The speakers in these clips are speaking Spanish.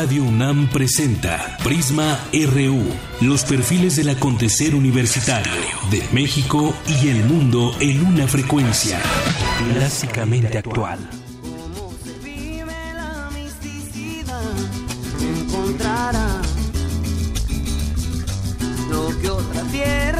Radio UNAM presenta Prisma RU, los perfiles del acontecer universitario de México y el mundo en una frecuencia clásicamente actual. Cómo se vive la encontrará lo que otra tierra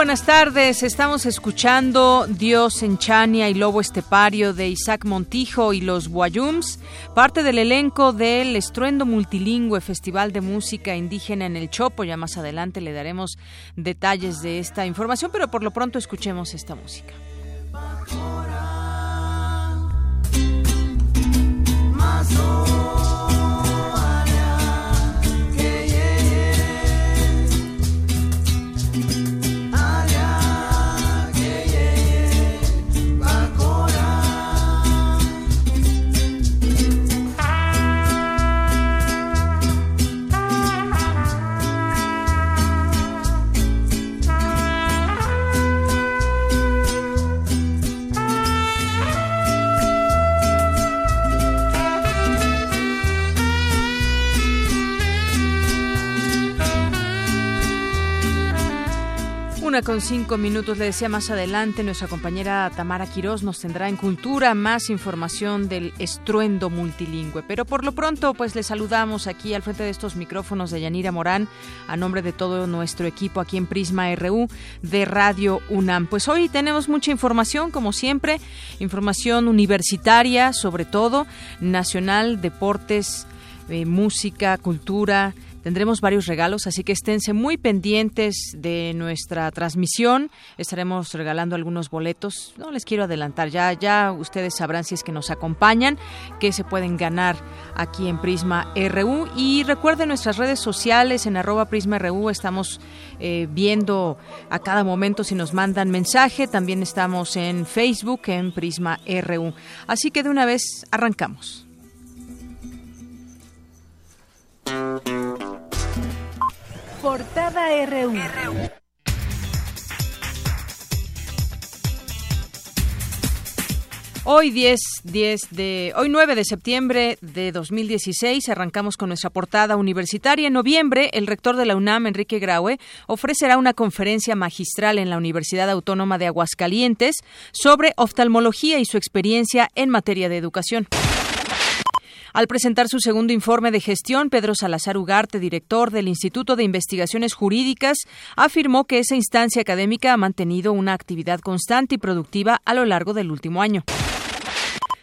buenas tardes, estamos escuchando Dios en Chania y Lobo Estepario de Isaac Montijo y los Guayums, parte del elenco del Estruendo Multilingüe Festival de Música Indígena en el Chopo. Ya más adelante le daremos detalles de esta información, pero por lo pronto escuchemos esta música. Una con cinco minutos, le decía más adelante, nuestra compañera Tamara Quirós nos tendrá en Cultura más información del estruendo multilingüe. Pero por lo pronto, pues le saludamos aquí al frente de estos micrófonos de Yanira Morán, a nombre de todo nuestro equipo aquí en Prisma RU de Radio UNAM. Pues hoy tenemos mucha información, como siempre, información universitaria, sobre todo, nacional, deportes, eh, música, cultura. Tendremos varios regalos, así que esténse muy pendientes de nuestra transmisión. Estaremos regalando algunos boletos. No les quiero adelantar, ya, ya ustedes sabrán si es que nos acompañan, que se pueden ganar aquí en Prisma RU. Y recuerden nuestras redes sociales en arroba Prisma RU. Estamos eh, viendo a cada momento si nos mandan mensaje. También estamos en Facebook en Prisma RU. Así que de una vez arrancamos. Portada RU. Hoy 10, 10 de hoy 9 de septiembre de 2016 arrancamos con nuestra portada universitaria. En noviembre, el rector de la UNAM, Enrique Graue, ofrecerá una conferencia magistral en la Universidad Autónoma de Aguascalientes sobre oftalmología y su experiencia en materia de educación. Al presentar su segundo informe de gestión, Pedro Salazar Ugarte, director del Instituto de Investigaciones Jurídicas, afirmó que esa instancia académica ha mantenido una actividad constante y productiva a lo largo del último año.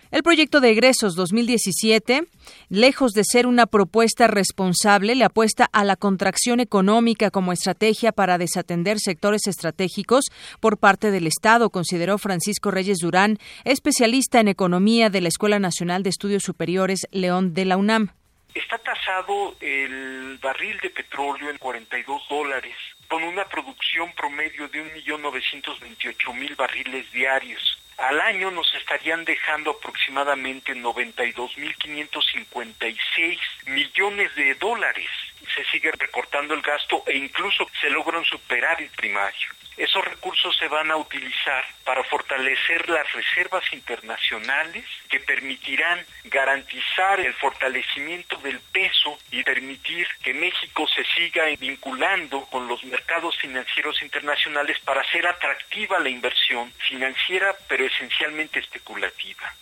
El proyecto de egresos 2017, lejos de ser una propuesta responsable, le apuesta a la contracción económica como estrategia para desatender sectores estratégicos por parte del Estado, consideró Francisco Reyes Durán, especialista en economía de la Escuela Nacional de Estudios Superiores León de la UNAM. Está tasado el barril de petróleo en 42 dólares, con una producción promedio de 1.928.000 barriles diarios. Al año nos estarían dejando aproximadamente 92.556 millones de dólares. Se sigue recortando el gasto e incluso se logran superar el primario. Esos recursos se van a utilizar para fortalecer las reservas internacionales que permitirán garantizar el fortalecimiento del peso y permitir que México se siga vinculando con los mercados financieros internacionales para hacer atractiva la inversión financiera, pero esencialmente especulativa.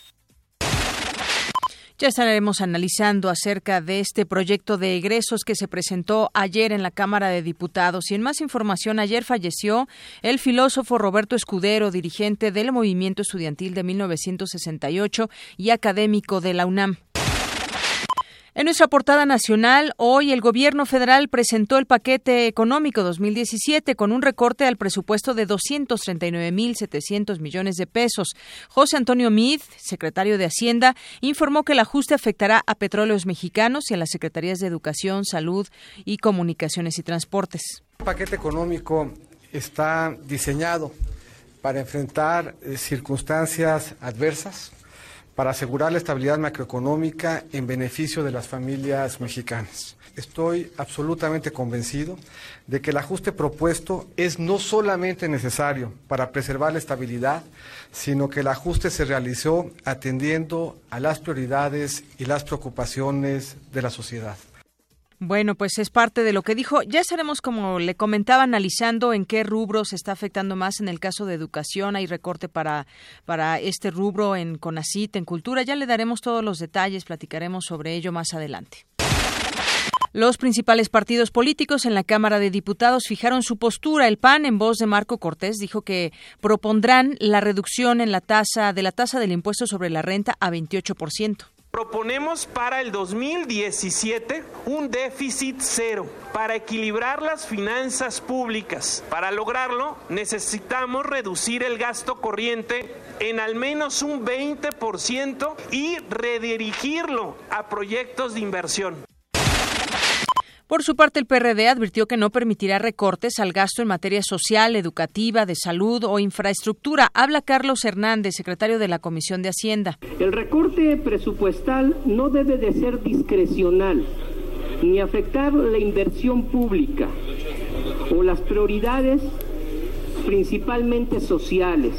Ya estaremos analizando acerca de este proyecto de egresos que se presentó ayer en la Cámara de Diputados. Y en más información, ayer falleció el filósofo Roberto Escudero, dirigente del movimiento estudiantil de 1968 y académico de la UNAM. En nuestra portada nacional, hoy el gobierno federal presentó el paquete económico 2017 con un recorte al presupuesto de 239.700 millones de pesos. José Antonio Mid, secretario de Hacienda, informó que el ajuste afectará a petróleos mexicanos y a las secretarías de Educación, Salud y Comunicaciones y Transportes. Un paquete económico está diseñado para enfrentar eh, circunstancias adversas, para asegurar la estabilidad macroeconómica en beneficio de las familias mexicanas. Estoy absolutamente convencido de que el ajuste propuesto es no solamente necesario para preservar la estabilidad, sino que el ajuste se realizó atendiendo a las prioridades y las preocupaciones de la sociedad. Bueno, pues es parte de lo que dijo. Ya estaremos, como le comentaba, analizando en qué rubro se está afectando más. En el caso de educación, hay recorte para, para este rubro en CONACIT, en cultura. Ya le daremos todos los detalles, platicaremos sobre ello más adelante. Los principales partidos políticos en la Cámara de Diputados fijaron su postura. El PAN, en voz de Marco Cortés, dijo que propondrán la reducción en la tasa de la tasa del impuesto sobre la renta a 28%. Proponemos para el 2017 un déficit cero para equilibrar las finanzas públicas. Para lograrlo necesitamos reducir el gasto corriente en al menos un 20% y redirigirlo a proyectos de inversión. Por su parte, el PRD advirtió que no permitirá recortes al gasto en materia social, educativa, de salud o infraestructura. Habla Carlos Hernández, secretario de la Comisión de Hacienda. El recorte presupuestal no debe de ser discrecional ni afectar la inversión pública o las prioridades principalmente sociales.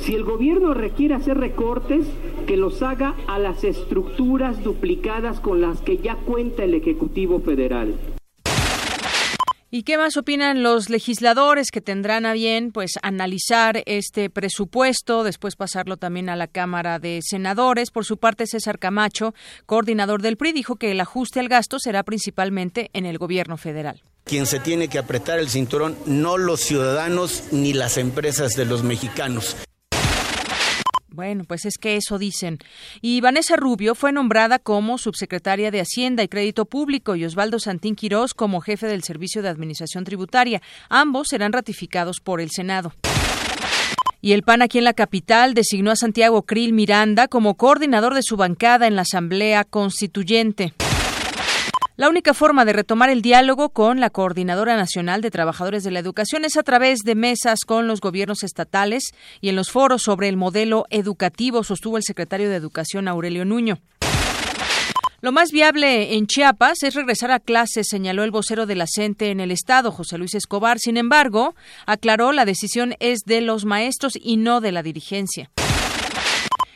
Si el gobierno requiere hacer recortes, que los haga a las estructuras duplicadas con las que ya cuenta el Ejecutivo Federal. ¿Y qué más opinan los legisladores que tendrán a bien pues analizar este presupuesto, después pasarlo también a la Cámara de Senadores? Por su parte, César Camacho, coordinador del PRI, dijo que el ajuste al gasto será principalmente en el gobierno federal. Quien se tiene que apretar el cinturón, no los ciudadanos ni las empresas de los mexicanos. Bueno, pues es que eso dicen. Y Vanessa Rubio fue nombrada como subsecretaria de Hacienda y Crédito Público y Osvaldo Santín Quirós como jefe del Servicio de Administración Tributaria. Ambos serán ratificados por el Senado. Y el PAN aquí en la capital designó a Santiago Krill Miranda como coordinador de su bancada en la Asamblea Constituyente. La única forma de retomar el diálogo con la Coordinadora Nacional de Trabajadores de la Educación es a través de mesas con los gobiernos estatales y en los foros sobre el modelo educativo, sostuvo el secretario de Educación Aurelio Nuño. Lo más viable en Chiapas es regresar a clases, señaló el vocero de la en el Estado, José Luis Escobar. Sin embargo, aclaró la decisión es de los maestros y no de la dirigencia.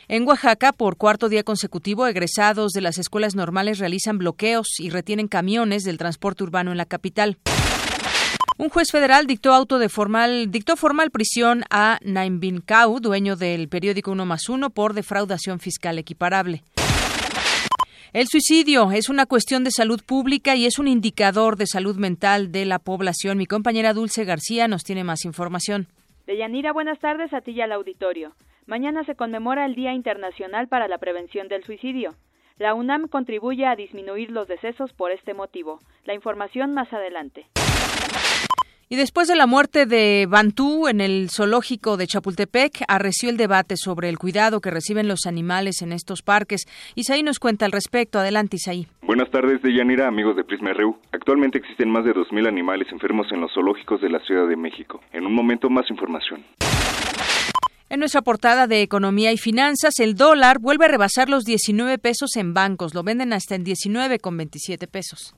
En Oaxaca, por cuarto día consecutivo, egresados de las escuelas normales realizan bloqueos y retienen camiones del transporte urbano en la capital. Un juez federal dictó auto de formal, dictó formal prisión a Naim dueño del periódico Uno más Uno, por defraudación fiscal equiparable. El suicidio es una cuestión de salud pública y es un indicador de salud mental de la población. Mi compañera Dulce García nos tiene más información. Deyanira, buenas tardes a ti y al auditorio. Mañana se conmemora el Día Internacional para la Prevención del Suicidio. La UNAM contribuye a disminuir los decesos por este motivo. La información más adelante. Y después de la muerte de Bantú en el zoológico de Chapultepec, arreció el debate sobre el cuidado que reciben los animales en estos parques. Isaí nos cuenta al respecto. Adelante, Isaí. Buenas tardes, Deyanira, amigos de Prisma RU. Actualmente existen más de 2.000 animales enfermos en los zoológicos de la Ciudad de México. En un momento, más información. En nuestra portada de Economía y Finanzas, el dólar vuelve a rebasar los 19 pesos en bancos. Lo venden hasta en 19 con 27 pesos.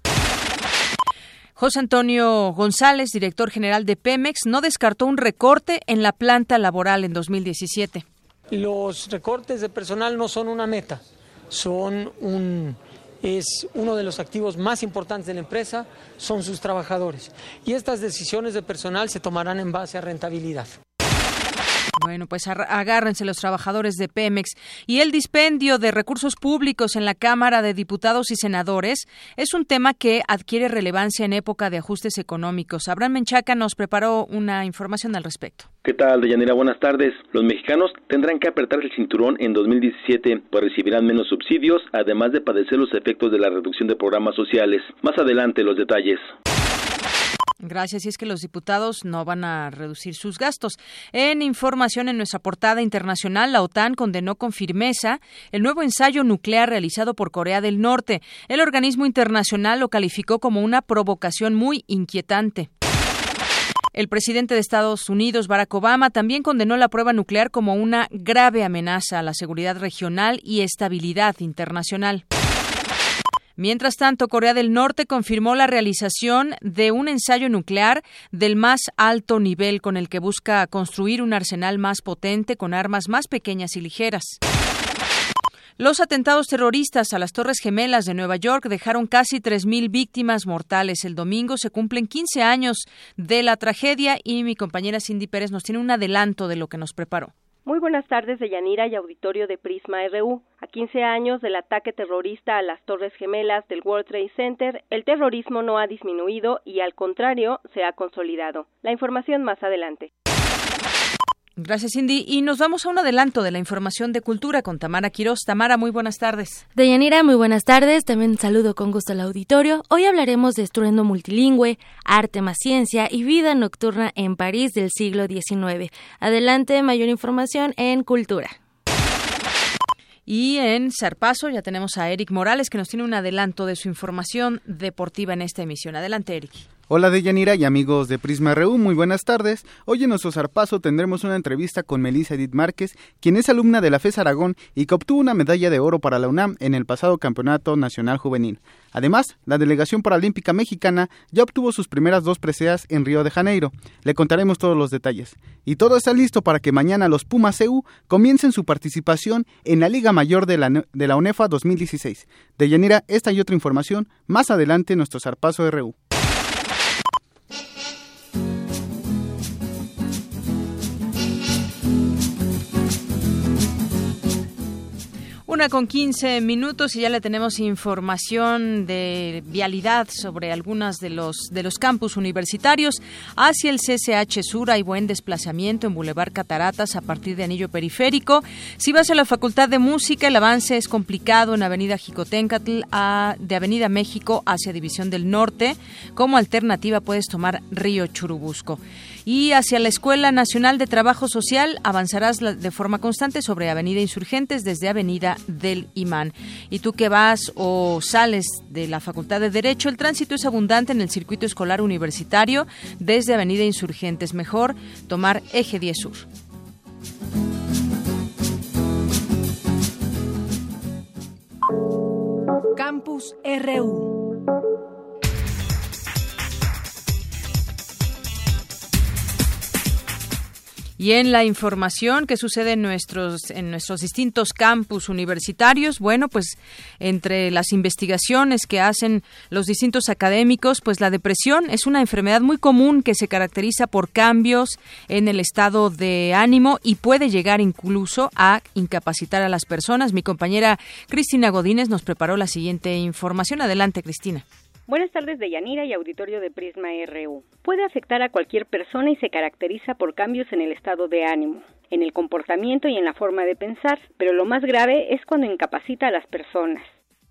José Antonio González, director general de Pemex, no descartó un recorte en la planta laboral en 2017. Los recortes de personal no son una meta, son un es uno de los activos más importantes de la empresa, son sus trabajadores. Y estas decisiones de personal se tomarán en base a rentabilidad. Bueno, pues agárrense los trabajadores de Pemex. Y el dispendio de recursos públicos en la Cámara de Diputados y Senadores es un tema que adquiere relevancia en época de ajustes económicos. Abraham Menchaca nos preparó una información al respecto. ¿Qué tal, Deyanira? Buenas tardes. Los mexicanos tendrán que apretar el cinturón en 2017, pues recibirán menos subsidios, además de padecer los efectos de la reducción de programas sociales. Más adelante los detalles. Gracias. Y es que los diputados no van a reducir sus gastos. En información en nuestra portada internacional, la OTAN condenó con firmeza el nuevo ensayo nuclear realizado por Corea del Norte. El organismo internacional lo calificó como una provocación muy inquietante. El presidente de Estados Unidos, Barack Obama, también condenó la prueba nuclear como una grave amenaza a la seguridad regional y estabilidad internacional. Mientras tanto, Corea del Norte confirmó la realización de un ensayo nuclear del más alto nivel con el que busca construir un arsenal más potente con armas más pequeñas y ligeras. Los atentados terroristas a las Torres Gemelas de Nueva York dejaron casi 3.000 víctimas mortales. El domingo se cumplen 15 años de la tragedia y mi compañera Cindy Pérez nos tiene un adelanto de lo que nos preparó. Muy buenas tardes de Yanira y auditorio de Prisma RU. A 15 años del ataque terrorista a las Torres Gemelas del World Trade Center, el terrorismo no ha disminuido y al contrario se ha consolidado. La información más adelante. Gracias, Cindy. Y nos vamos a un adelanto de la información de cultura con Tamara Quiroz. Tamara, muy buenas tardes. Deyanira, muy buenas tardes. También saludo con gusto al auditorio. Hoy hablaremos de estruendo multilingüe, arte más ciencia y vida nocturna en París del siglo XIX. Adelante, mayor información en cultura. Y en Zarpazo ya tenemos a Eric Morales que nos tiene un adelanto de su información deportiva en esta emisión. Adelante, Eric. Hola Deyanira y amigos de Prisma RU, muy buenas tardes. Hoy en nuestro zarpazo tendremos una entrevista con Melissa Edith Márquez, quien es alumna de la FES Aragón y que obtuvo una medalla de oro para la UNAM en el pasado Campeonato Nacional Juvenil. Además, la delegación paralímpica mexicana ya obtuvo sus primeras dos preseas en Río de Janeiro. Le contaremos todos los detalles. Y todo está listo para que mañana los Pumas CU comiencen su participación en la Liga Mayor de la, de la UNEFA 2016. Deyanira, esta y otra información más adelante en nuestro zarpazo RU. Una con 15 minutos y ya le tenemos información de vialidad sobre algunas de los de los campus universitarios. Hacia el CCH Sur hay buen desplazamiento en Boulevard Cataratas a partir de Anillo Periférico. Si vas a la Facultad de Música, el avance es complicado en Avenida Jicotencatl a, de Avenida México hacia División del Norte. Como alternativa puedes tomar Río Churubusco y hacia la Escuela Nacional de Trabajo Social avanzarás de forma constante sobre Avenida Insurgentes desde Avenida del Imán. Y tú que vas o sales de la Facultad de Derecho, el tránsito es abundante en el circuito escolar universitario desde Avenida Insurgentes. Mejor tomar Eje 10 Sur. Campus RU. Y en la información que sucede en nuestros, en nuestros distintos campus universitarios, bueno, pues entre las investigaciones que hacen los distintos académicos, pues la depresión es una enfermedad muy común que se caracteriza por cambios en el estado de ánimo y puede llegar incluso a incapacitar a las personas. Mi compañera Cristina Godínez nos preparó la siguiente información. Adelante, Cristina. Buenas tardes de Yanira y auditorio de Prisma RU. Puede afectar a cualquier persona y se caracteriza por cambios en el estado de ánimo, en el comportamiento y en la forma de pensar, pero lo más grave es cuando incapacita a las personas.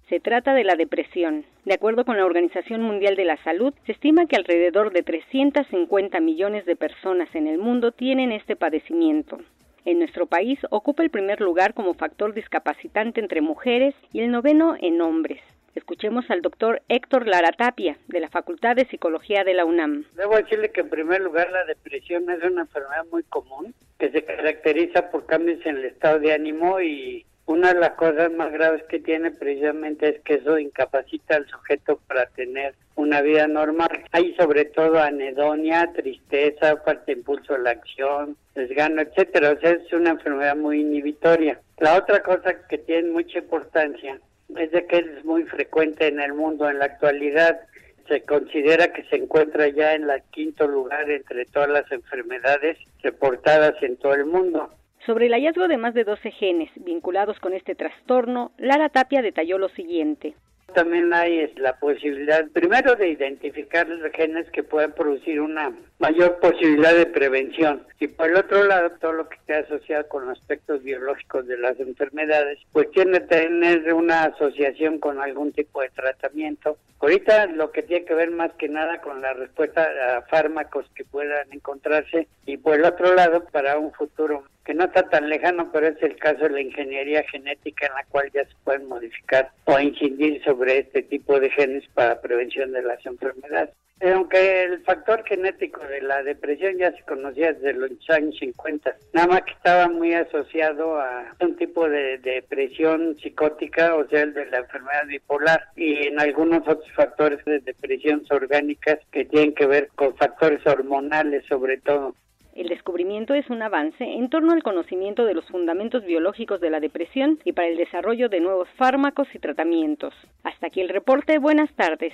Se trata de la depresión. De acuerdo con la Organización Mundial de la Salud, se estima que alrededor de 350 millones de personas en el mundo tienen este padecimiento. En nuestro país ocupa el primer lugar como factor discapacitante entre mujeres y el noveno en hombres. Escuchemos al doctor Héctor Lara Tapia, de la Facultad de Psicología de la UNAM. Debo decirle que en primer lugar la depresión es una enfermedad muy común que se caracteriza por cambios en el estado de ánimo y una de las cosas más graves que tiene precisamente es que eso incapacita al sujeto para tener una vida normal. Hay sobre todo anedonia, tristeza, falta de impulso a la acción, desgano, etcétera. O sea, es una enfermedad muy inhibitoria. La otra cosa que tiene mucha importancia es de que es muy frecuente en el mundo en la actualidad. Se considera que se encuentra ya en el quinto lugar entre todas las enfermedades reportadas en todo el mundo. Sobre el hallazgo de más de 12 genes vinculados con este trastorno, Lara Tapia detalló lo siguiente. También hay la posibilidad, primero, de identificar los genes que puedan producir una mayor posibilidad de prevención. Y por el otro lado, todo lo que esté asociado con aspectos biológicos de las enfermedades, pues tiene que tener una asociación con algún tipo de tratamiento. Ahorita lo que tiene que ver más que nada con la respuesta a fármacos que puedan encontrarse y por el otro lado, para un futuro que no está tan lejano, pero es el caso de la ingeniería genética en la cual ya se pueden modificar o incidir sobre este tipo de genes para prevención de las enfermedades. Eh, aunque el factor genético de la depresión ya se conocía desde los años 50, nada más que estaba muy asociado a un tipo de, depresión psicótica, o sea, el de la enfermedad bipolar, y en algunos otros factores de depresión orgánicas que tienen que ver con factores hormonales sobre todo. El descubrimiento es un avance en torno al conocimiento de los fundamentos biológicos de la depresión y para el desarrollo de nuevos fármacos y tratamientos. Hasta aquí el reporte. Buenas tardes.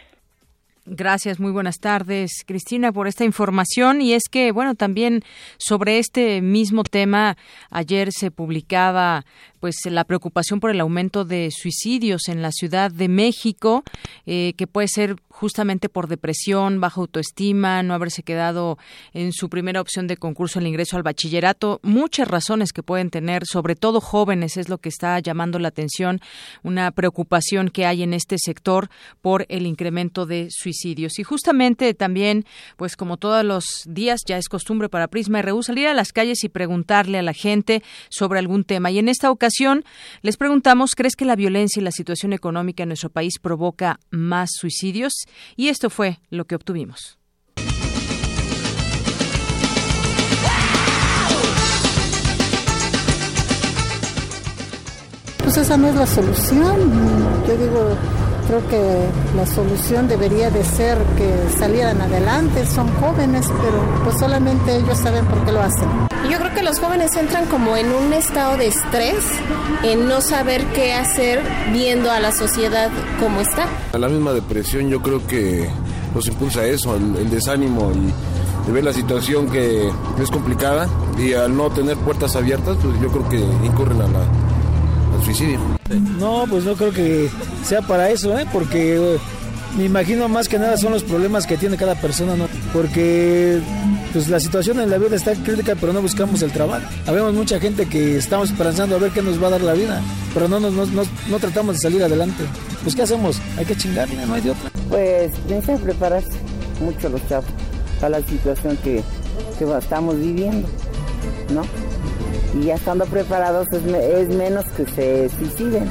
Gracias, muy buenas tardes, Cristina, por esta información. Y es que, bueno, también sobre este mismo tema, ayer se publicaba pues la preocupación por el aumento de suicidios en la Ciudad de México, eh, que puede ser justamente por depresión, baja autoestima, no haberse quedado en su primera opción de concurso el ingreso al bachillerato, muchas razones que pueden tener, sobre todo jóvenes, es lo que está llamando la atención, una preocupación que hay en este sector por el incremento de suicidios. Y justamente también, pues como todos los días, ya es costumbre para Prisma RU salir a las calles y preguntarle a la gente sobre algún tema. Y en esta ocasión les preguntamos, ¿crees que la violencia y la situación económica en nuestro país provoca más suicidios? Y esto fue lo que obtuvimos. Pues esa no es la solución. Yo digo, creo que la solución debería de ser que salieran adelante, son jóvenes, pero pues solamente ellos saben por qué lo hacen. Yo creo que los jóvenes entran como en un estado de estrés, en no saber qué hacer viendo a la sociedad como está. A la misma depresión yo creo que los impulsa eso, el, desánimo y de ver la situación que es complicada y al no tener puertas abiertas, pues yo creo que incurren a la, al suicidio. No, pues no creo que sea para eso, ¿eh? porque eh, me imagino más que nada son los problemas que tiene cada persona, ¿no? Porque pues la situación en la vida está crítica, pero no buscamos el trabajo. Habemos mucha gente que estamos pensando a ver qué nos va a dar la vida, pero no, no, no, no tratamos de salir adelante. Pues ¿qué hacemos? Hay que chingarle, no hay de otra. Pues necesitan prepararse mucho los chavos para la situación que, que estamos viviendo, ¿no? Y ya estando preparados es, menos que se suiciden.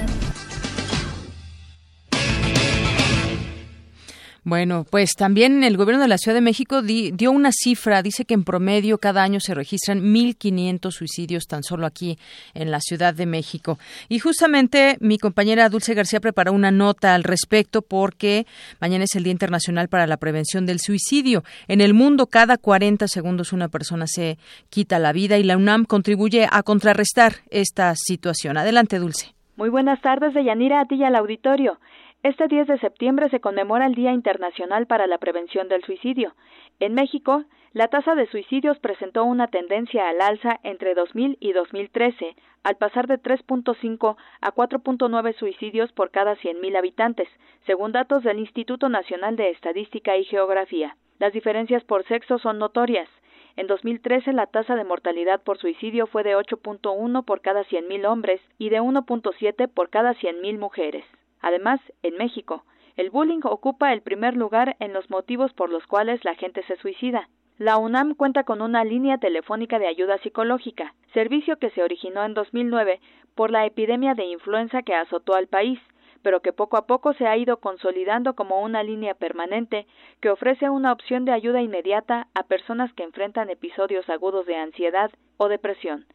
Bueno, pues también el gobierno de la Ciudad de México dio una cifra, dice que en promedio cada año se registran 1.500 suicidios tan solo aquí en la Ciudad de México. Y justamente mi compañera Dulce García preparó una nota al respecto porque mañana es el Día Internacional para la Prevención del Suicidio. En el mundo cada 40 segundos una persona se quita la vida y la UNAM contribuye a contrarrestar esta situación. Adelante, Dulce. Muy buenas tardes, Deyanira, a ti y al auditorio. Este 10 de septiembre se conmemora el Día Internacional para la Prevención del Suicidio. En México, la tasa de suicidios presentó una tendencia al alza entre 2000 y 2013, al pasar de 3.5 a 4.9 suicidios por cada 100.000 habitantes, según datos del Instituto Nacional de Estadística y Geografía. Las diferencias por sexo son notorias. En 2013 la tasa de mortalidad por suicidio fue de 8.1 por cada 100.000 hombres y de 1.7 por cada 100.000 mujeres. Además, en México, el bullying ocupa el primer lugar en los motivos por los cuales la gente se suicida. La UNAM cuenta con una línea telefónica de ayuda psicológica, servicio que se originó en 2009 por la epidemia de influenza que azotó al país, pero que poco a poco se ha ido consolidando como una línea permanente que ofrece una opción de ayuda inmediata a personas que enfrentan episodios agudos de ansiedad o depresión.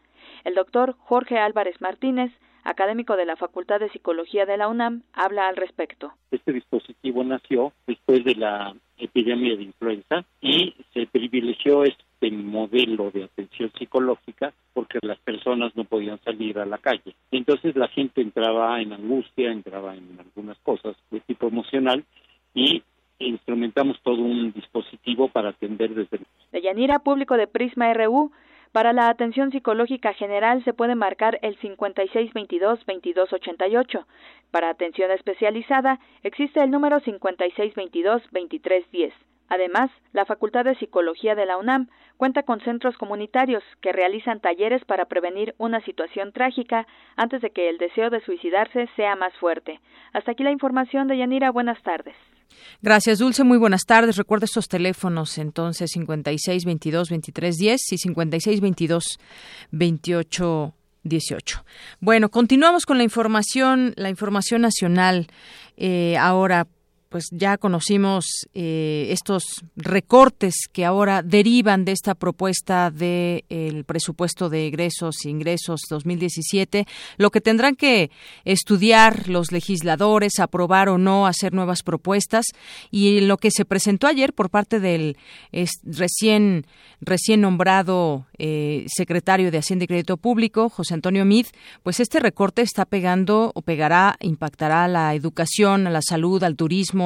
El doctor Jorge Álvarez Martínez académico de la Facultad de Psicología de la UNAM, habla al respecto. Este dispositivo nació después de la epidemia de influenza y se privilegió este modelo de atención psicológica porque las personas no podían salir a la calle. Entonces la gente entraba en angustia, entraba en algunas cosas de tipo emocional y instrumentamos todo un dispositivo para atender desde el... De Yanira, público de Prisma RU, para la atención psicológica general se puede marcar el 5622-2288. Para atención especializada existe el número 5622-2310. Además, la Facultad de Psicología de la UNAM cuenta con centros comunitarios que realizan talleres para prevenir una situación trágica antes de que el deseo de suicidarse sea más fuerte. Hasta aquí la información de Yanira. Buenas tardes. Gracias, Dulce. Muy buenas tardes. Recuerda estos teléfonos entonces 56 22 23 10 y 56 22 28 18. Bueno, continuamos con la información, la información nacional. Eh, ahora pues ya conocimos eh, estos recortes que ahora derivan de esta propuesta del el presupuesto de egresos e ingresos 2017, lo que tendrán que estudiar los legisladores, aprobar o no, hacer nuevas propuestas. Y lo que se presentó ayer por parte del recién recién nombrado eh, secretario de Hacienda y Crédito Público, José Antonio Mid, pues este recorte está pegando o pegará, impactará a la educación, a la salud, al turismo,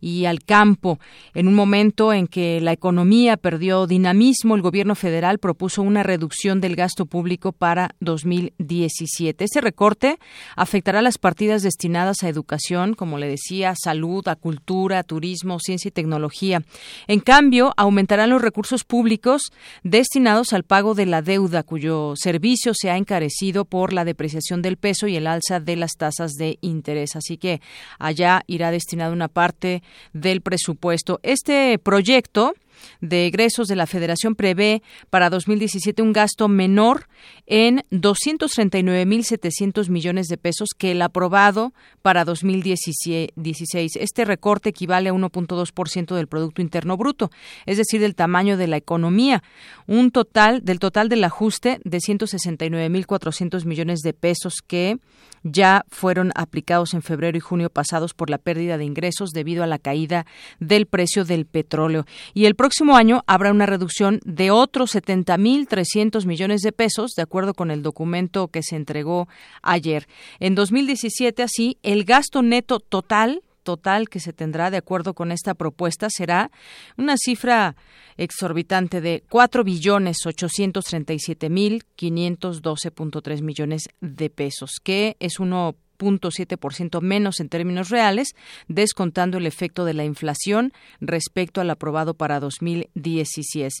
y al campo. En un momento en que la economía perdió dinamismo, el gobierno federal propuso una reducción del gasto público para 2017. Este recorte afectará las partidas destinadas a educación, como le decía, salud, a cultura, turismo, ciencia y tecnología. En cambio, aumentarán los recursos públicos destinados al pago de la deuda, cuyo servicio se ha encarecido por la depreciación del peso y el alza de las tasas de interés. Así que allá irá destinada una parte parte del presupuesto. Este proyecto de egresos de la Federación prevé para 2017 un gasto menor en 239.700 millones de pesos que el aprobado para 2016. Este recorte equivale a 1.2% del Producto Interno Bruto, es decir, del tamaño de la economía. Un total del total del ajuste de 169.400 millones de pesos que ya fueron aplicados en febrero y junio pasados por la pérdida de ingresos debido a la caída del precio del petróleo. Y el próximo año habrá una reducción de otros 70.300 millones de pesos, de acuerdo con el documento que se entregó ayer. En 2017, así, el gasto neto total total que se tendrá de acuerdo con esta propuesta será una cifra exorbitante de cuatro billones ochocientos treinta y siete mil quinientos doce punto tres millones de pesos, que es uno ciento menos en términos reales, descontando el efecto de la inflación respecto al aprobado para 2016.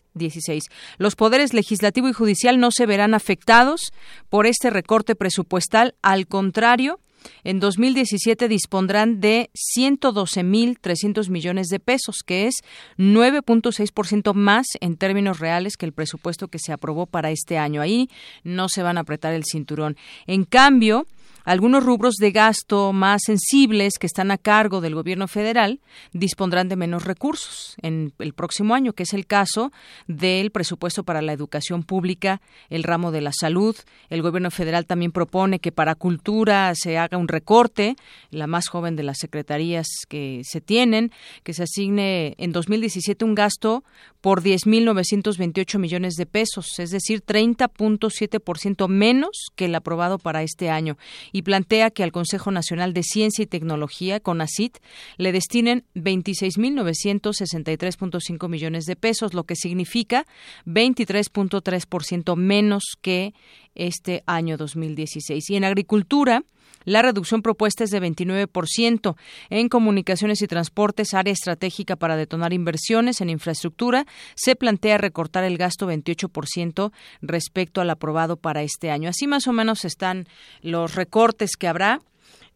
Los poderes legislativo y judicial no se verán afectados por este recorte presupuestal, al contrario, en 2017 dispondrán de 112.300 millones de pesos, que es 9.6% más en términos reales que el presupuesto que se aprobó para este año. Ahí no se van a apretar el cinturón. En cambio, algunos rubros de gasto más sensibles que están a cargo del gobierno federal dispondrán de menos recursos en el próximo año, que es el caso del presupuesto para la educación pública, el ramo de la salud. El gobierno federal también propone que para cultura se haga un recorte, la más joven de las secretarías que se tienen, que se asigne en 2017 un gasto por 10.928 millones de pesos, es decir, 30.7% menos que el aprobado para este año y plantea que al Consejo Nacional de Ciencia y Tecnología, CONACIT, le destinen 26.963.5 millones de pesos, lo que significa 23.3% menos que este año 2016. Y en agricultura, la reducción propuesta es de 29%. En comunicaciones y transportes, área estratégica para detonar inversiones en infraestructura, se plantea recortar el gasto 28% respecto al aprobado para este año. Así más o menos están los recortes que habrá.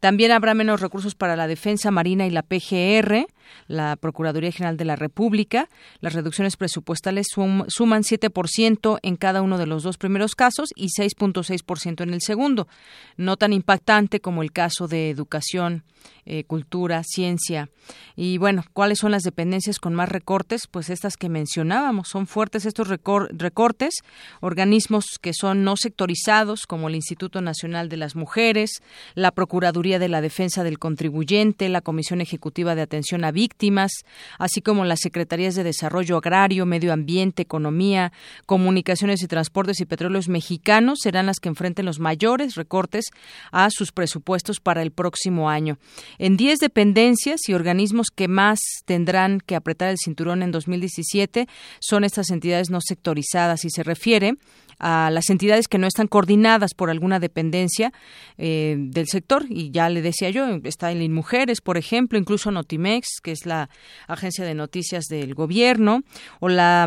También habrá menos recursos para la defensa marina y la PGR la Procuraduría General de la República. Las reducciones presupuestales suman 7% en cada uno de los dos primeros casos y 6.6% en el segundo. No tan impactante como el caso de educación, eh, cultura, ciencia. Y bueno, ¿cuáles son las dependencias con más recortes? Pues estas que mencionábamos. Son fuertes estos recortes. Organismos que son no sectorizados, como el Instituto Nacional de las Mujeres, la Procuraduría de la Defensa del Contribuyente, la Comisión Ejecutiva de Atención a víctimas, así como las Secretarías de Desarrollo Agrario, Medio Ambiente, Economía, Comunicaciones y Transportes y Petróleos Mexicanos serán las que enfrenten los mayores recortes a sus presupuestos para el próximo año. En 10 dependencias y organismos que más tendrán que apretar el cinturón en 2017 son estas entidades no sectorizadas y se refiere a las entidades que no están coordinadas por alguna dependencia eh, del sector. Y ya le decía yo, está el INMujeres, por ejemplo, incluso Notimex, que es la agencia de noticias del gobierno, o la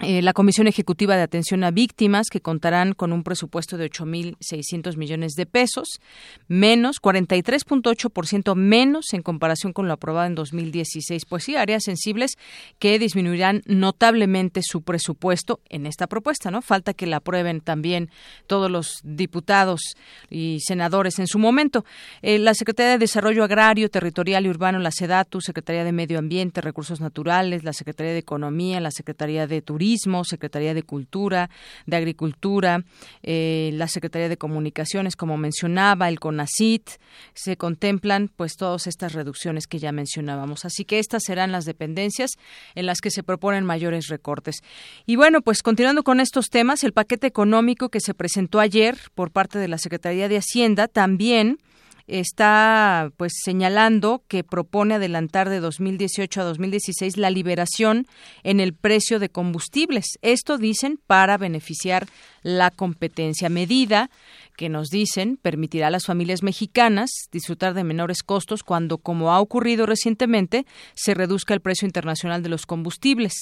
eh, la Comisión Ejecutiva de Atención a Víctimas, que contarán con un presupuesto de 8.600 millones de pesos, menos 43.8% menos en comparación con lo aprobado en 2016. Pues sí, áreas sensibles que disminuirán notablemente su presupuesto en esta propuesta, ¿no? Falta que la aprueben también todos los diputados y senadores en su momento. Eh, la Secretaría de Desarrollo Agrario, Territorial y Urbano, la SEDATU, Secretaría de Medio Ambiente, Recursos Naturales, la Secretaría de Economía, la Secretaría de Turismo, Secretaría de Cultura, de Agricultura, eh, la Secretaría de Comunicaciones, como mencionaba, el CONACIT, se contemplan pues todas estas reducciones que ya mencionábamos. Así que estas serán las dependencias en las que se proponen mayores recortes. Y bueno, pues continuando con estos temas, el paquete económico que se presentó ayer por parte de la Secretaría de Hacienda también está pues señalando que propone adelantar de 2018 a 2016 la liberación en el precio de combustibles. Esto dicen para beneficiar la competencia medida que nos dicen permitirá a las familias mexicanas disfrutar de menores costos cuando, como ha ocurrido recientemente, se reduzca el precio internacional de los combustibles.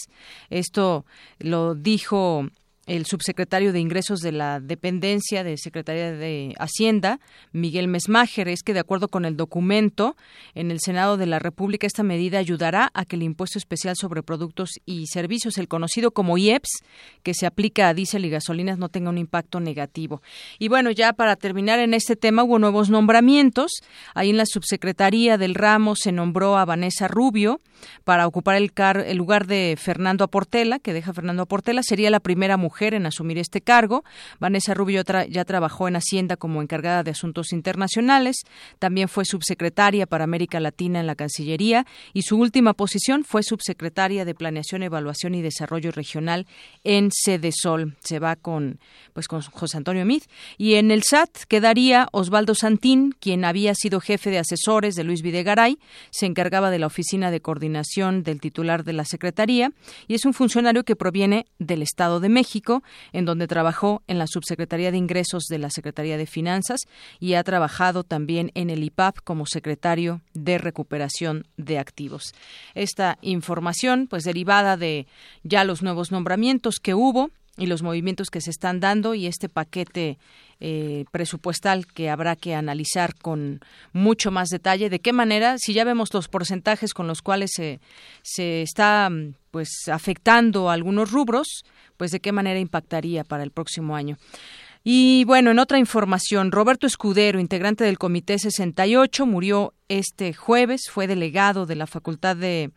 Esto lo dijo el subsecretario de Ingresos de la Dependencia de Secretaría de Hacienda, Miguel Mesmacher, es que de acuerdo con el documento en el Senado de la República, esta medida ayudará a que el impuesto especial sobre productos y servicios, el conocido como IEPS, que se aplica a diésel y gasolinas, no tenga un impacto negativo. Y bueno, ya para terminar en este tema, hubo nuevos nombramientos. Ahí en la subsecretaría del ramo se nombró a Vanessa Rubio para ocupar el, el lugar de Fernando Aportela, que deja Fernando Aportela. Sería la primera mujer en asumir este cargo. Vanessa Rubio ya trabajó en Hacienda como encargada de asuntos internacionales, también fue subsecretaria para América Latina en la Cancillería y su última posición fue subsecretaria de Planeación, Evaluación y Desarrollo Regional en Sol. Se va con pues con José Antonio Mid y en el SAT quedaría Osvaldo Santín, quien había sido jefe de asesores de Luis Videgaray, se encargaba de la oficina de coordinación del titular de la Secretaría y es un funcionario que proviene del Estado de México en donde trabajó en la Subsecretaría de Ingresos de la Secretaría de Finanzas y ha trabajado también en el IPAP como secretario de Recuperación de Activos. Esta información, pues derivada de ya los nuevos nombramientos que hubo y los movimientos que se están dando y este paquete eh, presupuestal que habrá que analizar con mucho más detalle. ¿De qué manera? Si ya vemos los porcentajes con los cuales se, se está pues afectando algunos rubros, pues de qué manera impactaría para el próximo año. Y bueno, en otra información, Roberto Escudero, integrante del Comité 68, murió este jueves, fue delegado de la Facultad de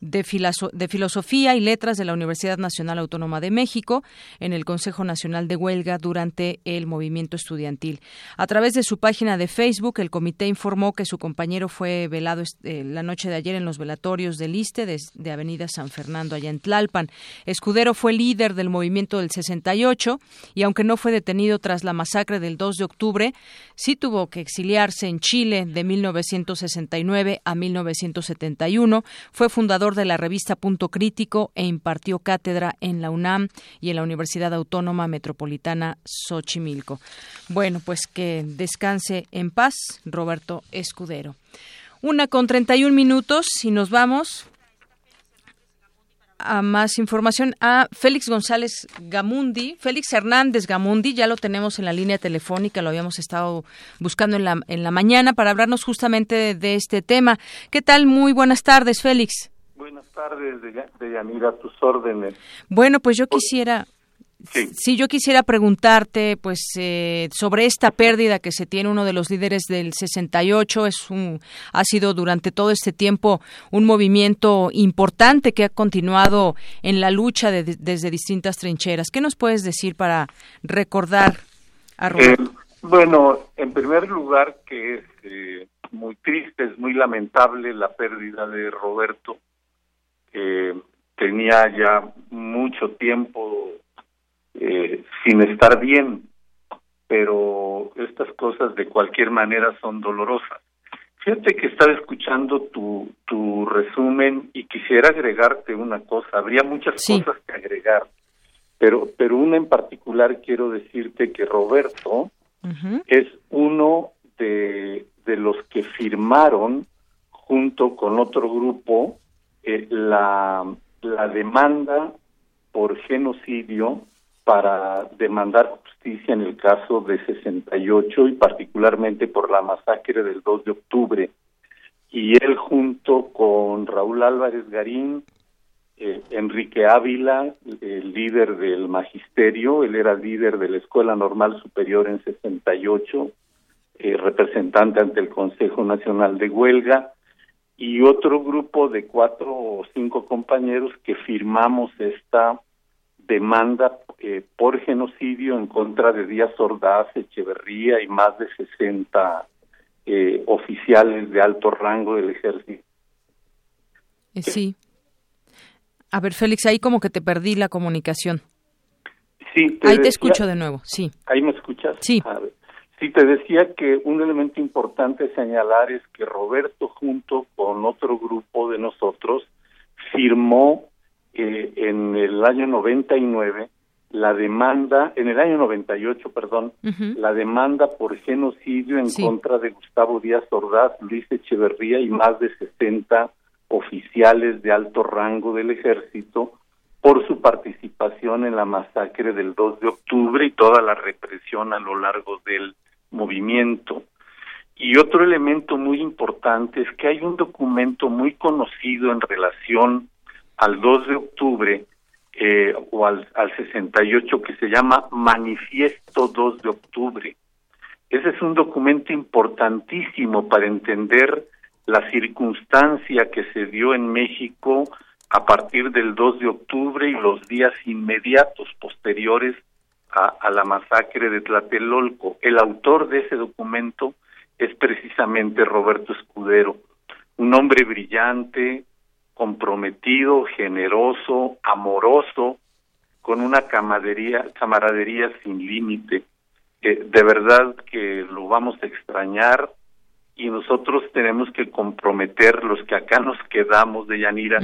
de, Filosofía y Letras de la Universidad Nacional Autónoma de México en el Consejo Nacional de Huelga durante el movimiento estudiantil. A través de su página de Facebook, el comité informó que su compañero fue velado eh, la noche de ayer en los velatorios del ISTE de, Avenida San Fernando, allá en Tlalpan. Escudero fue líder del movimiento del 68 y aunque no fue detenido tras la masacre del 2 de octubre, sí tuvo que exiliarse en Chile de 1969 a 1971. Fue fundador de la revista Punto Crítico e impartió cátedra en la UNAM y en la Universidad Autónoma Metropolitana Xochimilco. Bueno, pues que descanse en paz Roberto Escudero. Una con 31 minutos y nos vamos a más información a Félix González Gamundi, Félix Hernández Gamundi, ya lo tenemos en la línea telefónica, lo habíamos estado buscando en la, en la mañana para hablarnos justamente de, de este tema. ¿Qué tal? Muy buenas tardes, Félix. Buenas tardes, Deyanira, a tus órdenes. Bueno, pues yo quisiera, sí. yo quisiera preguntarte, pues, eh, sobre esta pérdida que se tiene uno de los líderes del 68, es un, ha sido durante todo este tiempo un movimiento importante que ha continuado en la lucha desde distintas trincheras. ¿Qué nos puedes decir para recordar a Roberto? Eh, bueno, en primer lugar, que es eh, muy triste, es muy lamentable la pérdida de Roberto tenía ya mucho tiempo eh, sin estar bien, pero estas cosas de cualquier manera son dolorosas. Fíjate que estaba escuchando tu, tu resumen y quisiera agregarte una cosa. Habría muchas cosas que agregar, pero, pero una en particular quiero decirte que Roberto es uno de, de los que firmaron junto con otro grupo la, la demanda por genocidio para demandar justicia en el caso de 68 y particularmente por la masacre del 2 de octubre. Y él junto con Raúl Álvarez Garín, eh, Enrique Ávila, el líder del magisterio, él era líder de la Escuela Normal Superior en 68, eh, representante ante el Consejo Nacional de Huelga, y otro grupo de cuatro o cinco compañeros que firmamos esta demanda eh, por genocidio en contra de Díaz Ordaz, Echeverría y más de 60 eh, oficiales de alto rango del ejército. Eh, sí. A ver, Félix, ahí como que te perdí la comunicación. Sí, ahí te escucho de nuevo, sí. ¿Ahí me escuchas? Sí. Sí, te decía que un elemento importante señalar es que Roberto junto con otro grupo de nosotros firmó eh, en el año 99 la demanda, en el año 98, perdón, la demanda por genocidio en contra de Gustavo Díaz Ordaz, Luis Echeverría y más de 60 oficiales de alto rango del ejército por su participación en la masacre del 2 de octubre y toda la represión a lo largo del movimiento. Y otro elemento muy importante es que hay un documento muy conocido en relación al 2 de octubre eh, o al, al 68 que se llama Manifiesto 2 de octubre. Ese es un documento importantísimo para entender la circunstancia que se dio en México a partir del 2 de octubre y los días inmediatos posteriores a, la masacre de Tlatelolco. El autor de ese documento es precisamente Roberto Escudero, un hombre brillante, comprometido, generoso, amoroso, con una camaradería, camaradería sin límite. de verdad que lo vamos a extrañar y nosotros tenemos que comprometer los que acá nos quedamos de Yanira,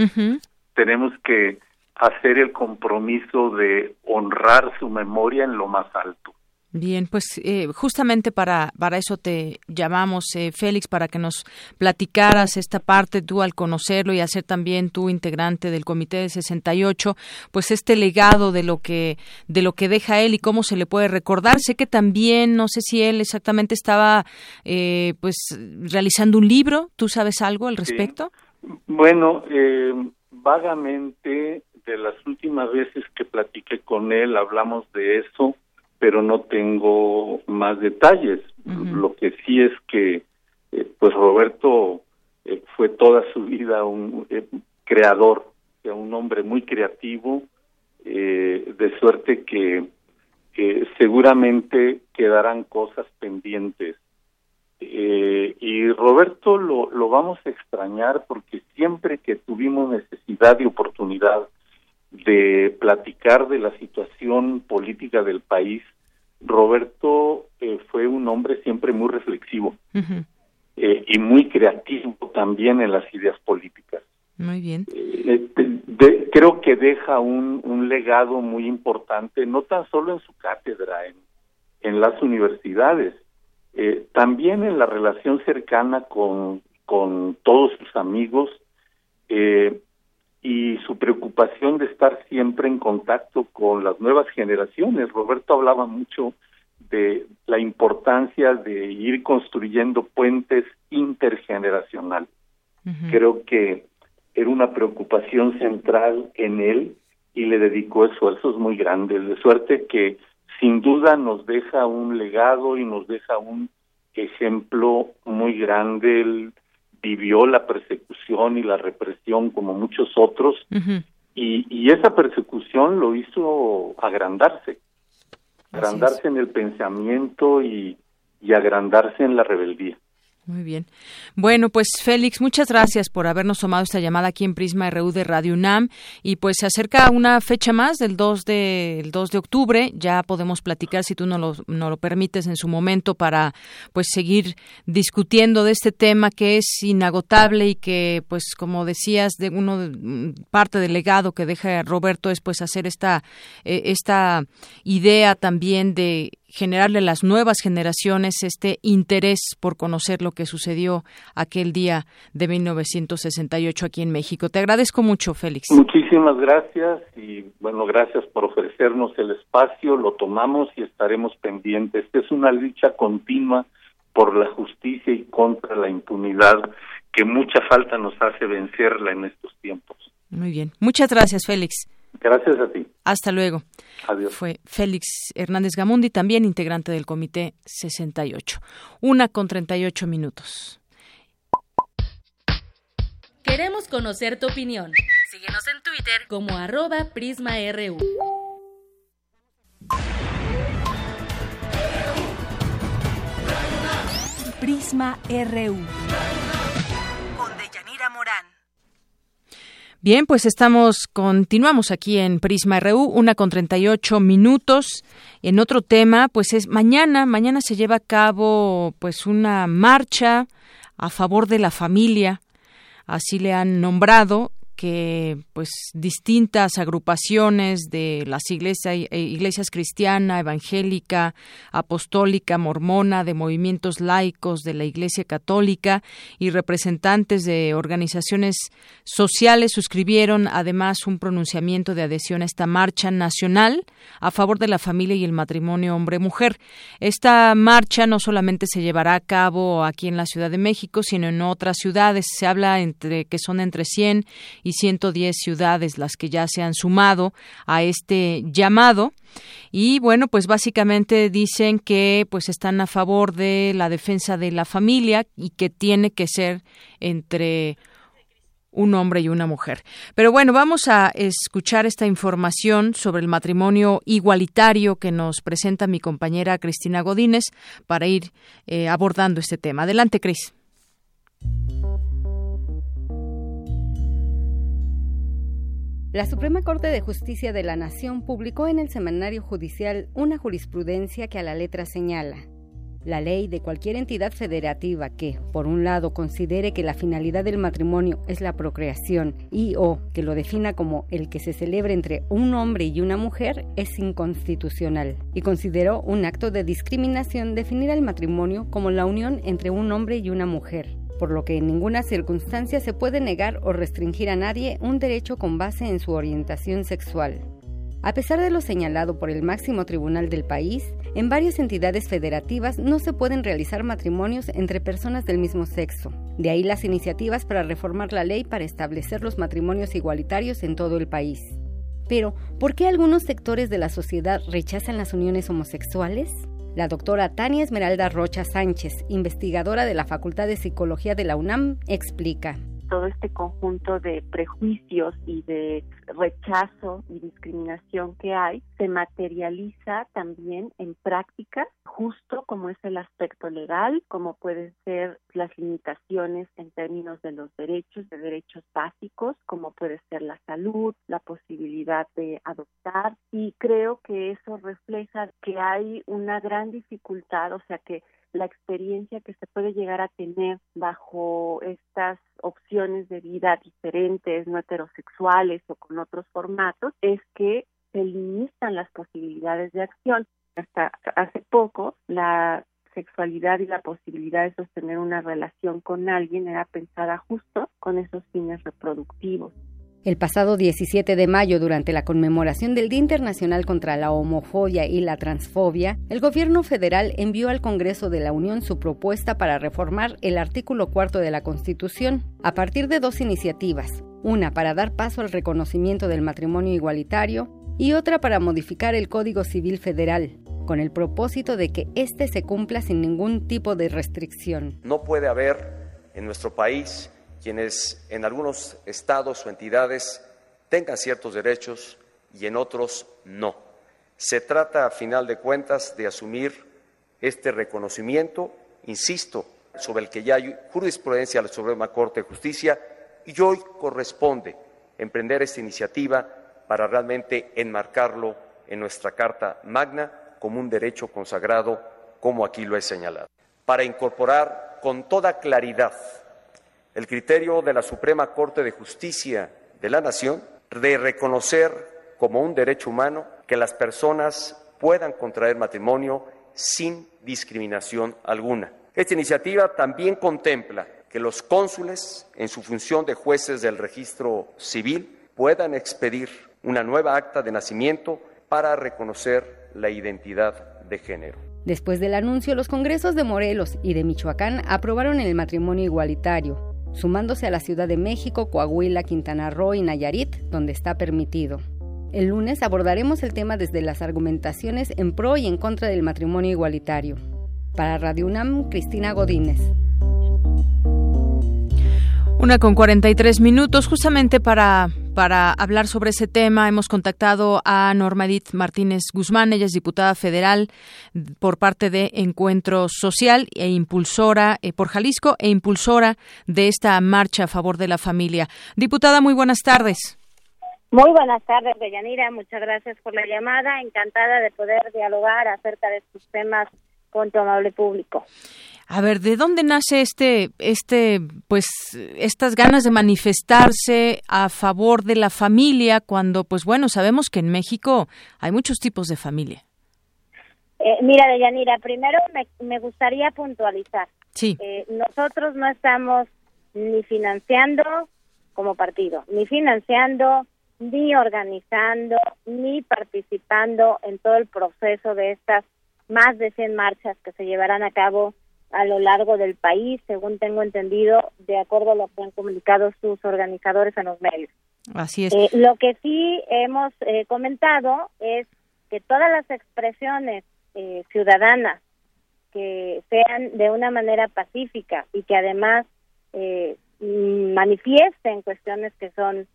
tenemos que hacer el compromiso de honrar su memoria en lo más alto. Bien, pues eh, justamente para, para eso te llamamos, eh, Félix, para que nos platicaras esta parte, tú al conocerlo y hacer también tú integrante del Comité de 68, pues este legado de lo que de lo que deja él y cómo se le puede recordar. Sé que también, no sé si él exactamente estaba eh, pues realizando un libro, ¿tú sabes algo al respecto? Bueno, vagamente de las últimas veces que platiqué con él hablamos de eso, pero no tengo más detalles. Lo que sí es que, eh, pues Roberto eh, fue toda su vida un eh, creador, un hombre muy creativo, de suerte que seguramente quedarán cosas pendientes. y Roberto lo, lo vamos a extrañar porque siempre que tuvimos necesidad y oportunidad de platicar de la situación política del país, Roberto eh, fue un hombre siempre muy reflexivo eh, y muy creativo también en las ideas políticas. Muy bien. Eh, creo que deja un, un, legado muy importante, no tan solo en su cátedra, en, en las universidades, también en la relación cercana con, con todos sus amigos. Eh, y su preocupación de estar siempre en contacto con las nuevas generaciones. Roberto hablaba mucho de la importancia de ir construyendo puentes intergeneracional. Creo que era una preocupación central en él y le dedicó esfuerzos muy grandes, de suerte que sin duda nos deja un legado y nos deja un ejemplo muy grande vivió la persecución y la represión como muchos otros y, y, esa persecución lo hizo agrandarse, agrandarse en el pensamiento y, y agrandarse en la rebeldía. Muy bien. Bueno, pues Félix, muchas gracias por habernos tomado esta llamada aquí en Prisma RU de Radio UNAM y pues se acerca una fecha más del 2 de, el 2 de octubre, ya podemos platicar si tú no lo, no lo permites en su momento para pues seguir discutiendo de este tema que es inagotable y que pues como decías de uno parte del legado que deja Roberto es pues hacer esta eh, esta idea también de generarle a las nuevas generaciones este interés por conocer lo que sucedió aquel día de 1968 aquí en México. Te agradezco mucho, Félix. Muchísimas gracias y bueno, gracias por ofrecernos el espacio, lo tomamos y estaremos pendientes. Es una lucha continua por la justicia y contra la impunidad que mucha falta nos hace vencerla en estos tiempos. Muy bien. Muchas gracias, Félix. Gracias a ti. Hasta luego. Adiós. Fue Félix Hernández Gamundi, también integrante del Comité 68. Una con 38 minutos. Queremos conocer tu opinión. Síguenos en Twitter como arroba PrismaRU. Prisma RU. Bien, pues estamos, continuamos aquí en Prisma RU, una con 38 minutos. En otro tema, pues es mañana, mañana se lleva a cabo pues una marcha a favor de la familia, así le han nombrado, que pues distintas agrupaciones de las iglesias, eh, iglesias cristiana, evangélica, apostólica, mormona, de movimientos laicos de la Iglesia Católica y representantes de organizaciones sociales suscribieron además un pronunciamiento de adhesión a esta marcha nacional a favor de la familia y el matrimonio hombre-mujer. Esta marcha no solamente se llevará a cabo aquí en la Ciudad de México, sino en otras ciudades. Se habla entre que son entre 100 y 110 ciudades las que ya se han sumado a este llamado y bueno pues básicamente dicen que pues están a favor de la defensa de la familia y que tiene que ser entre un hombre y una mujer. Pero bueno, vamos a escuchar esta información sobre el matrimonio igualitario que nos presenta mi compañera Cristina Godínez para ir eh, abordando este tema. Adelante, Cris. La Suprema Corte de Justicia de la Nación publicó en el Semanario Judicial una jurisprudencia que a la letra señala. La ley de cualquier entidad federativa que, por un lado, considere que la finalidad del matrimonio es la procreación y o que lo defina como el que se celebre entre un hombre y una mujer es inconstitucional y consideró un acto de discriminación definir el matrimonio como la unión entre un hombre y una mujer por lo que en ninguna circunstancia se puede negar o restringir a nadie un derecho con base en su orientación sexual. A pesar de lo señalado por el máximo tribunal del país, en varias entidades federativas no se pueden realizar matrimonios entre personas del mismo sexo. De ahí las iniciativas para reformar la ley para establecer los matrimonios igualitarios en todo el país. Pero, ¿por qué algunos sectores de la sociedad rechazan las uniones homosexuales? La doctora Tania Esmeralda Rocha Sánchez, investigadora de la Facultad de Psicología de la UNAM, explica todo este conjunto de prejuicios y de rechazo y discriminación que hay se materializa también en prácticas, justo como es el aspecto legal, como pueden ser las limitaciones en términos de los derechos, de derechos básicos, como puede ser la salud, la posibilidad de adoptar. Y creo que eso refleja que hay una gran dificultad, o sea que la experiencia que se puede llegar a tener bajo estas opciones de vida diferentes, no heterosexuales o con otros formatos, es que se limitan las posibilidades de acción. Hasta hace poco, la sexualidad y la posibilidad de sostener una relación con alguien era pensada justo con esos fines reproductivos. El pasado 17 de mayo, durante la conmemoración del Día Internacional contra la Homofobia y la Transfobia, el gobierno federal envió al Congreso de la Unión su propuesta para reformar el artículo cuarto de la Constitución, a partir de dos iniciativas, una para dar paso al reconocimiento del matrimonio igualitario y otra para modificar el Código Civil Federal, con el propósito de que éste se cumpla sin ningún tipo de restricción. No puede haber en nuestro país quienes en algunos estados o entidades tengan ciertos derechos y en otros no. Se trata, a final de cuentas, de asumir este reconocimiento, insisto, sobre el que ya hay jurisprudencia de la Suprema Corte de Justicia, y hoy corresponde emprender esta iniciativa para realmente enmarcarlo en nuestra Carta Magna como un derecho consagrado, como aquí lo he señalado, para incorporar con toda claridad el criterio de la Suprema Corte de Justicia de la Nación de reconocer como un derecho humano que las personas puedan contraer matrimonio sin discriminación alguna. Esta iniciativa también contempla que los cónsules, en su función de jueces del registro civil, puedan expedir una nueva acta de nacimiento para reconocer la identidad de género. Después del anuncio, los congresos de Morelos y de Michoacán aprobaron el matrimonio igualitario, sumándose a la Ciudad de México, Coahuila, Quintana Roo y Nayarit, donde está permitido. El lunes abordaremos el tema desde las argumentaciones en pro y en contra del matrimonio igualitario. Para Radio UNAM, Cristina Godínez. Una con 43 minutos, justamente para, para hablar sobre ese tema, hemos contactado a Norma Edith Martínez Guzmán, ella es diputada federal por parte de Encuentro Social e impulsora eh, por Jalisco e impulsora de esta marcha a favor de la familia. Diputada, muy buenas tardes. Muy buenas tardes, Deyanira. Muchas gracias por la llamada. Encantada de poder dialogar acerca de estos temas con tu amable público. A ver, ¿de dónde nace este, este, pues, estas ganas de manifestarse a favor de la familia cuando, pues, bueno, sabemos que en México hay muchos tipos de familia? Eh, mira, Deyanira, primero me, me gustaría puntualizar. Sí. Eh, nosotros no estamos ni financiando como partido, ni financiando, ni organizando, ni participando en todo el proceso de estas más de 100 marchas que se llevarán a cabo a lo largo del país, según tengo entendido, de acuerdo a lo que han comunicado sus organizadores en los medios. Así es. Eh, lo que sí hemos eh, comentado es que todas las expresiones eh, ciudadanas que sean de una manera pacífica y que además manifiesten cuestiones que son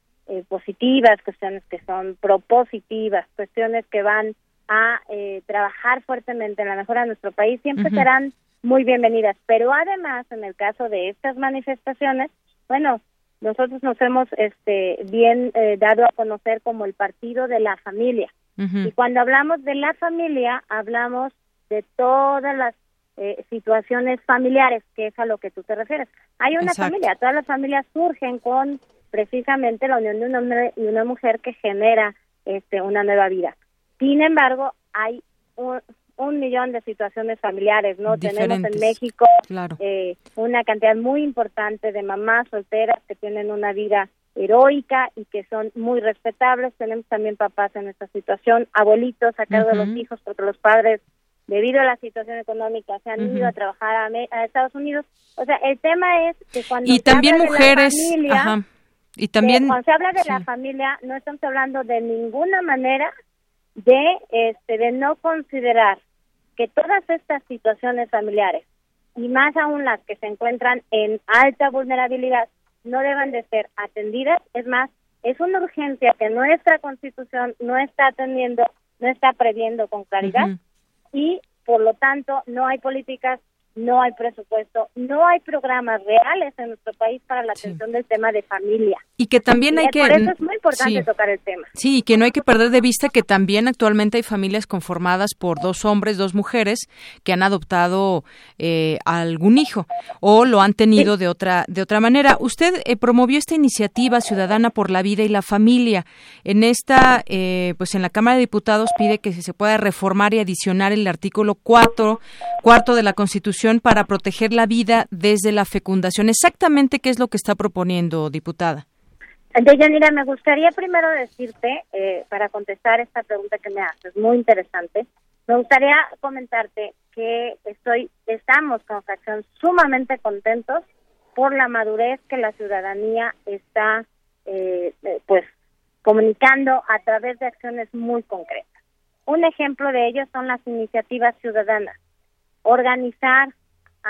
positivas, cuestiones que son propositivas, cuestiones que van a trabajar fuertemente en la mejora de nuestro país, siempre serán muy bienvenidas. Pero además, en el caso de estas manifestaciones, bueno, nosotros nos hemos este, bien eh, dado a conocer como el partido de la familia. Y cuando hablamos de la familia, hablamos de todas las eh, situaciones familiares, que es a lo que tú te refieres. Hay una familia, todas las familias surgen con precisamente la unión de un hombre y una mujer que genera este, una nueva vida. Sin embargo, hay un, un millón de situaciones familiares, ¿no? Tenemos en México eh, una cantidad muy importante de mamás solteras que tienen una vida heroica y que son muy respetables. Tenemos también papás en esta situación, abuelitos a cargo de los hijos, porque los padres, debido a la situación económica, se han ido a trabajar a, Estados Unidos. O sea, el tema es que cuando y también mujeres, y también cuando se habla de la familia, no estamos hablando de ninguna manera de este de no considerar que todas estas situaciones familiares y más aún las que se encuentran en alta vulnerabilidad no deben de ser atendidas. Es más, es una urgencia que nuestra constitución no está atendiendo, no está previendo con claridad y por lo tanto no hay políticas no hay presupuesto, no hay programas reales en nuestro país para la atención del tema de familia. Y que también hay que... Por eso es muy importante tocar el tema. Sí, y que no hay que perder de vista que también actualmente hay familias conformadas por dos hombres, dos mujeres que han adoptado eh, algún hijo o lo han tenido de otra de otra manera. Usted eh, promovió esta iniciativa ciudadana por la vida y la familia. En esta, eh, pues en la Cámara de Diputados pide que se pueda reformar y adicionar el artículo 4, cuarto de la Constitución para proteger la vida desde la fecundación. Exactamente qué es lo que está proponiendo, diputada. Deyanira, me gustaría primero decirte, eh, para contestar esta pregunta que me haces, muy interesante, me gustaría comentarte que estoy, estamos con fracción sumamente contentos por la madurez que la ciudadanía está, eh, pues, comunicando a través de acciones muy concretas. Un ejemplo de ello son las iniciativas ciudadanas organizar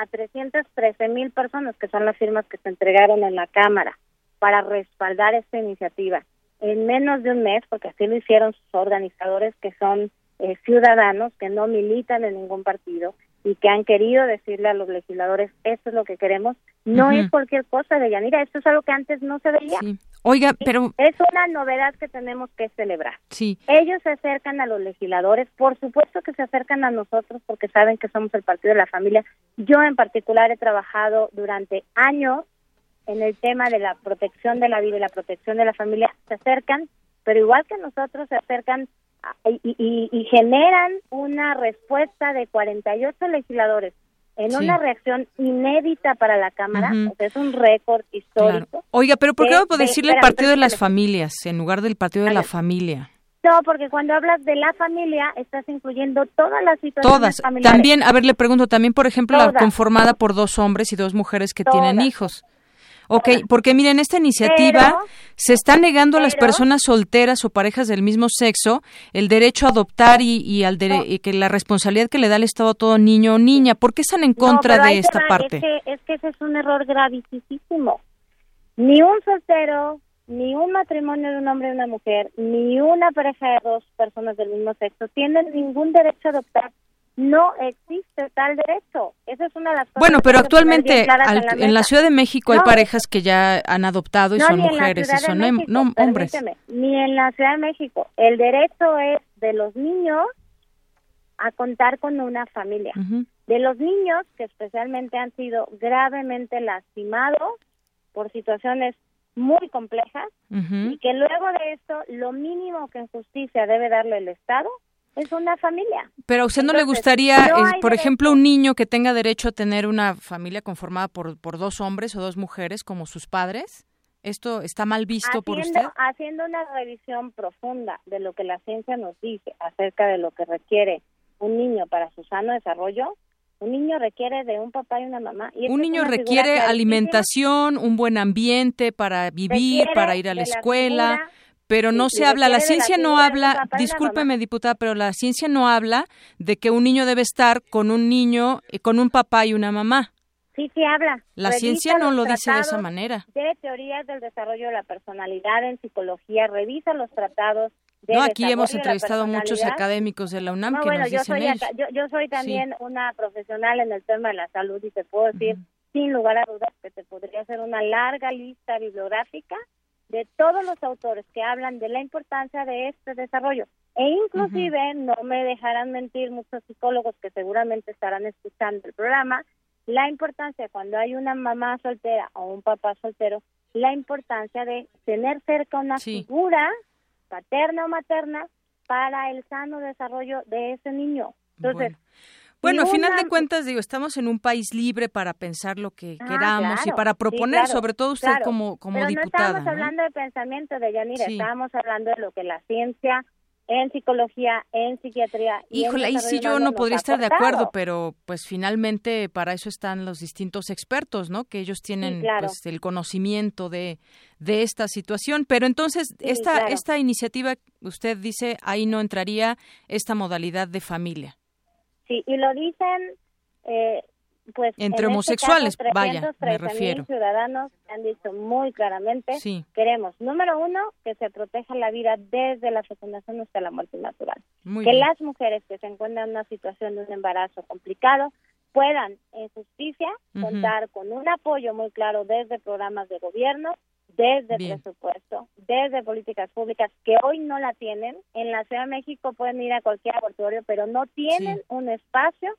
a 313 mil personas, que son las firmas que se entregaron en la Cámara, para respaldar esta iniciativa. En menos de un mes, porque así lo hicieron sus organizadores, que son eh, ciudadanos, que no militan en ningún partido y que han querido decirle a los legisladores, esto es lo que queremos, no es cualquier cosa de Yanira, esto es algo que antes no se veía. Oiga, pero... Es una novedad que tenemos que celebrar. Sí. Ellos se acercan a los legisladores, por supuesto que se acercan a nosotros porque saben que somos el partido de la familia. Yo en particular he trabajado durante años en el tema de la protección de la vida y la protección de la familia. Se acercan, pero igual que nosotros se acercan y, generan una respuesta de 48 legisladores en una reacción inédita para la Cámara, es un récord histórico. Oiga, pero ¿por qué no puedo decirle el Partido de las Familias en lugar del Partido de la Familia? No, porque cuando hablas de la familia estás incluyendo todas las situaciones Todas. También, a ver, le pregunto, también, por ejemplo, la conformada por dos hombres y dos mujeres que tienen hijos. Ok, porque miren, esta iniciativa se está negando a las personas solteras o parejas del mismo sexo el derecho a adoptar y, al que la responsabilidad que le da el Estado a todo niño o niña. ¿Por qué están en contra de esta parte? Es que, es que ese es un error gravísimo. Ni un soltero, ni un matrimonio de un hombre y una mujer, ni una pareja de dos personas del mismo sexo tienen ningún derecho a adoptar no existe tal derecho. Esa es una de las cosas Bueno, pero actualmente en, la Ciudad de México hay parejas que ya han adoptado y son mujeres y son no, hombres. Ni en la Ciudad de México. El derecho es de los niños a contar con una familia. De los niños que especialmente han sido gravemente lastimados por situaciones muy complejas y que luego de esto lo mínimo que en justicia debe darle el Estado es una familia. Pero a usted no le gustaría, por ejemplo, un niño que tenga derecho a tener una familia conformada por, por dos hombres o dos mujeres como sus padres? ¿Esto está mal visto por usted? Haciendo una revisión profunda de lo que la ciencia nos dice acerca de lo que requiere un niño para su sano desarrollo, un niño requiere de un papá y una mamá. Y un niño requiere alimentación, un buen ambiente para vivir, para ir a la escuela. Pero no se habla, la ciencia no habla, discúlpeme diputada, pero la ciencia no habla de que un niño debe estar con un niño, eh, con un papá y una mamá. Sí, sí habla. La ciencia no lo dice de esa manera. De teorías del desarrollo de la personalidad en psicología, revisa los tratados. De no, aquí hemos entrevistado a muchos académicos de la UNAM que nos yo dicen soy yo, soy también una profesional en el tema de la salud y te puedo decir sin lugar a dudas que te podría hacer una larga lista bibliográfica de todos los autores que hablan de la importancia de este desarrollo. E inclusive, no me dejarán mentir muchos psicólogos que seguramente estarán escuchando el programa, la importancia cuando hay una mamá soltera o un papá soltero, la importancia de tener cerca una figura paterna o materna para el sano desarrollo de ese niño. Entonces, bueno, a final de cuentas, digo, estamos en un país libre para pensar lo que ah, queramos y para proponer, sobre todo usted como, como Pero diputada. No estamos hablando de pensamiento de Yanira, estábamos hablando de lo que la ciencia en psicología, en psiquiatría. Híjole, ahí sí yo no podría estar de acuerdo, pero pues finalmente para eso están los distintos expertos, ¿no? Que ellos tienen pues, el conocimiento de, de esta situación. Pero entonces, esta, esta iniciativa, usted dice, ahí no entraría esta modalidad de familia. Sí, y lo dicen, eh, pues. Entre este homosexuales, vaya, me refiero. ciudadanos han dicho muy claramente: queremos, número uno, que se proteja la vida desde la fecundación hasta la muerte natural. que las mujeres que se encuentran en una situación de un embarazo complicado puedan, en justicia, contar con un apoyo muy claro desde programas de gobierno desde presupuesto, desde políticas públicas que hoy no la tienen. En la Ciudad de México pueden ir a cualquier abortorio, pero no tienen un espacio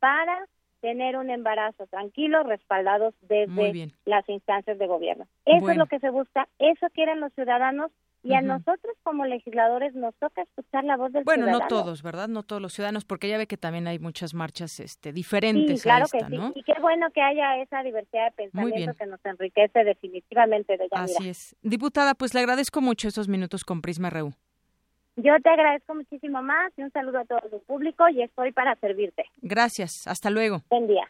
para tener un embarazo tranquilo, respaldados desde las instancias de gobierno. Eso es lo que se busca, eso quieren los ciudadanos y a nosotros como legisladores nos toca escuchar la voz del bueno, ciudadano. Bueno, no todos, ¿verdad? No todos los ciudadanos, porque ya ve que también hay muchas marchas este, diferentes. Sí, claro que sí. Y qué bueno que haya esa diversidad de pensamiento que nos enriquece definitivamente. De Así es. Diputada, pues le agradezco mucho estos minutos con Prisma RU. Yo te agradezco muchísimo más y un saludo a todo el público y estoy para servirte. Gracias. Hasta luego. Buen día.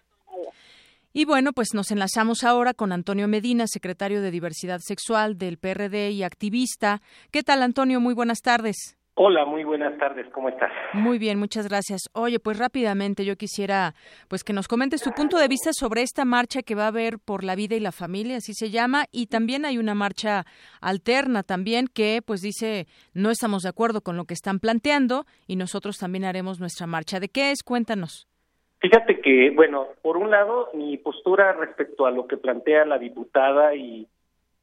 Y bueno, pues nos enlazamos ahora con Antonio Medina, secretario de Diversidad Sexual del PRD y activista. ¿Qué tal, Antonio? Muy buenas tardes. Hola, muy buenas tardes, ¿cómo estás? Muy bien, muchas gracias. Oye, pues rápidamente yo quisiera pues que nos comentes tu punto de vista sobre esta marcha que va a haber por la vida y la familia, así se llama, y también hay una marcha alterna también que pues dice no estamos de acuerdo con lo que están planteando y nosotros también haremos nuestra marcha. ¿De qué es? Cuéntanos. Fíjate que, bueno, por un lado, mi postura respecto a lo que plantea la diputada y,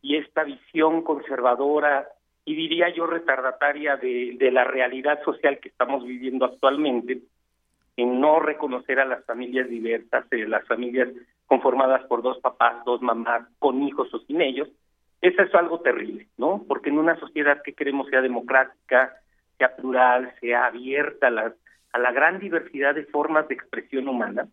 esta visión conservadora y diría yo retardataria de, la realidad social que estamos viviendo actualmente, en no reconocer a las familias diversas, eh, las familias conformadas por dos papás, dos mamás, con hijos o sin ellos, eso es algo terrible, ¿no? Porque en una sociedad que queremos sea democrática, sea plural, sea abierta a a la gran diversidad de formas de expresión humana,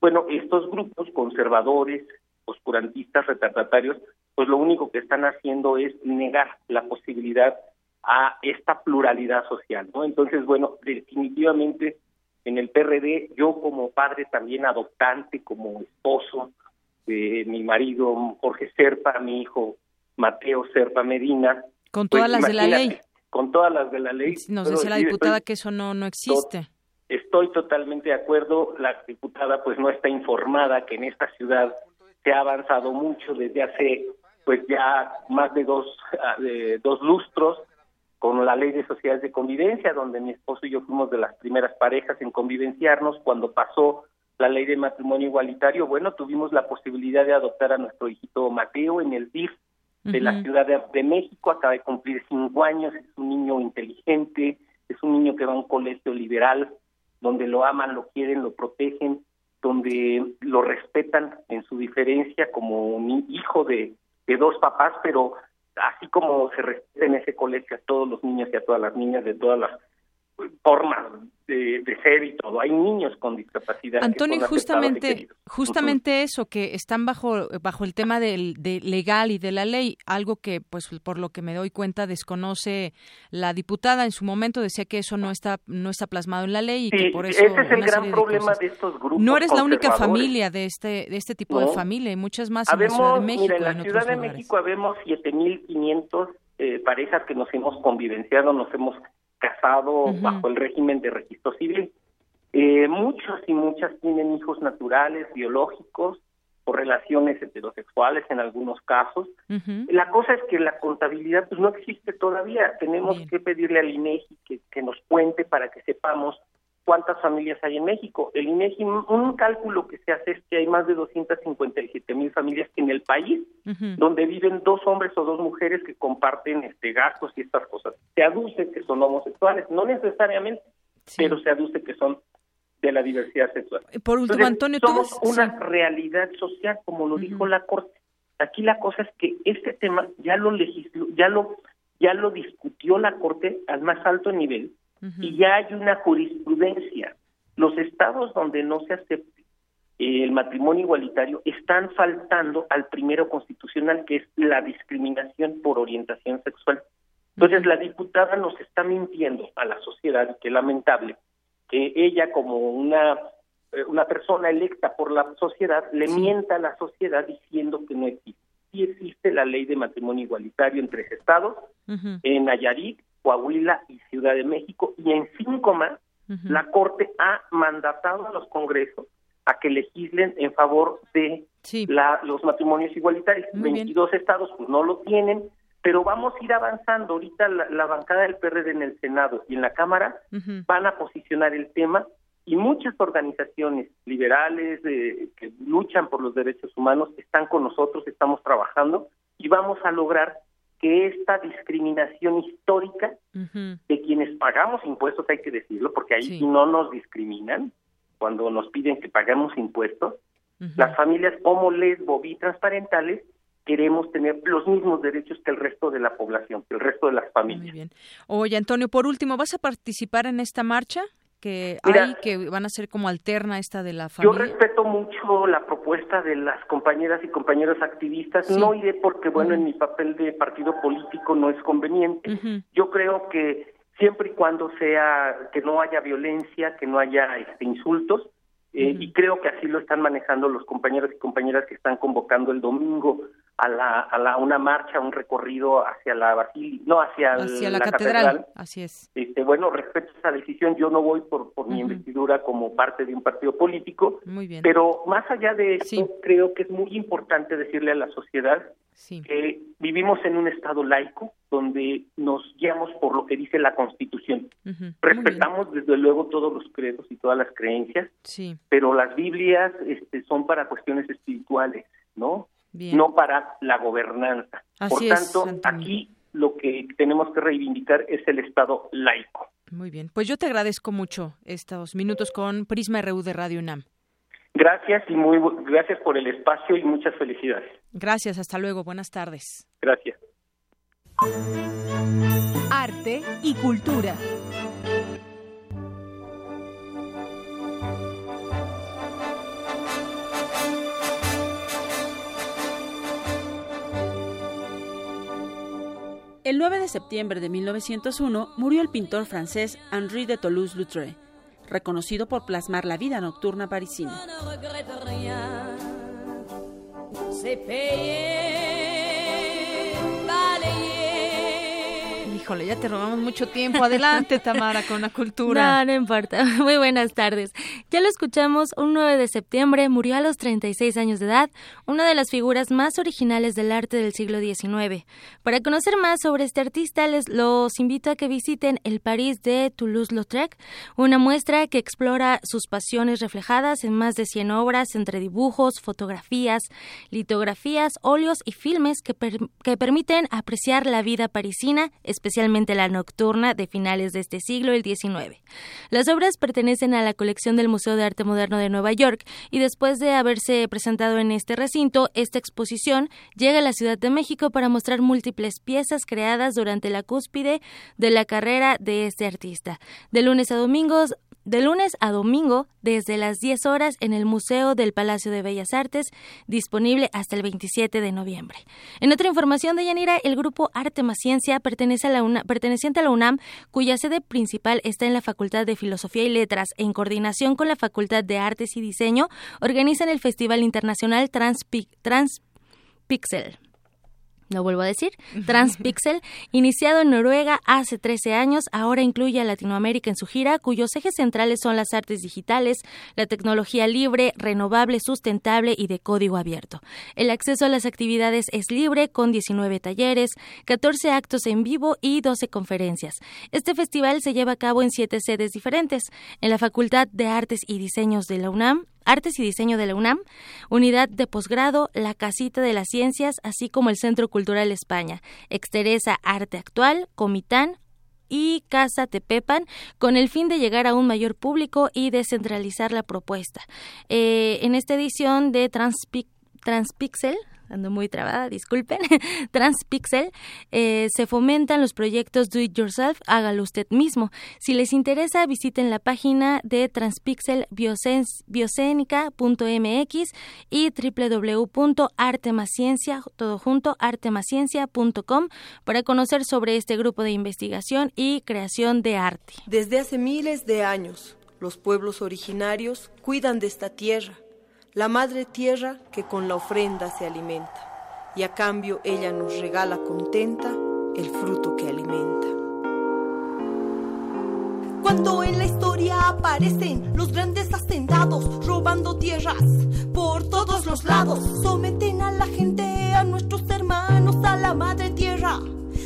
bueno, estos grupos conservadores, oscurantistas, retardatarios, pues lo único que están haciendo es negar la posibilidad a esta pluralidad social, ¿no? Entonces, bueno, definitivamente en el PRD, yo como padre también adoptante, como esposo de mi marido Jorge Serpa, mi hijo Mateo Serpa Medina. Con todas pues, las de la ley. Con todas las de la ley. Nos decía la diputada que eso no, no existe. Estoy totalmente de acuerdo. La diputada pues no está informada que en esta ciudad se ha avanzado mucho desde hace pues ya más de dos, ah, de dos lustros con la ley de sociedades de convivencia, donde mi esposo y yo fuimos de las primeras parejas en convivenciarnos. Cuando pasó la ley de matrimonio igualitario, bueno, tuvimos la posibilidad de adoptar a nuestro hijito Mateo en el DIF de la Ciudad de, de, México, acaba de cumplir cinco años, es un niño inteligente, es un niño que va a un colegio liberal, donde lo aman, lo quieren, lo protegen, donde lo respetan en su diferencia como un hijo de, de dos papás, pero así como se respeta en ese colegio a todos los niños y a todas las niñas de todas las formas de, ser y todo. Hay niños con discapacidad. Antonio, justamente, justamente eso, que están bajo, bajo el tema del de legal y de la ley, algo que, pues, por lo que me doy cuenta, desconoce la diputada. En su momento decía que eso no está, no está plasmado en la ley y que por eso. Ese es el gran problema de, estos grupos. No eres la única familia de este, de este tipo de familia, hay muchas más en la Ciudad de México. Mira, en la Ciudad de México habemos 7.500 eh, parejas que nos hemos convivenciado, nos hemos casado bajo el régimen de registro civil. Eh, muchos y muchas tienen hijos naturales, biológicos, o relaciones heterosexuales en algunos casos. La cosa es que la contabilidad pues no existe todavía. Tenemos que pedirle al INEGI que, que nos cuente para que sepamos cuántas familias hay en México. El INEGI, un cálculo que se hace es que hay más de 257 mil familias en el país donde viven dos hombres o dos mujeres que comparten este gastos y estas cosas. Se aduce que son homosexuales, no necesariamente, pero se aduce que son de la diversidad sexual. Por último, Antonio, somos una realidad social, como lo dijo la Corte. Aquí la cosa es que este tema ya lo legisló, ya lo ya lo discutió la Corte al más alto nivel y ya hay una jurisprudencia. Los estados donde no se acepte el matrimonio igualitario están faltando al primero constitucional, que es la discriminación por orientación sexual. Entonces, la diputada nos está mintiendo a la sociedad, y qué lamentable, que ella como una eh, una persona electa por la sociedad le mienta a la sociedad diciendo que no existe. Sí existe la ley de matrimonio igualitario en tres estados, en Nayarit, Coahuila y Ciudad de México, y en cinco más, la Corte ha mandatado a los congresos a que legislen en favor de la, los matrimonios igualitarios. 22 estados pues no lo tienen, pero vamos a ir avanzando. Ahorita la, bancada del PRD en el Senado y en la Cámara van a posicionar el tema y muchas organizaciones liberales que luchan por los derechos humanos están con nosotros, estamos trabajando y vamos a lograr que esta discriminación histórica de quienes pagamos impuestos, hay que decirlo, porque ahí no nos discriminan cuando nos piden que paguemos impuestos, las familias homo, lesbo, transparentales queremos tener los mismos derechos que el resto de la población, que el resto de las familias. Muy bien. Oye, Antonio, por último, ¿vas a participar en esta marcha? Que hay que van a ser como alterna esta de la familia. Yo respeto mucho la propuesta de las compañeras y compañeros activistas. No iré porque, bueno, en mi papel de partido político no es conveniente. Yo creo que siempre y cuando sea que no haya violencia, que no haya este, insultos, eh, y creo que así lo están manejando los compañeros y compañeras que están convocando el domingo a la, a la una marcha, un recorrido hacia la basílica, no hacia, la, catedral. Así es. Este, bueno, respecto a esa decisión, yo no voy por, por mi investidura como parte de un partido político. Muy bien. Pero más allá de eso, creo que es muy importante decirle a la sociedad que vivimos en un estado laico donde nos guiamos por lo que dice la Constitución. Respetamos desde luego todos los credos y todas las creencias, sí. pero las Biblias este, son para cuestiones espirituales, ¿no? No para la gobernanza. por tanto, aquí lo que tenemos que reivindicar es el estado laico. Muy bien, pues yo te agradezco mucho estos minutos con Prisma RU de Radio UNAM. Gracias y muy gracias por el espacio y muchas felicidades. Gracias, hasta luego, buenas tardes. Gracias. Arte y cultura. El 9 de septiembre de 1901 murió el pintor francés Henri de Toulouse-Lautrec, reconocido por plasmar la vida nocturna parisina. Híjole, ya te robamos mucho tiempo. Adelante, Tamara, con la cultura. No, no importa. Muy buenas tardes. Ya lo escuchamos, un 9 de septiembre murió a los 36 años de edad, una de las figuras más originales del arte del siglo XIX. Para conocer más sobre este artista, les los invito a que visiten el París de Toulouse-Lautrec, una muestra que explora sus pasiones reflejadas en más de 100 obras entre dibujos, fotografías, litografías, óleos y filmes que, que permiten apreciar la vida parisina, especialmente especialmente la nocturna de finales de este siglo, el XIX. Las obras pertenecen a la colección del Museo de Arte Moderno de Nueva York y después de haberse presentado en este recinto, esta exposición llega a la Ciudad de México para mostrar múltiples piezas creadas durante la cúspide de la carrera de este artista. De lunes a domingos de lunes a domingo desde las 10 horas en el Museo del Palacio de Bellas Artes, disponible hasta el 27 de noviembre. En otra información de Yanira, el grupo Arte más Ciencia pertenece a la perteneciente a la UNAM, cuya sede principal está en la Facultad de Filosofía y Letras, en coordinación con la Facultad de Artes y Diseño, organizan el Festival Internacional Transpixel lo vuelvo a decir, Transpixel, iniciado en Noruega hace 13 años, ahora incluye a Latinoamérica en su gira, cuyos ejes centrales son las artes digitales, la tecnología libre, renovable, sustentable y de código abierto. El acceso a las actividades es libre, con 19 talleres, 14 actos en vivo y 12 conferencias. Este festival se lleva a cabo en siete sedes diferentes, en la Facultad de Artes y Diseños de la UNAM, Artes y Diseño de la UNAM, Unidad de Posgrado, la Casita de las Ciencias, así como el Centro Cultural España, Exteresa Arte Actual, Comitán, y Casa Tepepan con el fin de llegar a un mayor público y descentralizar la propuesta. Eh, en esta edición de Transpixel, muy trabada, disculpen, Transpixel, eh, se fomentan los proyectos Do It Yourself, hágalo usted mismo. Si les interesa, visiten la página de Transpixel biocénica.mx y www.artemasciencia, todo junto, artemasciencia.com para conocer sobre este grupo de investigación y creación de arte. Desde hace miles de años, los pueblos originarios cuidan de esta tierra la madre tierra que con la ofrenda se alimenta, y a cambio ella nos regala contenta el fruto que alimenta. Cuando en la historia aparecen los grandes hacendados robando tierras por todos los lados, someten a la gente, a nuestros hermanos, a la madre tierra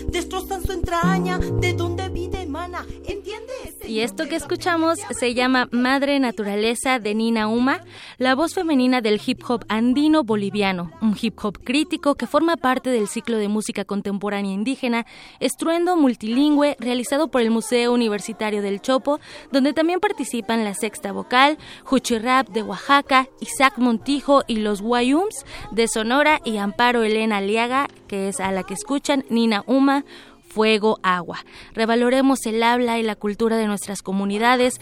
destrozan su entraña, de donde vida emana, ¿entiendes? Y esto que escuchamos se llama Madre Naturaleza de Nina Uma, la voz femenina del hip hop andino boliviano, un hip hop crítico que forma parte del ciclo de música contemporánea indígena, estruendo multilingüe realizado por el Museo Universitario del Chopo, donde también participan la Sexta Vocal, Rap de Oaxaca, Isaac Montijo y los Guayums de Sonora y Amparo Elena Aliaga, que es a la que escuchan Nina Uma, fuego, agua. Revaloremos el habla y la cultura de nuestras comunidades.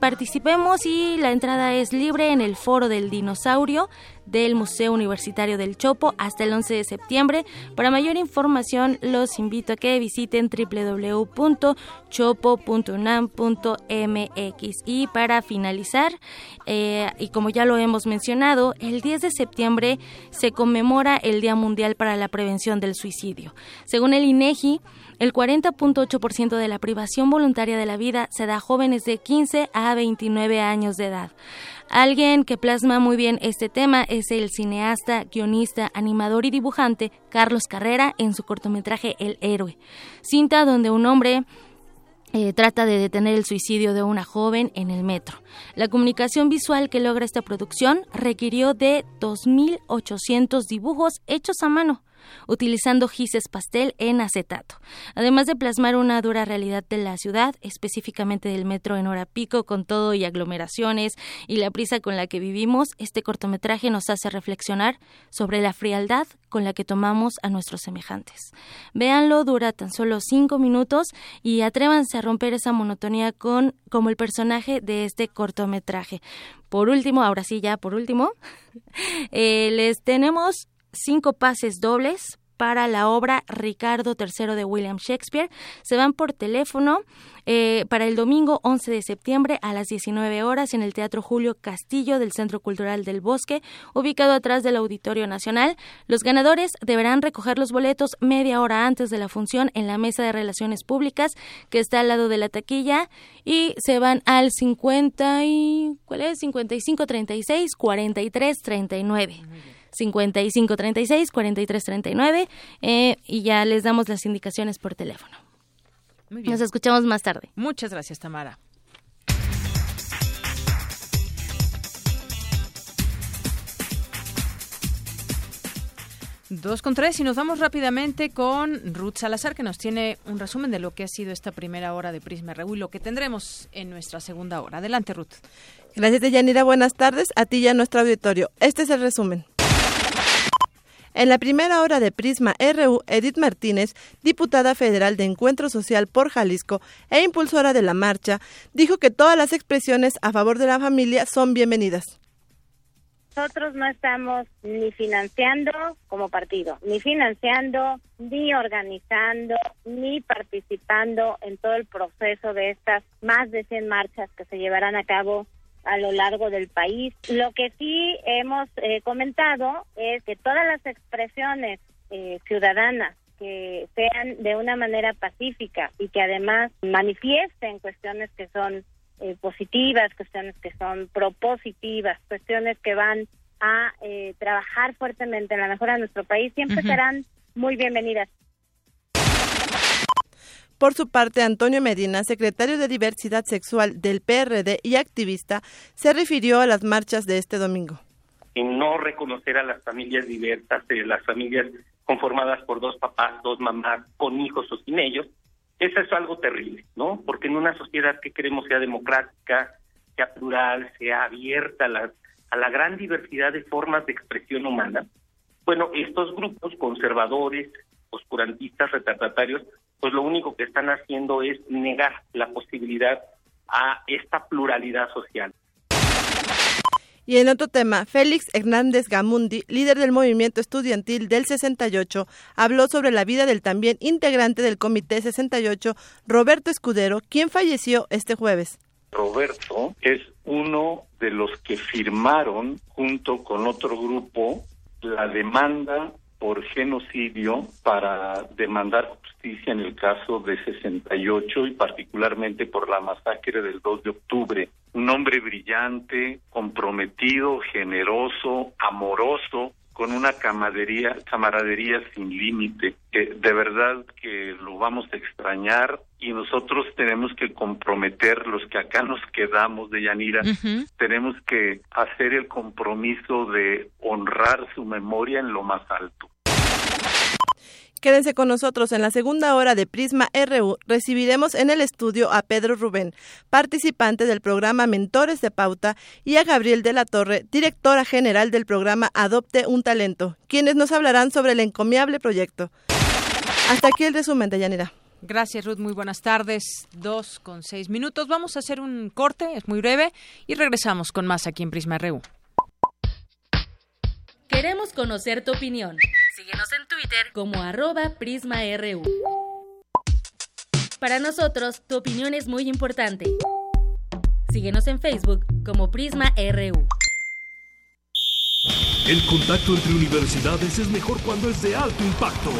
participemos y la entrada es libre en el Foro del Dinosaurio del Museo Universitario del Chopo hasta el 11 de septiembre. Para mayor información los invito a que visiten www.chopo.unam.mx. Y para finalizar, eh, y como ya lo hemos mencionado, el 10 de septiembre se conmemora el Día Mundial para la Prevención del Suicidio. Según el INEGI, el 40.8% de la privación voluntaria de la vida se da a jóvenes de 15 a 29 años de edad. Alguien que plasma muy bien este tema es el cineasta, guionista, animador y dibujante Carlos Carrera en su cortometraje El Héroe, cinta donde un hombre eh, trata de detener el suicidio de una joven en el metro. La comunicación visual que logra esta producción requirió de 2.800 dibujos hechos a mano utilizando gises pastel en acetato. Además de plasmar una dura realidad de la ciudad, específicamente del metro en hora pico, con todo y aglomeraciones y la prisa con la que vivimos, este cortometraje nos hace reflexionar sobre la frialdad con la que tomamos a nuestros semejantes. Véanlo, dura tan solo cinco minutos y atrévanse a romper esa monotonía con como el personaje de este cortometraje. Por último, ahora sí ya por último, eh, les tenemos cinco pases dobles para la obra Ricardo III de William Shakespeare. Se van por teléfono eh, para el domingo 11 de septiembre a las 19 horas en el Teatro Julio Castillo del Centro Cultural del Bosque, ubicado atrás del Auditorio Nacional. Los ganadores deberán recoger los boletos media hora antes de la función en la mesa de relaciones públicas que está al lado de la taquilla y se van al 50 y ¿cuál es? 55 36 43 39. 5536 4339 eh, y ya les damos las indicaciones por teléfono. Muy bien. Nos escuchamos más tarde. Muchas gracias, Tamara. Dos con tres y nos vamos rápidamente con Ruth Salazar que nos tiene un resumen de lo que ha sido esta primera hora de Prisma RU y lo que tendremos en nuestra segunda hora. Adelante, Ruth. Gracias, Deyanira. Buenas tardes a ti y a nuestro auditorio. Este es el resumen. En la primera hora de Prisma RU, Edith Martínez, diputada federal de Encuentro Social por Jalisco e impulsora de la marcha, dijo que todas las expresiones a favor de la familia son bienvenidas. Nosotros no estamos ni financiando como partido, ni financiando, ni organizando, ni participando en todo el proceso de estas más de 100 marchas que se llevarán a cabo a lo largo del país. Lo que sí hemos eh, comentado es que todas las expresiones eh, ciudadanas que sean de una manera pacífica y que además manifiesten cuestiones que son eh, positivas, cuestiones que son propositivas, cuestiones que van a eh, trabajar fuertemente en la mejora de nuestro país, siempre serán muy bienvenidas. Por su parte, Antonio Medina, secretario de Diversidad Sexual del PRD y activista, se refirió a las marchas de este domingo. En no reconocer a las familias diversas, eh, las familias conformadas por dos papás, dos mamás, con hijos o sin ellos, eso es algo terrible, ¿no? Porque en una sociedad que queremos sea democrática, sea plural, sea abierta a la, a la gran diversidad de formas de expresión humana, bueno, estos grupos conservadores, oscurantistas, retardatarios, pues lo único que están haciendo es negar la posibilidad a esta pluralidad social. Y en otro tema, Félix Hernández Gamundi, líder del movimiento estudiantil del 68, habló sobre la vida del también integrante del Comité 68, Roberto Escudero, quien falleció este jueves. Roberto es uno de los que firmaron junto con otro grupo la demanda por genocidio para demandar justicia en el caso de 68 y particularmente por la masacre del 2 de octubre. Un hombre brillante, comprometido, generoso, amoroso, con una camaradería, camaradería sin límite. que de verdad que lo vamos a extrañar y nosotros tenemos que comprometer los que acá nos quedamos de Yanira, tenemos que hacer el compromiso de honrar su memoria en lo más alto. Quédense con nosotros en la segunda hora de Prisma RU. Recibiremos en el estudio a Pedro Rubén, participante del programa Mentores de Pauta, y a Gabriel de la Torre, directora general del programa Adopte un Talento, quienes nos hablarán sobre el encomiable proyecto. Hasta aquí el resumen de Yanira. Gracias, Ruth. Muy buenas tardes. Dos con seis minutos. Vamos a hacer un corte, es muy breve, y regresamos con más aquí en Prisma RU. Queremos conocer tu opinión. Síguenos en Twitter como arroba PrismaRU. Para nosotros, tu opinión es muy importante. Síguenos en Facebook como Prisma RU. El contacto entre universidades es mejor cuando es de alto impacto.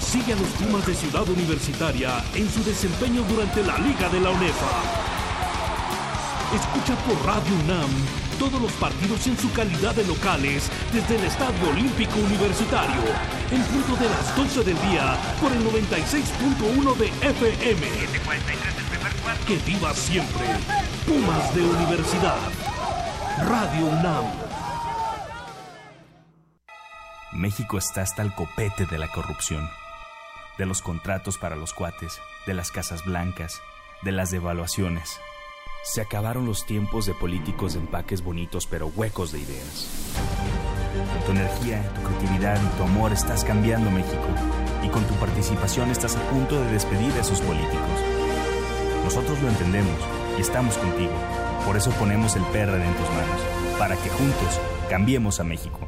Sigue a los Pumas de Ciudad Universitaria en su desempeño durante la Liga de la UNEFA. Escucha por Radio UNAM todos los partidos en su calidad de locales desde el Estadio Olímpico Universitario, en punto de las 12 del día por el 96.1 de FM. Que viva siempre Pumas de Universidad. Radio UNAM. México está hasta el copete de la corrupción, de los contratos para los cuates, de las casas blancas, de las devaluaciones. Se acabaron los tiempos de políticos de empaques bonitos pero huecos de ideas. Con tu energía, tu creatividad y tu amor estás cambiando México. Y con tu participación estás a punto de despedir a esos políticos. Nosotros lo entendemos y estamos contigo. Por eso ponemos el PRD en tus manos, para que juntos cambiemos a México.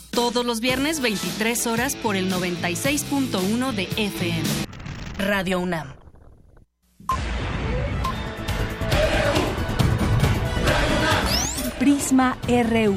todos los viernes 23 horas por el 96.1 de FM. Radio UNAM. Prisma RU.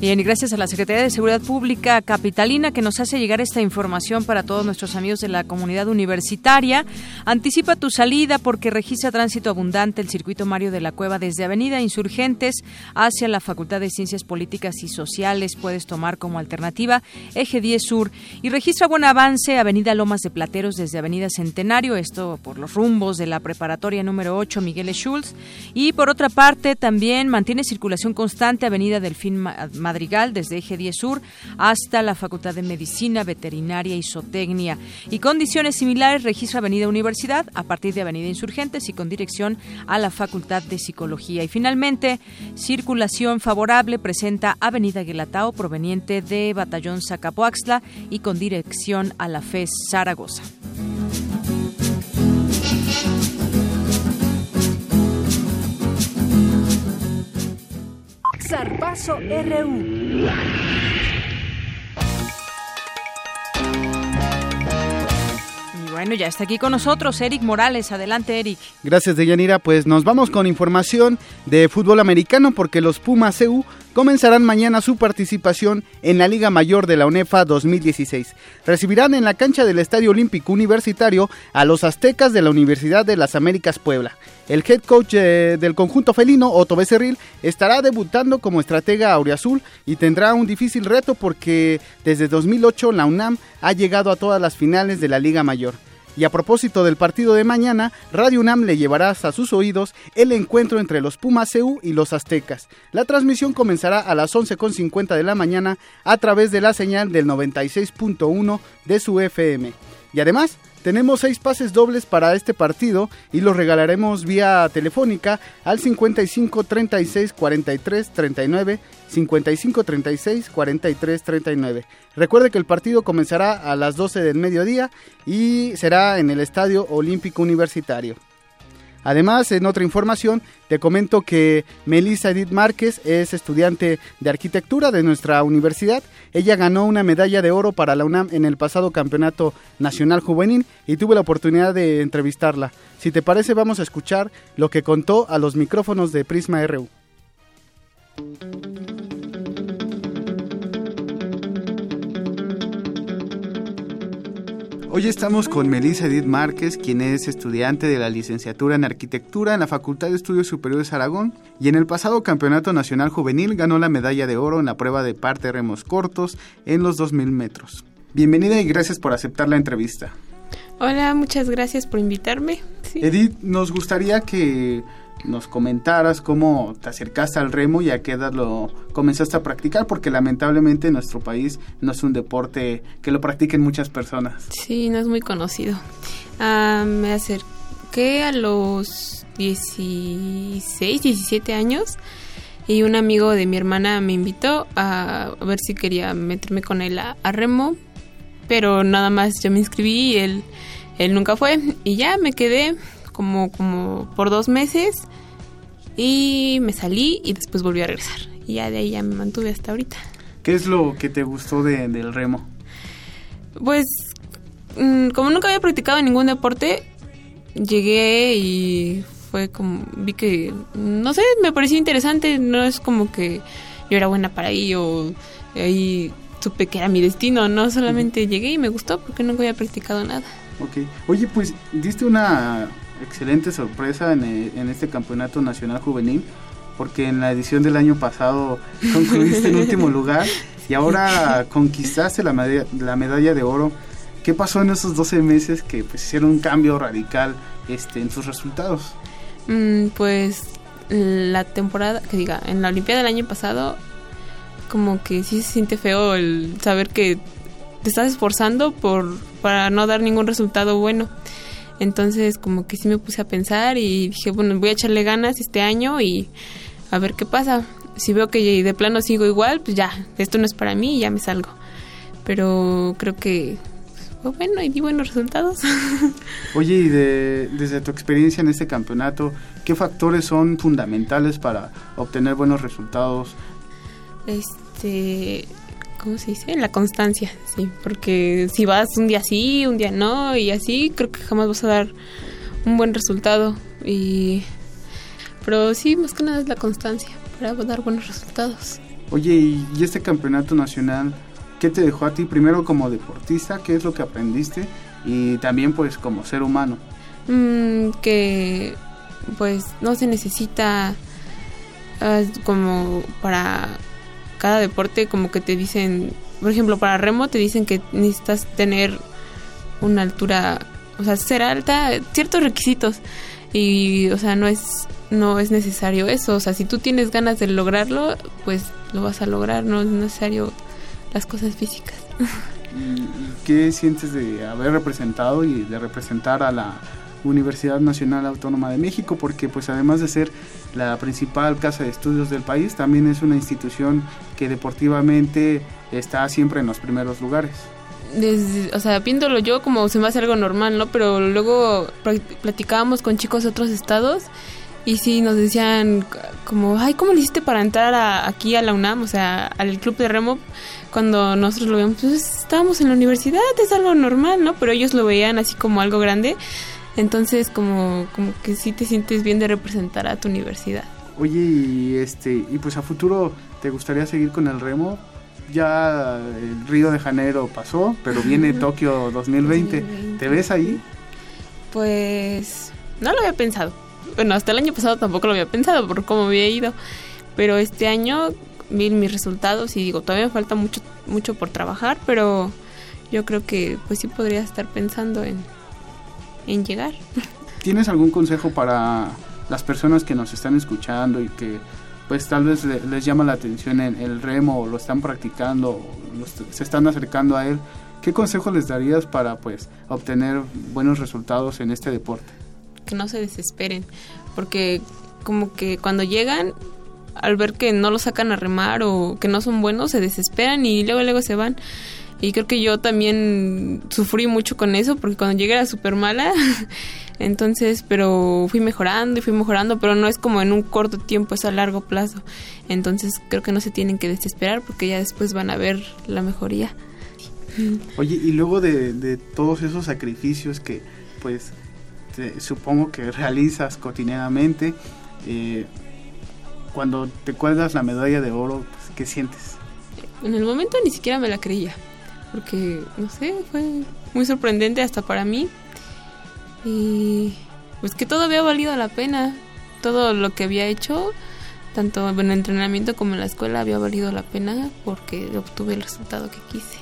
Bien, y gracias a la Secretaría de Seguridad Pública Capitalina que nos hace llegar esta información para todos nuestros amigos de la comunidad universitaria. Anticipa tu salida porque registra tránsito abundante el circuito Mario de la Cueva desde Avenida Insurgentes hacia la Facultad de Ciencias Políticas y Sociales. Puedes tomar como alternativa Eje 10 Sur y registra buen avance Avenida Lomas de Plateros desde Avenida Centenario, esto por los rumbos de la preparatoria número 8 Miguel Schulz. Y por otra parte, también mantiene circulación constante Avenida Delfín Madrigal desde Eje 10 Sur hasta la Facultad de Medicina, Veterinaria y Zootecnia. Y condiciones similares registra Avenida Universidad a partir de Avenida Insurgentes y con dirección a la Facultad de Psicología. Y finalmente, circulación favorable presenta Avenida Guelatao proveniente de Batallón Zacapoaxtla y con dirección a la FES Zaragoza. Zarpazo RU. Y bueno, ya está aquí con nosotros Eric Morales. Adelante, Eric. Gracias, Deyanira. Pues nos vamos con información de fútbol americano porque los Pumas CU comenzarán mañana su participación en la Liga Mayor de la UNEFA 2016. Recibirán en la cancha del Estadio Olímpico Universitario a los aztecas de la Universidad de las Américas Puebla. El head coach eh, del conjunto felino, Otto Becerril, estará debutando como estratega auriazul y tendrá un difícil reto porque desde 2008 la UNAM ha llegado a todas las finales de la Liga Mayor. Y a propósito del partido de mañana, Radio UNAM le llevará hasta sus oídos el encuentro entre los Pumas CU y los Aztecas. La transmisión comenzará a las 11.50 de la mañana a través de la señal del 96.1 de su FM. Y además, tenemos seis pases dobles para este partido y los regalaremos vía telefónica al 55 36 43 39 55 36 43 39. Recuerde que el partido comenzará a las 12 del mediodía y será en el Estadio Olímpico Universitario. Además, en otra información, te comento que Melissa Edith Márquez es estudiante de arquitectura de nuestra universidad. Ella ganó una medalla de oro para la UNAM en el pasado Campeonato Nacional Juvenil y tuve la oportunidad de entrevistarla. Si te parece, vamos a escuchar lo que contó a los micrófonos de Prisma RU. Hoy estamos con Melissa Edith Márquez, quien es estudiante de la licenciatura en arquitectura en la Facultad de Estudios Superiores Aragón y en el pasado Campeonato Nacional Juvenil ganó la medalla de oro en la prueba de parte remos cortos en los 2000 metros. Bienvenida y gracias por aceptar la entrevista. Hola, muchas gracias por invitarme. Sí. Edith, nos gustaría que nos comentaras cómo te acercaste al remo y a qué edad lo comenzaste a practicar, porque lamentablemente en nuestro país no es un deporte que lo practiquen muchas personas. Sí, no es muy conocido. Ah, me acerqué a los 16, 17 años y un amigo de mi hermana me invitó a, ver si quería meterme con él a, remo, pero nada más yo me inscribí y él, él nunca fue y ya me quedé como, como por dos meses y me salí y después volví a regresar y ya de ahí ya me mantuve hasta ahorita. ¿Qué es lo que te gustó de, del remo? Pues mm, como nunca había practicado ningún deporte, llegué y fue como, vi que, no sé, me pareció interesante, no es como que yo era buena para ahí o ahí supe que era mi destino, no solamente llegué y me gustó porque nunca había practicado nada. Ok, oye pues diste una excelente sorpresa en, eh, en este campeonato nacional juvenil porque en la edición del año pasado concluiste en último lugar y ahora conquistaste la medalla, la medalla de oro. ¿Qué pasó en esos 12 meses que pues, hicieron un cambio radical este, en tus resultados? Mm, pues la temporada, que diga, en la Olimpiada del año pasado, como que sí se siente feo el saber que te estás esforzando por para no dar ningún resultado bueno. Entonces, como que sí me puse a pensar y dije, bueno, voy a echarle ganas este año y a ver qué pasa. Si veo que de plano sigo igual, pues ya, esto no es para mí y ya me salgo. Pero creo que fue bueno y di buenos resultados. Oye, y de, desde tu experiencia en este campeonato, ¿qué factores son fundamentales para obtener buenos resultados? Este, ¿cómo se dice? La constancia, sí, porque si vas un día sí, un día no y así, creo que jamás vas a dar un buen resultado y pero sí, más que nada es la constancia para dar buenos resultados. Oye, y este campeonato nacional, ¿qué te dejó a ti primero como deportista? ¿Qué es lo que aprendiste? Y también pues como ser humano. Mm, que pues no se necesita ah, como para cada deporte como que te dicen, por ejemplo, para remo te dicen que necesitas tener una altura, o sea, ser alta, ciertos requisitos. Y, o sea, no es no es necesario eso. O sea, si tú tienes ganas de lograrlo, pues lo vas a lograr, no es necesario las cosas físicas. ¿Qué sientes de haber representado y de representar a la Universidad Nacional Autónoma de México? Porque pues además de ser la principal casa de estudios del país, también es una institución que deportivamente está siempre en los primeros lugares. o sea, viéndolo yo como se me hace algo normal, ¿no? Pero luego platicábamos con chicos de otros estados y sí, nos decían como, ay, ¿cómo le hiciste para entrar aquí a la UNAM? O sea, al club de remo, cuando nosotros lo veíamos, pues estábamos en la universidad, es algo normal, ¿no? Pero ellos lo veían así como algo grande. Entonces, como, como que sí te sientes bien de representar a tu universidad. Oye, y, este, y pues a futuro, ¿te gustaría seguir con el remo? Ya el Río de Janeiro pasó, pero viene Tokio 2020. ¿Te ves ahí? Pues no lo había pensado bueno, hasta el año pasado tampoco lo había pensado por cómo había ido, pero este año vi mis resultados y digo, todavía me falta mucho, mucho por trabajar, pero yo creo que pues sí podría estar pensando en, en llegar. ¿Tienes algún consejo para las personas que nos están escuchando y que pues tal vez les llama la atención el, el remo o lo están practicando o se están acercando a él? ¿Qué consejo les darías para pues obtener buenos resultados en este deporte? que no se desesperen, porque como que cuando llegan, al ver que no lo sacan a remar o que no son buenos, se desesperan y luego luego se van. Y creo que yo también sufrí mucho con eso, porque cuando llegué era súper mala. Entonces, pero fui mejorando y fui mejorando, pero no es como en un corto tiempo, es a largo plazo. Entonces, creo que no se tienen que desesperar porque ya después van a ver la mejoría. Oye, y luego de, de todos esos sacrificios que, pues, este, supongo que realizas cotidianamente. Eh, cuando te cuelgas la medalla de oro, pues, ¿qué sientes? En el momento ni siquiera me la creía, porque, no sé, fue muy sorprendente hasta para mí. Y pues que todo había valido la pena, todo lo que había hecho, tanto en el entrenamiento como en la escuela, había valido la pena porque obtuve el resultado que quise.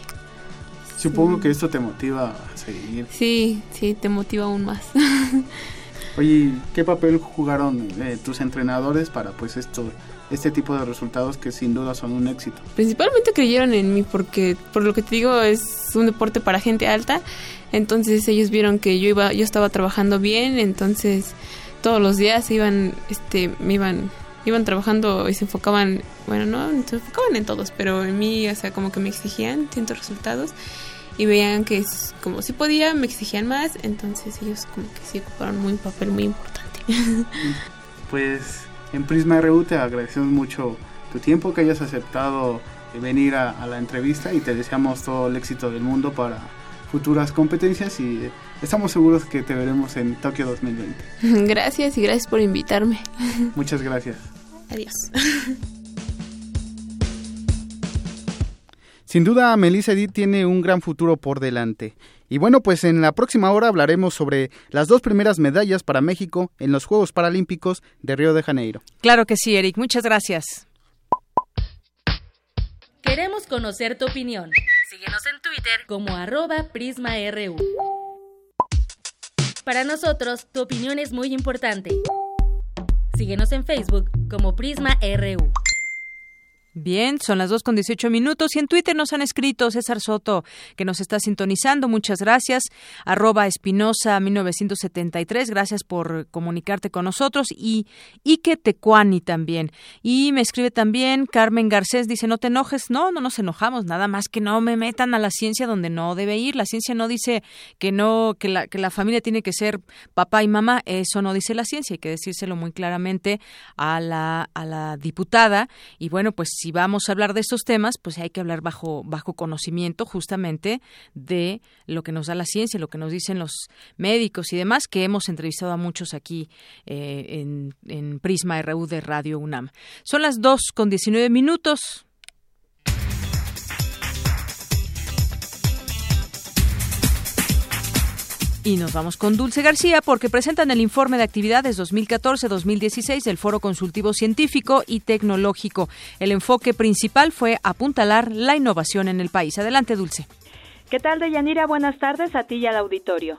Supongo que esto te motiva a seguir. Sí, sí, te motiva aún más. Oye, ¿qué papel jugaron eh, tus entrenadores para pues esto este tipo de resultados que sin duda son un éxito? Principalmente creyeron en mí porque, por lo que te digo, es un deporte para gente alta. Entonces ellos vieron que yo iba, yo estaba trabajando bien, entonces todos los días iban, este, me iban, iban trabajando y se enfocaban, bueno, no, se enfocaban en todos, pero en mí, o sea, como que me exigían ciertos resultados y veían que es, como si podía, me exigían más, entonces ellos como que sí ocuparon un papel muy importante. pues en Prisma RU te agradecemos mucho tu tiempo, que hayas aceptado venir a, la entrevista y te deseamos todo el éxito del mundo para futuras competencias y estamos seguros que te veremos en Tokio 2020. Gracias y gracias por invitarme. Muchas gracias. Adiós. Sin duda, Melissa Edith tiene un gran futuro por delante. Y bueno, pues en la próxima hora hablaremos sobre las dos primeras medallas para México en los Juegos Paralímpicos de Río de Janeiro. Claro que sí, Eric. Muchas gracias. Queremos conocer tu opinión. Síguenos en Twitter como arroba PrismaRU. Para nosotros, tu opinión es muy importante. Síguenos en Facebook como PrismaRU. Bien, son las dos con 18 minutos y en Twitter nos han escrito César Soto, que nos está sintonizando. Muchas gracias. Arroba Espinosa 1973, gracias por comunicarte con nosotros. Y Ike Tecuani también. Y me escribe también Carmen Garcés, dice, no te enojes. No, no nos enojamos, nada más que no me metan a la ciencia donde no debe ir. La ciencia no dice que no, que la, que la familia tiene que ser papá y mamá. Eso no dice la ciencia, hay que decírselo muy claramente a la, a la diputada. Y bueno, pues si vamos a hablar de estos temas, pues hay que hablar bajo, bajo conocimiento justamente de lo que nos da la ciencia, lo que nos dicen los médicos y demás, que hemos entrevistado a muchos aquí eh, en, en Prisma RU de Radio UNAM. Son las 2 con 19 minutos. Y nos vamos con Dulce García porque presentan el informe de actividades 2014-2016 del Foro Consultivo Científico y Tecnológico. El enfoque principal fue apuntalar la innovación en el país. Adelante, Dulce. ¿Qué tal, Deyanira? Buenas tardes a ti y al auditorio.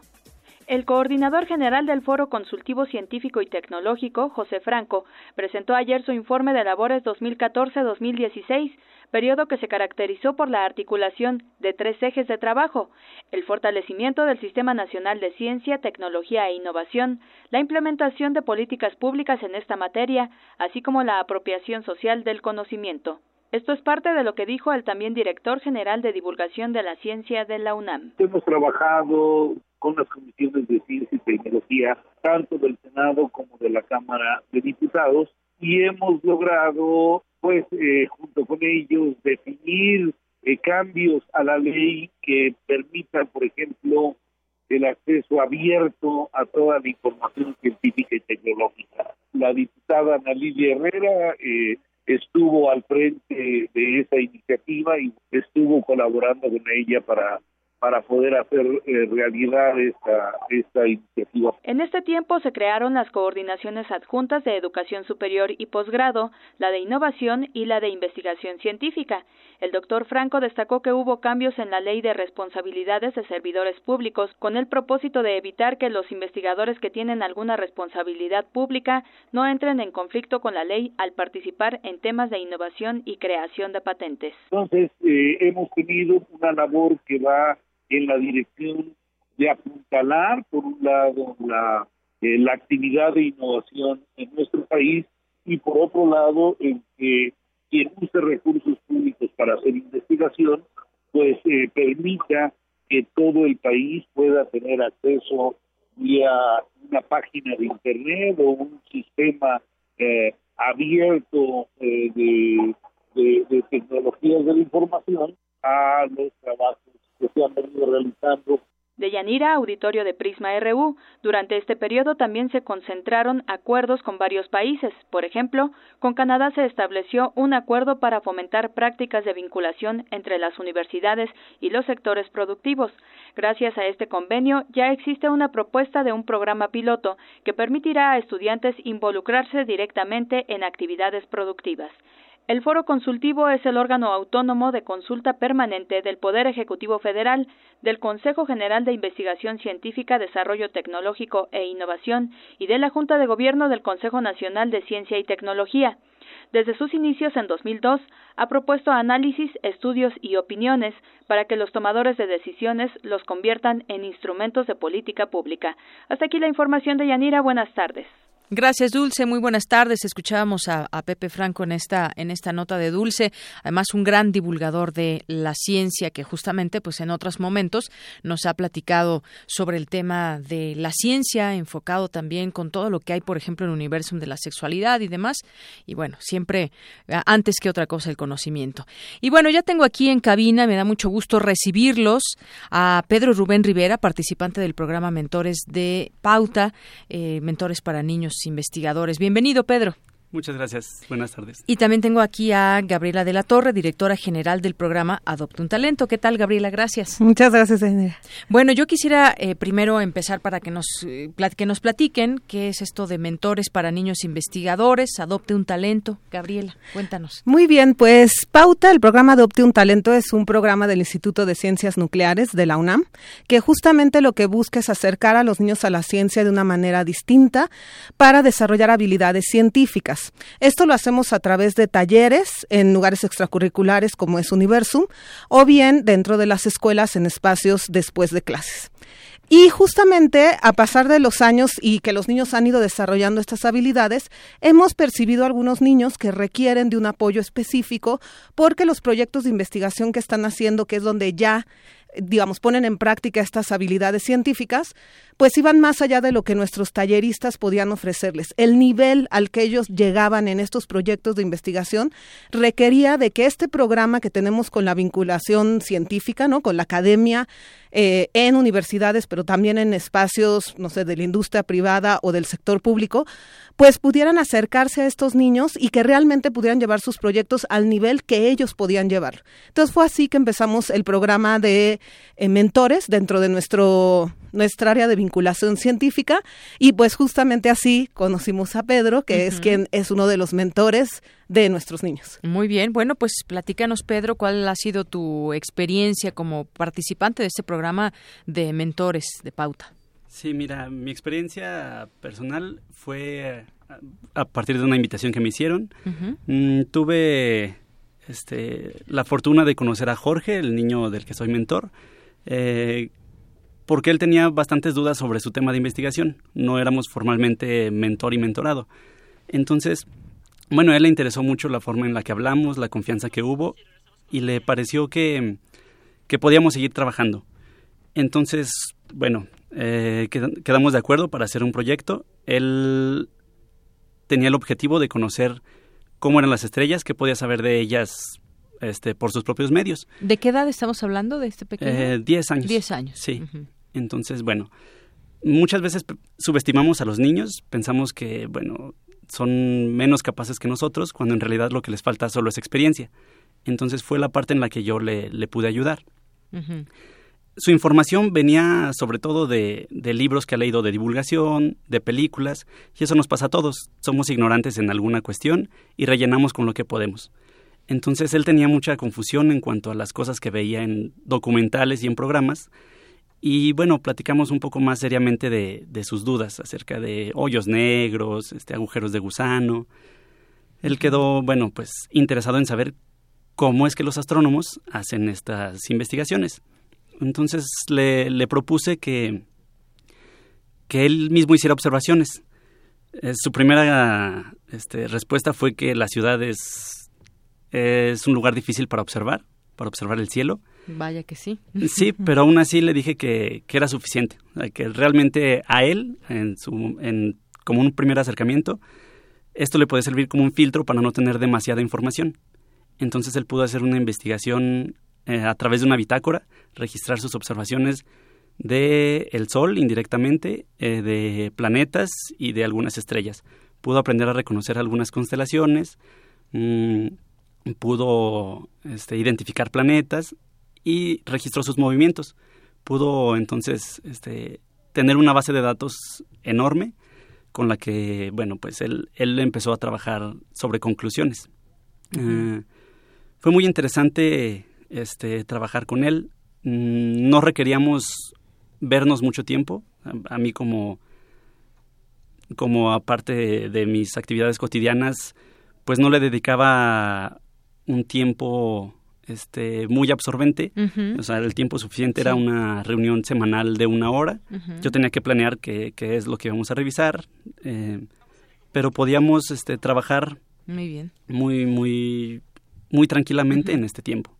El coordinador general del Foro Consultivo Científico y Tecnológico, José Franco, presentó ayer su informe de labores 2014-2016 periodo que se caracterizó por la articulación de tres ejes de trabajo, el fortalecimiento del Sistema Nacional de Ciencia, Tecnología e Innovación, la implementación de políticas públicas en esta materia, así como la apropiación social del conocimiento. Esto es parte de lo que dijo el también director general de divulgación de la ciencia de la UNAM. Hemos trabajado con las comisiones de ciencia y tecnología, tanto del Senado como de la Cámara de Diputados, y hemos logrado pues eh, junto con ellos definir eh, cambios a la ley que permitan, por ejemplo, el acceso abierto a toda la información científica y tecnológica. La diputada Ana Lidia Herrera eh, estuvo al frente de esa iniciativa y estuvo colaborando con ella para para poder hacer eh, realidad esta, esta iniciativa. En este tiempo se crearon las coordinaciones adjuntas de educación superior y posgrado, la de innovación y la de investigación científica. El doctor Franco destacó que hubo cambios en la ley de responsabilidades de servidores públicos con el propósito de evitar que los investigadores que tienen alguna responsabilidad pública no entren en conflicto con la ley al participar en temas de innovación y creación de patentes. Entonces, eh, hemos tenido una labor que va en la dirección de apuntalar, por un lado, la, eh, la actividad de innovación en nuestro país y por otro lado, en que quien use recursos públicos para hacer investigación, pues eh, permita que todo el país pueda tener acceso vía una página de internet o un sistema eh, abierto de, de, de tecnologías de la información a los trabajos de Yanira, auditorio de Prisma RU. Durante este periodo también se concentraron acuerdos con varios países. Por ejemplo, con Canadá se estableció un acuerdo para fomentar prácticas de vinculación entre las universidades y los sectores productivos. Gracias a este convenio ya existe una propuesta de un programa piloto que permitirá a estudiantes involucrarse directamente en actividades productivas. El Foro Consultivo es el órgano autónomo de consulta permanente del Poder Ejecutivo Federal, del Consejo General de Investigación Científica, Desarrollo Tecnológico e Innovación y de la Junta de Gobierno del Consejo Nacional de Ciencia y Tecnología. Desde sus inicios en 2002, ha propuesto análisis, estudios y opiniones para que los tomadores de decisiones los conviertan en instrumentos de política pública. Hasta aquí la información de Yanira. Buenas tardes. Gracias, Dulce. Muy buenas tardes. Escuchábamos a, Pepe Franco en esta en esta nota de Dulce, además un gran divulgador de la ciencia que justamente, pues en otros momentos nos ha platicado sobre el tema de la ciencia, enfocado también con todo lo que hay, por ejemplo, en el universo de la sexualidad y demás. Y bueno, siempre antes que otra cosa el conocimiento. Y bueno, ya tengo aquí en cabina, me da mucho gusto recibirlos a Pedro Rubén Rivera, participante del programa Mentores de Pauta, eh, Mentores para Niños investigadores. Bienvenido, Pedro. Muchas gracias. Buenas tardes. Y también tengo aquí a Gabriela de la Torre, directora general del programa Adopta un Talento. ¿Qué tal, Gabriela? Gracias. Muchas gracias, Daniela. Bueno, yo quisiera eh, primero empezar para que nos, eh, que nos platiquen qué es esto de mentores para niños investigadores, Adopte un Talento. Gabriela, cuéntanos. Muy bien, pues Pauta, el programa Adopte un Talento es un programa del Instituto de Ciencias Nucleares de la UNAM, que justamente lo que busca es acercar a los niños a la ciencia de una manera distinta para desarrollar habilidades científicas. Esto lo hacemos a través de talleres en lugares extracurriculares como es Universum o bien dentro de las escuelas en espacios después de clases. Y justamente a pasar de los años y que los niños han ido desarrollando estas habilidades, hemos percibido algunos niños que requieren de un apoyo específico porque los proyectos de investigación que están haciendo, que es donde ya digamos, ponen en práctica estas habilidades científicas, pues iban más allá de lo que nuestros talleristas podían ofrecerles. El nivel al que ellos llegaban en estos proyectos de investigación requería de que este programa que tenemos con la vinculación científica, ¿no? Con la academia, eh, en universidades, pero también en espacios, no sé, de la industria privada o del sector público, pues pudieran acercarse a estos niños y que realmente pudieran llevar sus proyectos al nivel que ellos podían llevar. Entonces fue así que empezamos el programa de eh, mentores dentro de nuestro nuestra área de vinculación científica y pues justamente así conocimos a Pedro, que es quien es uno de los mentores de nuestros niños. Muy bien, bueno, pues platícanos Pedro, ¿cuál ha sido tu experiencia como participante de este programa de mentores de pauta? Sí, mira, mi experiencia personal fue a partir de una invitación que me hicieron. Mm, tuve este, la fortuna de conocer a Jorge, el niño del que soy mentor, eh, porque él tenía bastantes dudas sobre su tema de investigación. No éramos formalmente mentor y mentorado. Entonces, bueno, a él le interesó mucho la forma en la que hablamos, la confianza que hubo, y le pareció que, que podíamos seguir trabajando. Entonces, bueno, eh, quedamos de acuerdo para hacer un proyecto. Él tenía el objetivo de conocer cómo eran las estrellas, qué podía saber de ellas este, por sus propios medios. ¿De qué edad estamos hablando de este pequeño? Eh, diez años. Diez años. Sí. Entonces, bueno, muchas veces subestimamos a los niños, pensamos que, bueno, son menos capaces que nosotros, cuando en realidad lo que les falta solo es experiencia. Entonces fue la parte en la que yo le, le pude ayudar. Su información venía sobre todo de, de, libros que ha leído de divulgación, de películas, y eso nos pasa a todos. Somos ignorantes en alguna cuestión y rellenamos con lo que podemos. Entonces él tenía mucha confusión en cuanto a las cosas que veía en documentales y en programas, y bueno, platicamos un poco más seriamente de, de, sus dudas acerca de hoyos negros, este, agujeros de gusano. Él quedó, bueno, pues interesado en saber cómo es que los astrónomos hacen estas investigaciones. Entonces le, propuse que, que él mismo hiciera observaciones. Eh, su primera este, respuesta fue que la ciudad es, es un lugar difícil para observar, para observar el cielo Vaya que sí. Sí, pero aún así le dije que, que era suficiente, que realmente a él, en su, en, como un primer acercamiento, esto le puede servir como un filtro para no tener demasiada información. Entonces él pudo hacer una investigación eh, a través de una bitácora, registrar sus observaciones de el Sol indirectamente, eh, de planetas y de algunas estrellas. Pudo aprender a reconocer algunas constelaciones, mmm, pudo este, identificar planetas y registró sus movimientos. Pudo entonces este, tener una base de datos enorme con la que, bueno, pues él, él empezó a trabajar sobre conclusiones. Uh, fue muy interesante este, trabajar con él. Mm, no requeríamos vernos mucho tiempo. A, a mí como, como aparte de, de, mis actividades cotidianas, pues no le dedicaba un tiempo este muy absorbente, o sea, el tiempo suficiente era una reunión semanal de una hora. Yo tenía que planear qué, qué es lo que íbamos a revisar, eh, pero podíamos este, trabajar Muy bien. muy, muy, muy tranquilamente en este tiempo.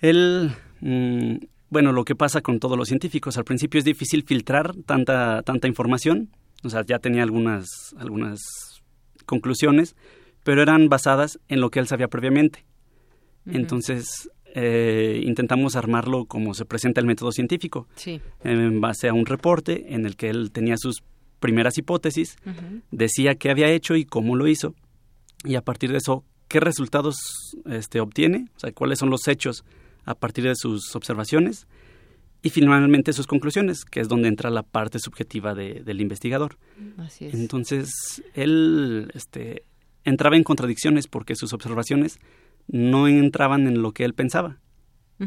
Él, mm, bueno, lo que pasa con todos los científicos, al principio es difícil filtrar tanta, tanta información, o sea, ya tenía algunas, algunas conclusiones, pero eran basadas en lo que él sabía previamente. Entonces, eh, intentamos armarlo como se presenta el método científico, Sí. en base a un reporte en el que él tenía sus primeras hipótesis, decía qué había hecho y cómo lo hizo, y a partir de eso, qué resultados este, obtiene, o sea, cuáles son los hechos a partir de sus observaciones, y finalmente sus conclusiones, que es donde entra la parte subjetiva de- del investigador. Así es. Entonces, él este, entraba en contradicciones porque sus observaciones no entraban en lo que él pensaba.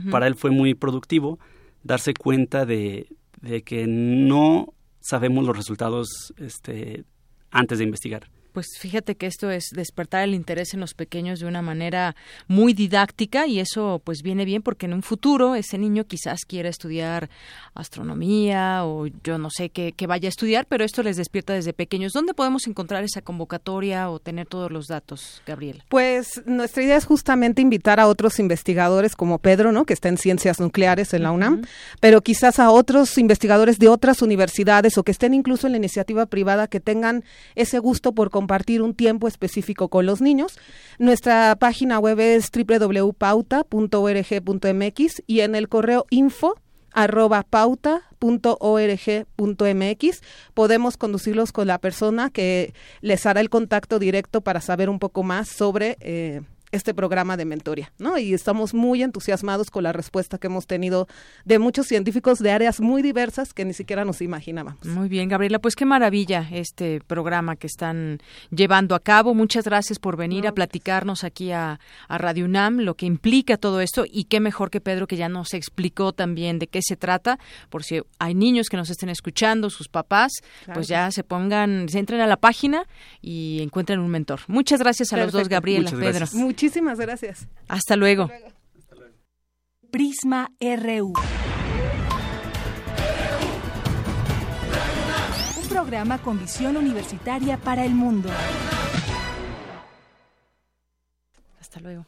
Para él fue muy productivo darse cuenta de, de que no sabemos los resultados este, antes de investigar. Pues fíjate que esto es despertar el interés en los pequeños de una manera muy didáctica y eso pues viene bien porque en un futuro ese niño quizás quiera estudiar astronomía o yo no sé qué, qué vaya a estudiar, pero esto les despierta desde pequeños. ¿Dónde podemos encontrar esa convocatoria o tener todos los datos, Gabriela? Pues nuestra idea es justamente invitar a otros investigadores como Pedro, ¿no? que está en ciencias nucleares en la UNAM, pero quizás a otros investigadores de otras universidades o que estén incluso en la iniciativa privada que tengan ese gusto por compartir un tiempo específico con los niños. Nuestra página web es www.pauta.org.mx y en el correo info arroba pauta.org.mx podemos conducirlos con la persona que les hará el contacto directo para saber un poco más sobre eh, este programa de mentoría, ¿no? Y estamos muy entusiasmados con la respuesta que hemos tenido de muchos científicos de áreas muy diversas que ni siquiera nos imaginábamos. Muy bien, Gabriela, pues qué maravilla este programa que están llevando a cabo. Muchas gracias por venir a platicarnos aquí a, a Radio UNAM, lo que implica todo esto y qué mejor que Pedro que ya nos explicó también de qué se trata, por si hay niños que nos estén escuchando, sus papás, Claro. pues ya se pongan, se entren a la página y encuentren un mentor. Muchas gracias a los dos. Gabriela, Muchas Pedro. gracias. Muchísimas gracias. Hasta luego. Prisma RU. Un programa con visión universitaria para el mundo. Hasta luego.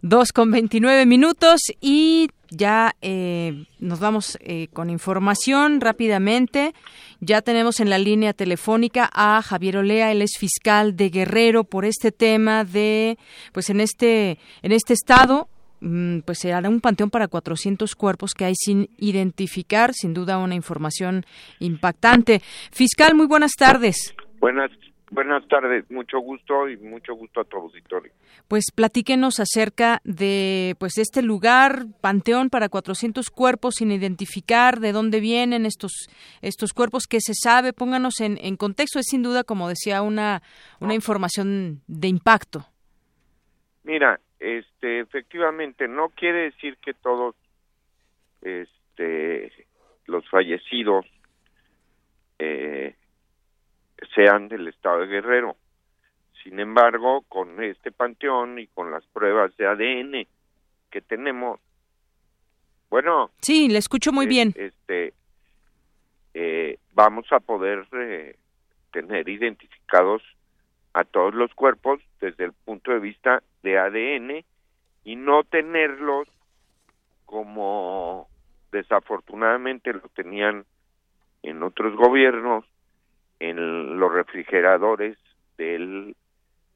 Dos con 29 minutos y ya eh, nos vamos eh, con información rápidamente. Ya tenemos en la línea telefónica a Javier Olea, él es fiscal de Guerrero por este tema de, pues en este, en este estado mm, pues se hará un panteón para 400 cuerpos que hay sin identificar, sin duda una información impactante. Fiscal, muy buenas tardes. Buenas, buenas tardes, mucho gusto y mucho gusto a tu auditorio. Pues platíquenos acerca de pues este lugar, panteón para 400 cuerpos sin identificar, de dónde vienen estos estos cuerpos, qué se sabe, pónganos en, en contexto, es sin duda, como decía, una, una información de impacto. Mira, este, efectivamente, no quiere decir que todos, este, los fallecidos eh, sean del estado de Guerrero. Sin embargo, con este panteón y con las pruebas de ADN que tenemos, bueno, Sí, le escucho muy bien. este, eh, vamos a poder eh, tener identificados a todos los cuerpos desde el punto de vista de ADN y no tenerlos como desafortunadamente lo tenían en otros gobiernos en los refrigeradores del,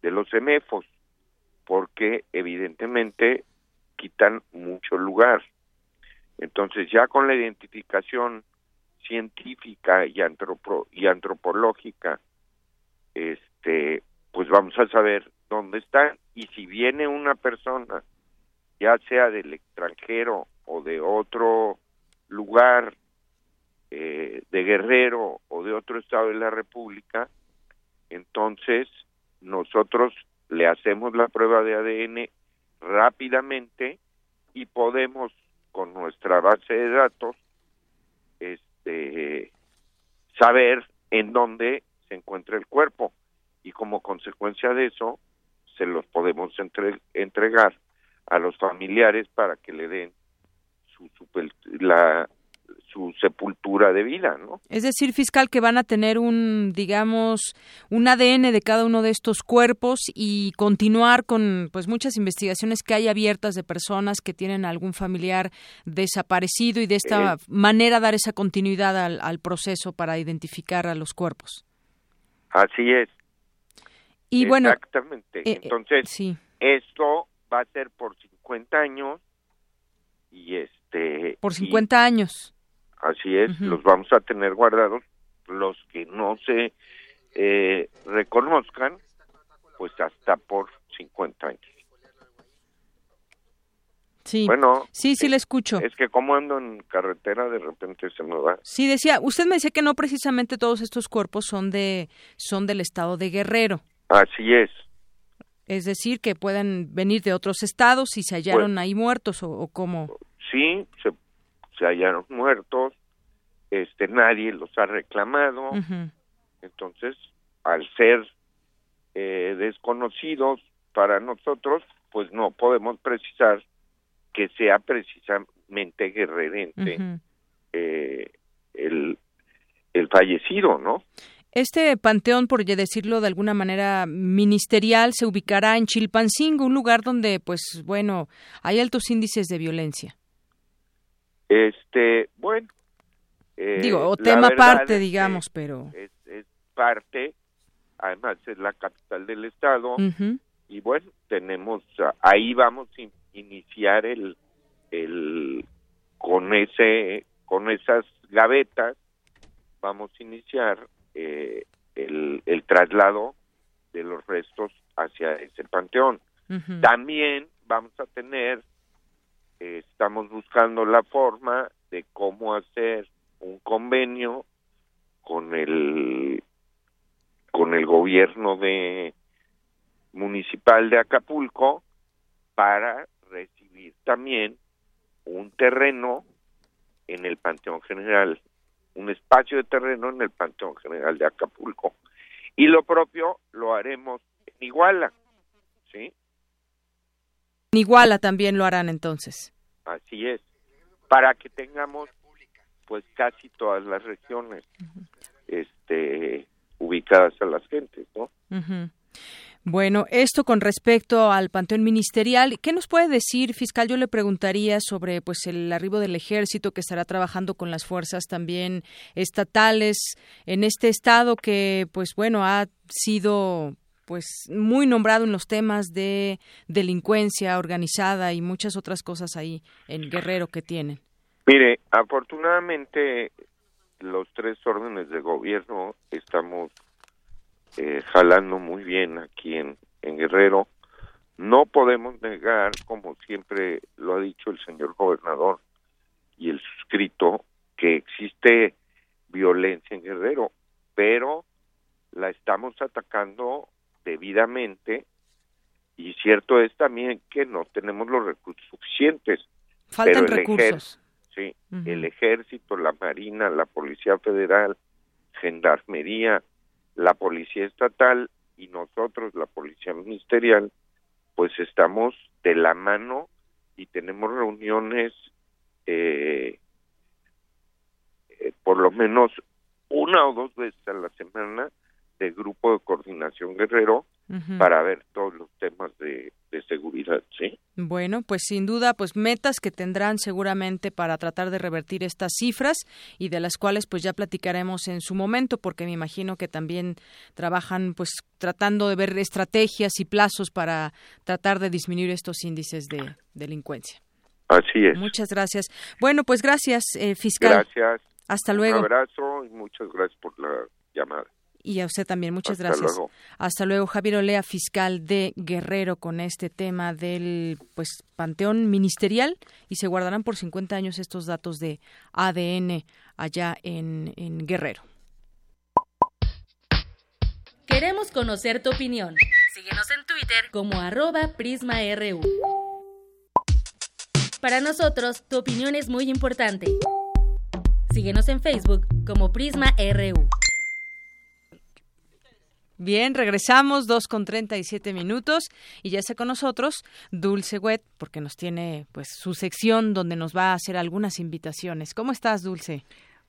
de los semefos porque evidentemente quitan mucho lugar. Entonces ya con la identificación científica y, antropo, y antropológica este pues vamos a saber dónde están. Y si viene una persona ya sea del extranjero o de otro lugar eh, de Guerrero o de otro estado de la República entonces nosotros le hacemos la prueba de ADN rápidamente y podemos con nuestra base de datos este saber en dónde se encuentra el cuerpo. Y como consecuencia de eso se los podemos entre- entregar a los familiares para que le den su, supel- la, su sepultura de vida, ¿no? Es decir, fiscal, que van a tener un, digamos, un ADN de cada uno de estos cuerpos y continuar con, pues, muchas investigaciones que hay abiertas de personas que tienen algún familiar desaparecido y de esta Eh. manera dar esa continuidad al, al proceso para identificar a los cuerpos. Así es. Y bueno, Exactamente. eh, eh, Entonces, sí. esto va a ser por 50 años y este por y 50 años. así es, los vamos a tener guardados los que no se eh, reconozcan pues hasta por 50 años. Sí. Bueno, sí, sí le escucho. es que como ando en carretera de repente se me va. Sí, decía, usted me decía que no precisamente todos estos cuerpos son de son del estado de Guerrero. Así es. Es decir, que puedan venir de otros estados y se hallaron ahí muertos o, o cómo. Sí, se, se hallaron muertos, este nadie los ha reclamado. Entonces, al ser eh, desconocidos para nosotros, pues no podemos precisar que sea precisamente guerrerente eh, el, el fallecido, ¿no? Este panteón, por decirlo de alguna manera ministerial, se ubicará en Chilpancingo, un lugar donde, pues, bueno, hay altos índices de violencia. Este, bueno. eh, Digo, o tema aparte, que digamos, pero. Es, es parte, además es la capital del estado, y bueno, tenemos, ah, ahí vamos a in- iniciar el, el, con ese, con esas gavetas, vamos a iniciar eh, el, el traslado de los restos hacia ese panteón. También vamos a tener, estamos buscando la forma de cómo hacer un convenio con el con el gobierno de municipal de Acapulco para recibir también un terreno en el Panteón General, un espacio de terreno en el Panteón General de Acapulco. Y lo propio lo haremos en Iguala, ¿sí? En Iguala también lo harán entonces. Así es, para que tengamos pues casi todas las regiones este ubicadas a las gentes, ¿no? Bueno, esto con respecto al panteón ministerial, ¿qué nos puede decir, fiscal? Yo le preguntaría sobre pues el arribo del ejército que estará trabajando con las fuerzas también estatales en este estado que pues bueno, ha sido pues muy nombrado en los temas de delincuencia organizada y muchas otras cosas ahí en Guerrero que tienen. Mire, afortunadamente los tres órdenes de gobierno estamos eh, jalando muy bien aquí en, en Guerrero. No podemos negar, como siempre lo ha dicho el señor gobernador y el suscrito, que existe violencia en Guerrero, pero la estamos atacando debidamente y cierto es también que no tenemos los recursos suficientes. Faltan pero el recursos. Sí, Ujú. el ejército, la marina, la policía federal, gendarmería, la policía estatal y nosotros, la policía ministerial, pues estamos de la mano y tenemos reuniones eh, eh, por lo menos una o dos veces a la semana de grupo de coordinación guerrero para ver todos los temas de, de seguridad, ¿sí? Bueno, pues sin duda, pues metas que tendrán seguramente para tratar de revertir estas cifras y de las cuales pues ya platicaremos en su momento, porque me imagino que también trabajan pues tratando de ver estrategias y plazos para tratar de disminuir estos índices de delincuencia. Así es. Muchas gracias. Bueno, pues gracias, eh, fiscal. Gracias. Hasta luego. Un abrazo y muchas gracias por la llamada. Y a usted también, muchas Hasta gracias. luego. Hasta luego, Javier Olea, fiscal de Guerrero, con este tema del pues panteón ministerial y se guardarán por 50 años estos datos de ADN allá en, en Guerrero. Queremos conocer tu opinión. Síguenos en Twitter como arroba PrismaRU. Para nosotros, tu opinión es muy importante. Síguenos en Facebook como Prisma RU. Bien, regresamos, dos con treinta y siete minutos, y ya está con nosotros Dulce Wet, porque nos tiene pues su sección donde nos va a hacer algunas invitaciones. ¿Cómo estás, Dulce?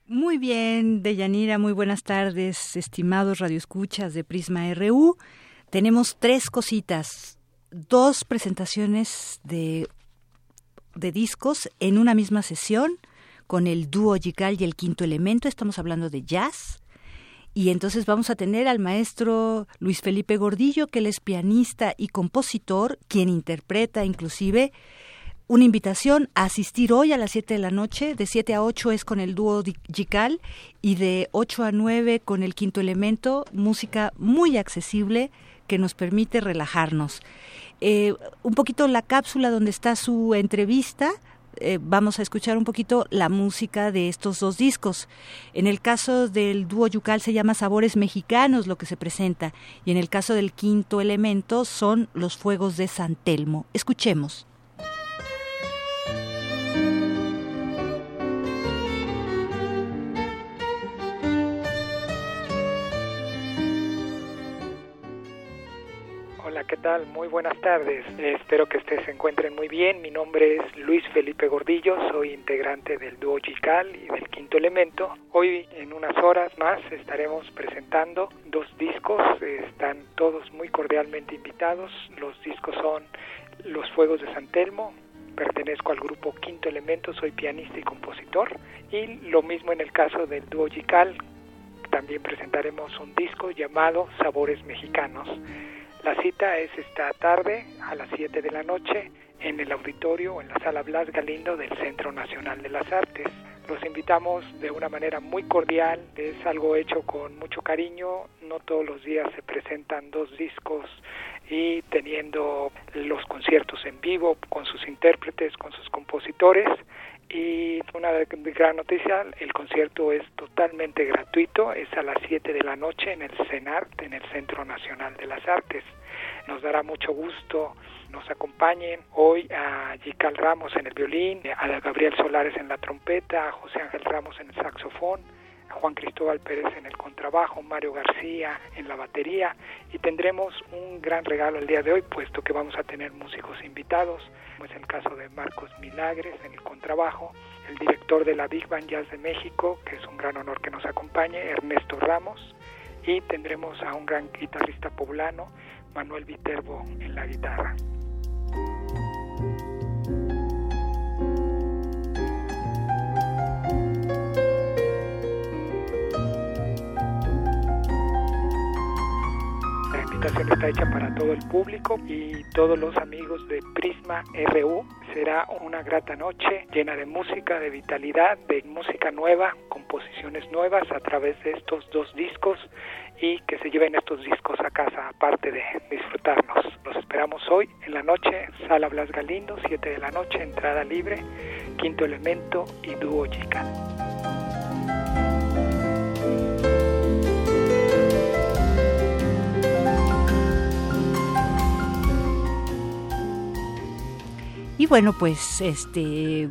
Muy bien, Deyanira, muy buenas tardes, estimados radioescuchas de Prisma RU. Tenemos tres cositas, dos presentaciones de, de discos en una misma sesión con el dúo Gical y el quinto elemento. Estamos hablando de jazz. Y entonces vamos a tener al maestro Luis Felipe Gordillo, que él es pianista y compositor, quien interpreta inclusive una invitación a asistir hoy a las 7 de la noche. De 7 a 8 es con el dúo Gical y de 8 a 9 con el quinto elemento. Música muy accesible que nos permite relajarnos. Eh, un poquito la cápsula donde está su entrevista eh, vamos a escuchar un poquito la música de estos dos discos. En el caso del dúo yucal se llama Sabores Mexicanos lo que se presenta y en el caso del quinto elemento son los fuegos de San Telmo. Escuchemos. ¿Qué tal? Muy buenas tardes. espero que ustedes se encuentren muy bien. Mi nombre es Luis Felipe Gordillo, soy integrante del dúo Chical y del Quinto Elemento. Hoy, en unas horas más, estaremos presentando dos discos. Están todos muy cordialmente invitados. Los discos son Los Fuegos de San Telmo, pertenezco al grupo Quinto Elemento, soy pianista y compositor. Y lo mismo en el caso del dúo Chical, también presentaremos un disco llamado Sabores Mexicanos. La cita es esta tarde a las 7 de la noche en el auditorio en la sala Blas Galindo del Centro Nacional de las Artes. Los invitamos de una manera muy cordial, es algo hecho con mucho cariño, no todos los días se presentan dos discos y teniendo los conciertos en vivo con sus intérpretes, con sus compositores y una gran noticia, el concierto es totalmente gratuito, es a las 7 de la noche en el CENART, en el Centro Nacional de las Artes. Nos dará mucho gusto nos acompañen hoy a Gical Ramos en el violín, a Gabriel Solares en la trompeta, a José Ángel Ramos en el saxofón, Juan Cristóbal Pérez en el contrabajo, Mario García en la batería y tendremos un gran regalo el día de hoy puesto que vamos a tener músicos invitados es el caso de Marcos Milagres en el contrabajo, el director de la Big Band Jazz de México, que es un gran honor que nos acompañe, Ernesto Ramos, y tendremos a un gran guitarrista poblano, Manuel Viterbo, en la guitarra. Está hecha para todo el público y todos los amigos de Prisma RU. Será una grata noche llena de música, de vitalidad, de música nueva, composiciones nuevas a través de estos dos discos y que se lleven estos discos a casa aparte de disfrutarnos. Los esperamos hoy en la noche, Sala Blas Galindo, 7 de la noche, entrada libre, quinto elemento y dúo chica. Y bueno, pues este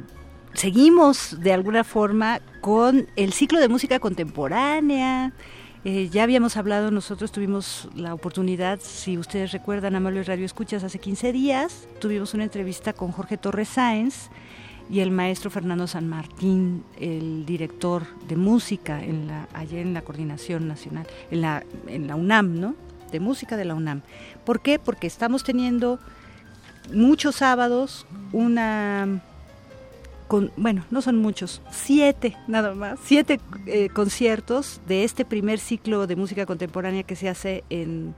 seguimos de alguna forma con el ciclo de música contemporánea. Eh, ya habíamos hablado, nosotros tuvimos la oportunidad, si ustedes recuerdan, Amable Radio Escuchas, hace 15 días, tuvimos una entrevista con Jorge Torres Sáenz y el maestro Fernando San Martín, el director de música en la, allá en la Coordinación Nacional, en la, en la UNAM, ¿no? De música de la UNAM. ¿Por qué? Porque estamos teniendo muchos sábados, una, con, bueno, no son muchos, siete nada más, siete eh, conciertos de este primer ciclo de música contemporánea que se hace en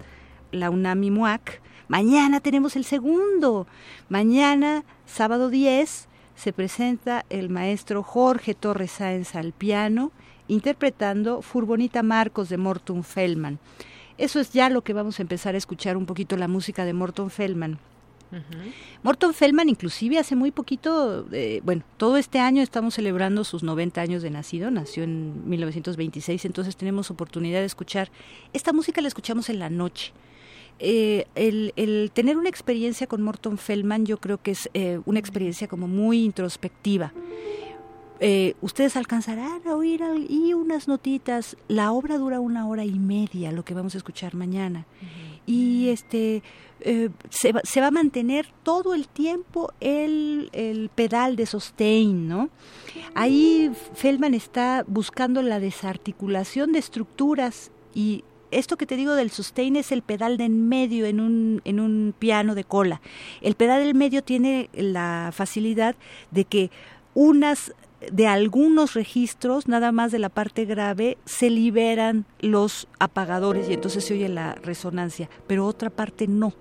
la UNAMI MUAC. Mañana tenemos el segundo. Mañana, sábado 10, se presenta el maestro Jorge Torres Sáenz al piano, interpretando Furbonita Marcos de Morton Feldman. Eso es ya lo que vamos a empezar a escuchar un poquito la música de Morton Feldman. Morton Feldman inclusive hace muy poquito, eh, bueno, todo este año estamos celebrando sus 90 años de nacido, nació en 1926, entonces tenemos oportunidad de escuchar, esta música la escuchamos en la noche. Eh, el, tener una experiencia con Morton Feldman yo creo que es eh, una experiencia como muy introspectiva. eh, ustedes alcanzarán a oír y unas notitas. La obra dura una hora y media, lo que vamos a escuchar mañana. Y este eh, se, va, se, va, a mantener todo el tiempo el, pedal de sustain, ¿no? Ahí Feldman está buscando la desarticulación de estructuras y esto que te digo del sustain es el pedal de en medio en un, en un piano de cola. El pedal del medio tiene la facilidad de que unas de algunos registros, nada más de la parte grave, se liberan los apagadores y entonces se oye la resonancia, pero otra parte no.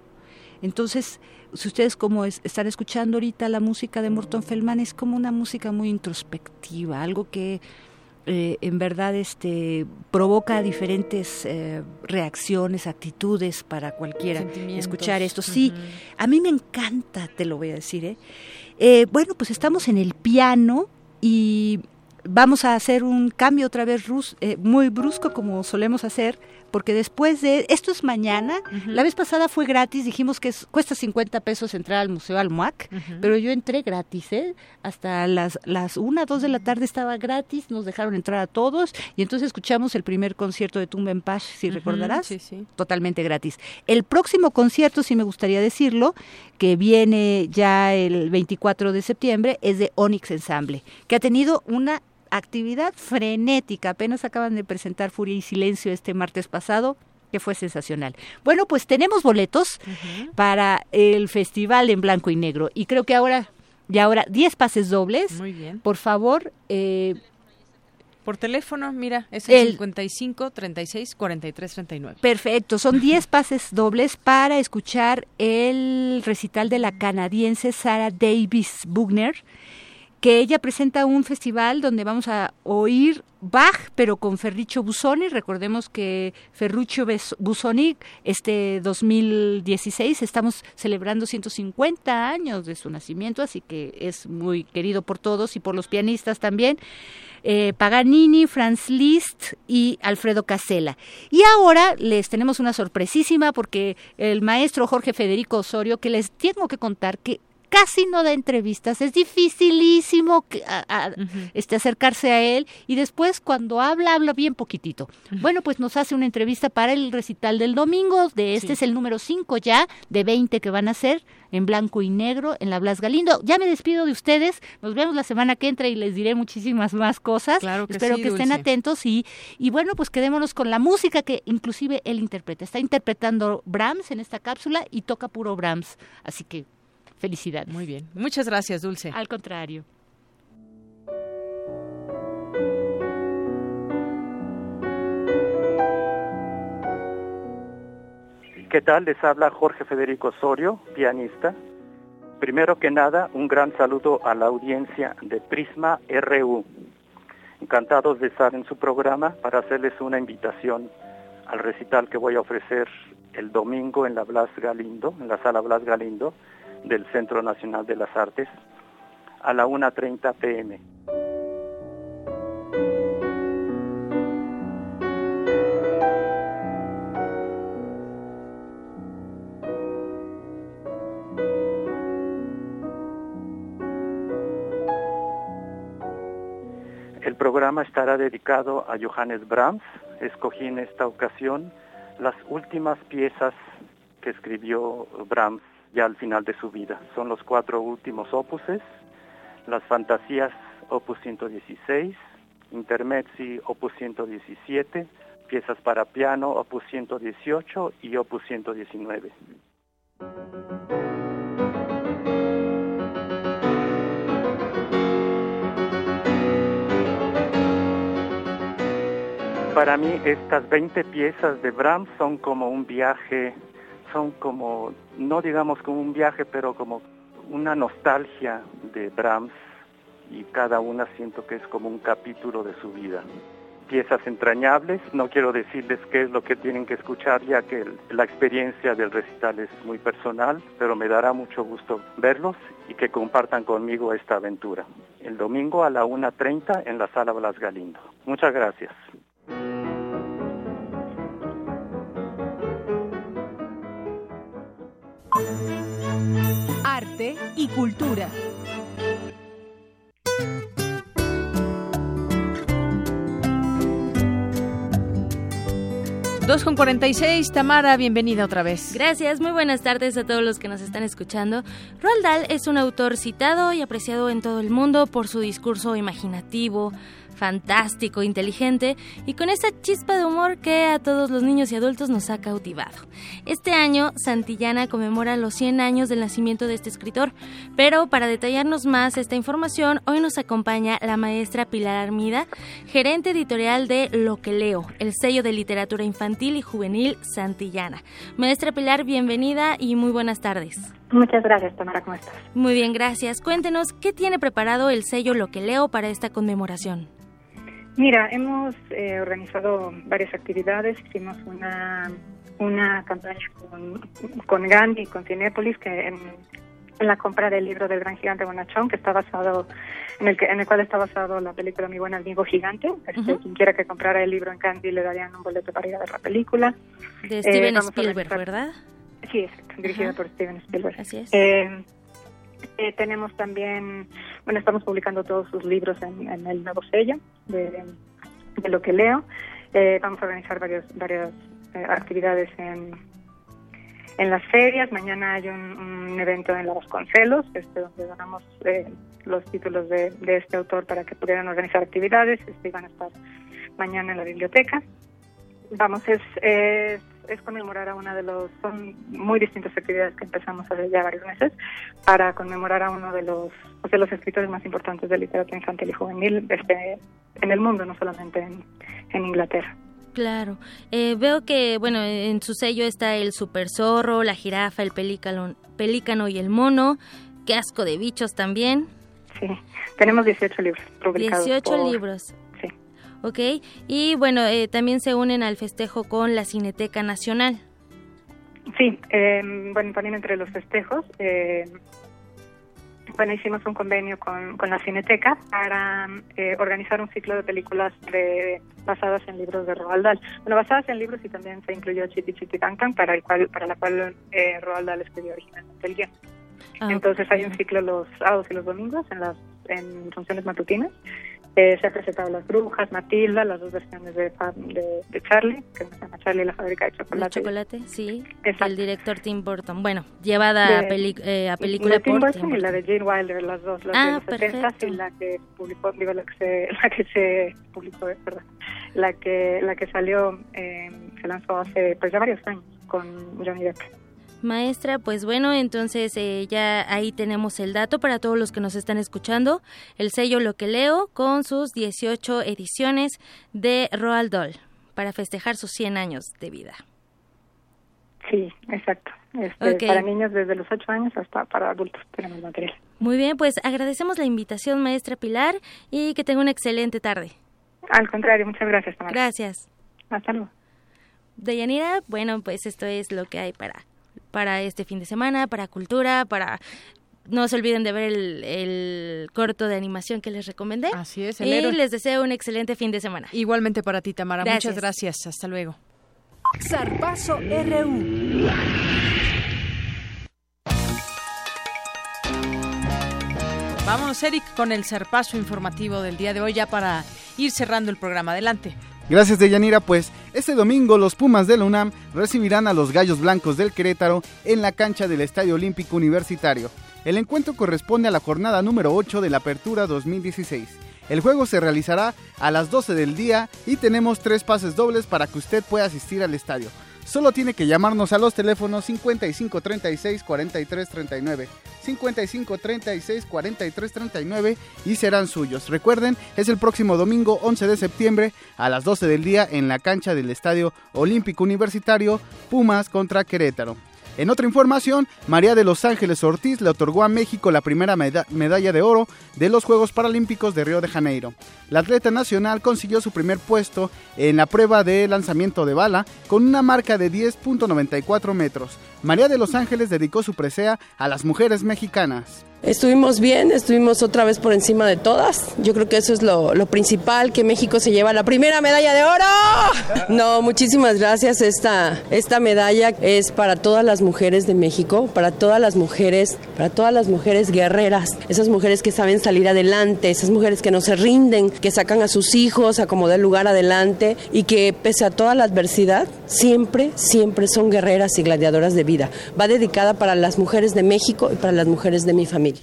Entonces, si ustedes como están escuchando ahorita la música de Morton Feldman, es como una música muy introspectiva, algo que eh, en verdad este provoca diferentes eh, reacciones, actitudes para cualquiera escuchar esto. Sí, a mí me encanta, te lo voy a decir. ¿eh? ¿eh? bueno, pues estamos en el piano y vamos a hacer un cambio otra vez eh, muy brusco como solemos hacer, porque después de, esto es mañana, la vez pasada fue gratis, dijimos que cuesta 50 pesos entrar al Museo Almuac, pero yo entré gratis, ¿eh? hasta las, las 1, 2 de la tarde estaba gratis, nos dejaron entrar a todos y entonces escuchamos el primer concierto de Tumba en Paz, si recordarás, totalmente gratis. El próximo concierto, si me gustaría decirlo, que viene ya el 24 de septiembre, es de Onyx Ensemble, que ha tenido una actividad frenética. Apenas acaban de presentar Furia y Silencio este martes pasado que fue sensacional. Bueno, pues tenemos boletos para el festival en blanco y negro y creo que ahora, y ahora 10 pases dobles. Muy bien. Por favor, eh, por teléfono, mira, es el, 55 36 43 39. Perfecto, son 10 pases dobles para escuchar el recital de la canadiense Sarah Davis Bugner que ella presenta un festival donde vamos a oír Bach, pero con Ferruccio Busoni. Recordemos que Ferruccio Busoni, este 2016, estamos celebrando 150 años de su nacimiento, así que es muy querido por todos y por los pianistas también. Eh, Paganini, Franz Liszt y Alfredo Casella. Y ahora les tenemos una sorpresísima porque el maestro Jorge Federico Osorio, que les tengo que contar que casi no da entrevistas, es dificilísimo este, acercarse a él y después cuando habla, habla bien poquitito. Bueno, pues nos hace una entrevista para el recital del domingo, de este es el número 5 ya, de 20 que van a hacer en blanco y negro en la Blas Galindo. Ya me despido de ustedes, nos vemos la semana que entra y les diré muchísimas más cosas. Claro Espero que estén atentos y, y bueno, pues quedémonos con la música que inclusive él interpreta. Está interpretando Brahms en esta cápsula y toca puro Brahms, así que Felicidad. Muy bien. Muchas gracias, Dulce. Al contrario. ¿Qué tal? Les habla Jorge Federico Osorio, pianista. Primero que nada, un gran saludo a la audiencia de Prisma RU. Encantados de estar en su programa para hacerles una invitación al recital que voy a ofrecer el domingo en la Blas Galindo, en la sala Blas Galindo, del Centro Nacional de las Artes a la 1.30 pm. El programa estará dedicado a Johannes Brahms. Escogí en esta ocasión las últimas piezas que escribió Brahms ya al final de su vida. Son los cuatro últimos opuses, las fantasías opus 116, intermezzi opus 117, piezas para piano opus 118 y opus 119. Para mí estas 20 piezas de Brahms son como un viaje son como, no digamos como un viaje, pero como una nostalgia de Brahms y cada una siento que es como un capítulo de su vida. Piezas entrañables, no quiero decirles qué es lo que tienen que escuchar ya que la experiencia del recital es muy personal, pero me dará mucho gusto verlos y que compartan conmigo esta aventura. El domingo a la 1.30 en la sala Blas Galindo. Muchas gracias. y cultura. Dos con 46, Tamara, bienvenida otra vez. Gracias, muy buenas tardes a todos los que nos están escuchando. Roald Dahl es un autor citado y apreciado en todo el mundo por su discurso imaginativo, fantástico, inteligente y con esa chispa de humor que a todos los niños y adultos nos ha cautivado. Este año, Santillana conmemora los 100 años del nacimiento de este escritor, pero para detallarnos más esta información, hoy nos acompaña la maestra Pilar Armida, gerente editorial de Lo que leo, el sello de literatura infantil y juvenil Santillana. Maestra Pilar, bienvenida y muy buenas tardes. Muchas gracias, Tamara, ¿cómo estás? Muy bien, gracias. Cuéntenos, ¿qué tiene preparado el sello Lo que leo para esta conmemoración? Mira, hemos eh, organizado varias actividades. Hicimos una, una campaña con, con Gandhi y con Cinépolis que en, la compra del libro del gran gigante Bonachón, que está basado en el, que, en el cual está basado la película Mi buen amigo gigante. Este, Quien quiera que comprara el libro en Gandhi le darían un boleto para ir a ver la película. De Steven Spielberg, ¿verdad? Sí, es dirigida por Steven Spielberg. Así es. Eh, eh, tenemos también, bueno, estamos publicando todos sus libros en, el nuevo sello de, lo que leo. Eh, vamos a organizar varios, varias eh, actividades en, en las ferias. Mañana hay un, un evento en la Vasconcelos, este, donde donamos eh, los títulos de, de este autor para que pudieran organizar actividades. Este, van a estar mañana en la biblioteca. Vamos, es, es, es conmemorar a una de los, son muy distintas actividades que empezamos hace ya varios meses para conmemorar a uno de los, de los escritores más importantes de literatura infantil y juvenil este, en el mundo, no solamente en, en Inglaterra. Claro. Eh, veo que, bueno, en su sello está el super zorro, la jirafa, el pelícano, pelícano y el mono. Qué asco de bichos también. Sí, tenemos 18 libros publicados. 18 por- libros. Ok. Y bueno, eh, también se unen al festejo con la Cineteca Nacional. Sí, eh, bueno, también entre los festejos, eh, bueno, hicimos un convenio con, con la Cineteca para eh, organizar un ciclo de películas de, basadas en libros de Roald Dahl. Bueno, basadas en libros y también se incluyó Chitty Bang Bang, para, el cual, para la cual eh, Roald Dahl escribió originalmente el guion. Ah, Entonces hay un ciclo los sábados y los domingos en las en funciones matutinas. Eh, se han presentado Las Brujas, Matilda, las dos versiones de, de, de Charlie, que se llama Charlie y la fábrica de ¿De chocolate. chocolate? Sí. Exacto. El director Tim Burton. Bueno, llevada a, De- peli- eh, a película la de Tim por Burton Tim y la Burton. de Jane Wilder, las dos, las Ah, de los 70 y la que publicó, digo, la que se, la que se publicó, eh, perdón, la que, la que salió, eh, se lanzó hace pues ya varios años con Johnny Depp. Maestra, pues bueno, entonces eh, ya ahí tenemos el dato para todos los que nos están escuchando. El sello Lo que leo con sus 18 ediciones de Roald Dahl para festejar sus 100 años de vida. Sí, exacto. Este. Para niños desde los 8 años hasta para adultos tenemos material. Muy bien, pues agradecemos la invitación, maestra Pilar, y que tenga una excelente tarde. Al contrario, muchas gracias, Tamara. Gracias. Hasta luego. Deyanira, bueno, pues esto es lo que hay para, para este fin de semana, para cultura, para... No se olviden de ver el, el corto de animación que les recomendé. Así es, el y héroe. les deseo un excelente fin de semana. Igualmente para ti, Tamara. Gracias. Muchas gracias. Hasta luego. Zarpazo RU. Vámonos, Eric, con el zarpazo informativo del día de hoy ya para ir cerrando el programa. Adelante. Gracias Deyanira, pues este domingo los Pumas de la UNAM recibirán a los Gallos Blancos del Querétaro en la cancha del Estadio Olímpico Universitario. El encuentro corresponde a la jornada número 8 de la Apertura 2016. El juego se realizará a las 12 del día y tenemos tres pases dobles para que usted pueda asistir al estadio. Solo tiene que llamarnos a los teléfonos 55 36 43 39, 55 36 43 39 y serán suyos. Recuerden, es el próximo domingo 11 de septiembre a las 12 del día en la cancha del Estadio Olímpico Universitario Pumas contra Querétaro. En otra información, María de Los Ángeles Ortiz le otorgó a México la primera meda- medalla de oro de los Juegos Paralímpicos de Río de Janeiro. La atleta nacional consiguió su primer puesto en la prueba de lanzamiento de bala con una marca de 10.94 metros. María de Los Ángeles dedicó su presea a las mujeres mexicanas. Estuvimos bien, estuvimos otra vez por encima de todas. Yo creo que eso es lo, lo principal, que México se lleva la primera medalla de oro. No, muchísimas gracias. Esta, esta medalla es para todas las mujeres de México, para todas las mujeres, para todas las mujeres guerreras, esas mujeres que saben salir adelante, esas mujeres que no se rinden, que sacan a sus hijos a como del lugar adelante y que pese a toda la adversidad, siempre, siempre son guerreras y gladiadoras de vida. Va dedicada para las mujeres de México y para las mujeres de mi familia.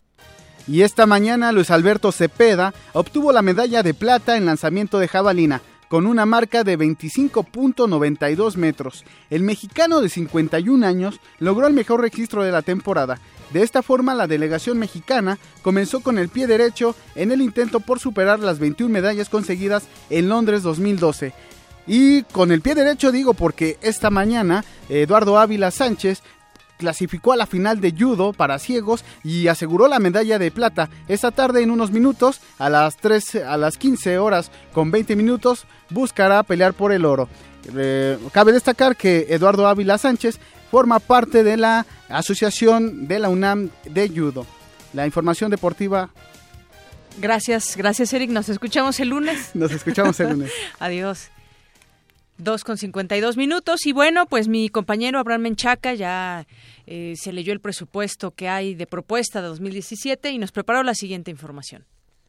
Y esta mañana Luis Alberto Cepeda obtuvo la medalla de plata en lanzamiento de jabalina con una marca de 25.92 metros. El mexicano de 51 años logró el mejor registro de la temporada. De esta forma, la delegación mexicana comenzó con el pie derecho en el intento por superar las 21 medallas conseguidas en Londres 2012. Y con el pie derecho digo porque esta mañana Eduardo Ávila Sánchez clasificó a la final de judo para ciegos y aseguró la medalla de plata. Esta tarde en unos minutos, a las 3 a las 15 horas con 20 minutos, buscará pelear por el oro. Eh, cabe destacar que Eduardo Ávila Sánchez forma parte de la Asociación de la UNAM de Judo. La información deportiva Gracias, gracias Eric. Nos escuchamos el lunes. Nos escuchamos el lunes. Adiós. 2 con 52 minutos y bueno, pues mi compañero Abraham Menchaca ya eh, se leyó el presupuesto que hay de propuesta de 2017 y nos preparó la siguiente información.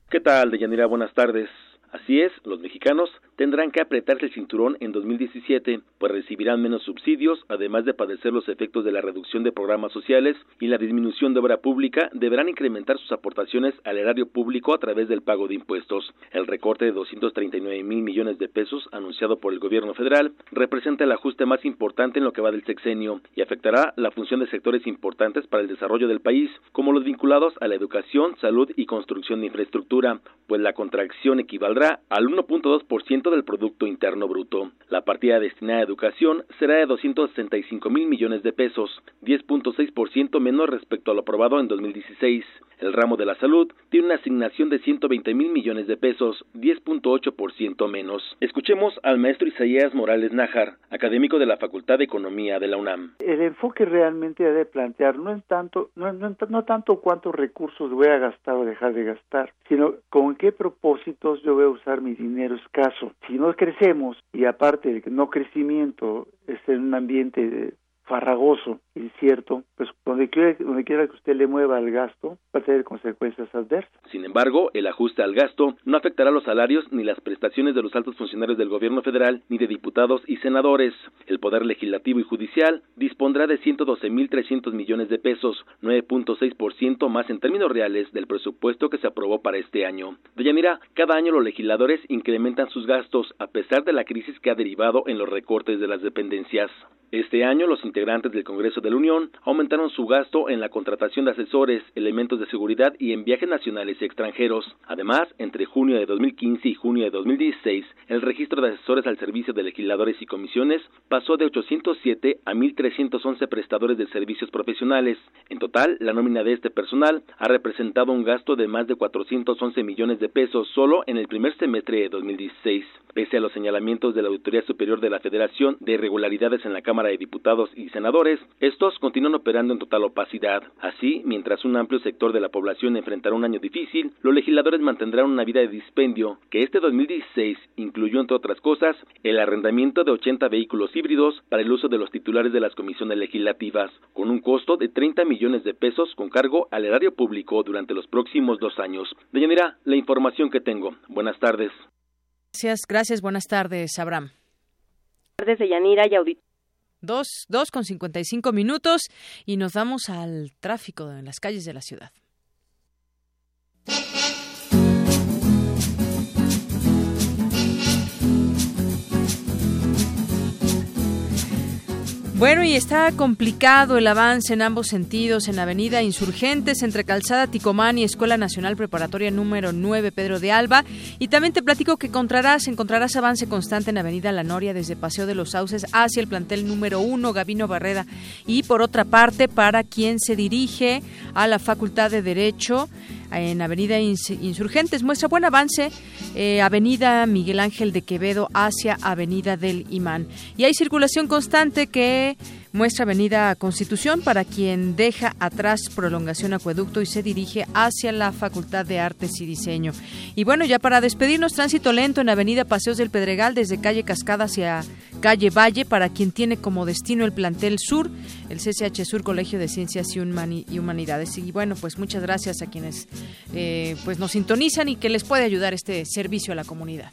¿Qué tal, Deyanira? Buenas tardes. Así es, los mexicanos tendrán que apretarse el cinturón en 2017, pues recibirán menos subsidios, además de padecer los efectos de la reducción de programas sociales y la disminución de obra pública, deberán incrementar sus aportaciones al erario público a través del pago de impuestos. El recorte de 239 mil millones de pesos anunciado por el gobierno federal representa el ajuste más importante en lo que va del sexenio y afectará la función de sectores importantes para el desarrollo del país, como los vinculados a la educación, salud y construcción de infraestructura, pues la contracción equivaldrá al 1.2% del Producto Interno Bruto. La partida destinada a educación será de 265 mil millones de pesos, 10.6% menos respecto a lo aprobado en 2016. El ramo de la salud tiene una asignación de 120 mil millones de pesos, 10.8% menos. Escuchemos al maestro Isaías Morales Nájar, académico de la Facultad de Economía de la UNAM. El enfoque realmente debe plantear no es tanto, no, no, no tanto cuántos recursos voy a gastar o dejar de gastar, sino con qué propósitos yo voy a usar mi dinero escaso. Si no crecemos y aparte de que no crecimiento es en un ambiente farragoso, incierto, pues donde quiera, donde quiera que usted le mueva el gasto va a tener consecuencias adversas. Sin embargo, el ajuste al gasto no afectará los salarios ni las prestaciones de los altos funcionarios del gobierno federal ni de diputados y senadores. El Poder Legislativo y Judicial dispondrá de 112.300 millones de pesos, 9.6% más en términos reales del presupuesto que se aprobó para este año. Deyanira, cada año los legisladores incrementan sus gastos a pesar de la crisis que ha derivado en los recortes de las dependencias. Este año los integrantes del Congreso de la Unión aumentaron su gasto en la contratación de asesores, elementos de seguridad y en viajes nacionales y extranjeros. Además, entre junio de 2015 y junio de 2016, el registro de asesores al servicio de legisladores y comisiones pasó de 807 a 1.311 prestadores de servicios profesionales. En total, la nómina de este personal ha representado un gasto de más de 411 millones de pesos solo en el primer semestre de 2016. Pese a los señalamientos de la Auditoría Superior de la Federación de irregularidades en la Cámara de Diputados Senadores, estos continúan operando en total opacidad. Así, mientras un amplio sector de la población enfrentará un año difícil, los legisladores mantendrán una vida de dispendio que este 2016 incluyó, entre otras cosas, el arrendamiento de 80 vehículos híbridos para el uso de los titulares de las comisiones legislativas, con un costo de 30 millones de pesos con cargo al erario público durante los próximos dos años. Deyanira, la información que tengo. Buenas tardes. Gracias, gracias. Buenas tardes, Abraham. Buenas tardes, Deyanira y Auditorio. Dos, dos con cincuenta y cinco minutos y nos vamos al tráfico en las calles de la ciudad. Bueno, y está complicado el avance en ambos sentidos en Avenida Insurgentes entre Calzada Ticomán y Escuela Nacional Preparatoria número 9 Pedro de Alba. Y también te platico que encontrarás, encontrarás avance constante en Avenida La Noria desde Paseo de los Sauces hacia el plantel número 1 Gavino Barreda. Y por otra parte, para quien se dirige a la Facultad de Derecho, en Avenida Insurgentes. Muestra buen avance eh, Avenida Miguel Ángel de Quevedo hacia Avenida del Imán. Y hay circulación constante que muestra Avenida Constitución para quien deja atrás prolongación acueducto y se dirige hacia la Facultad de Artes y Diseño. Y bueno, ya para despedirnos, tránsito lento en Avenida Paseos del Pedregal desde calle Cascada hacia calle Valle para quien tiene como destino el plantel sur, el CCH Sur Colegio de Ciencias y, Humanidades. Y bueno, pues muchas gracias a quienes eh, pues nos sintonizan y que les puede ayudar este servicio a la comunidad.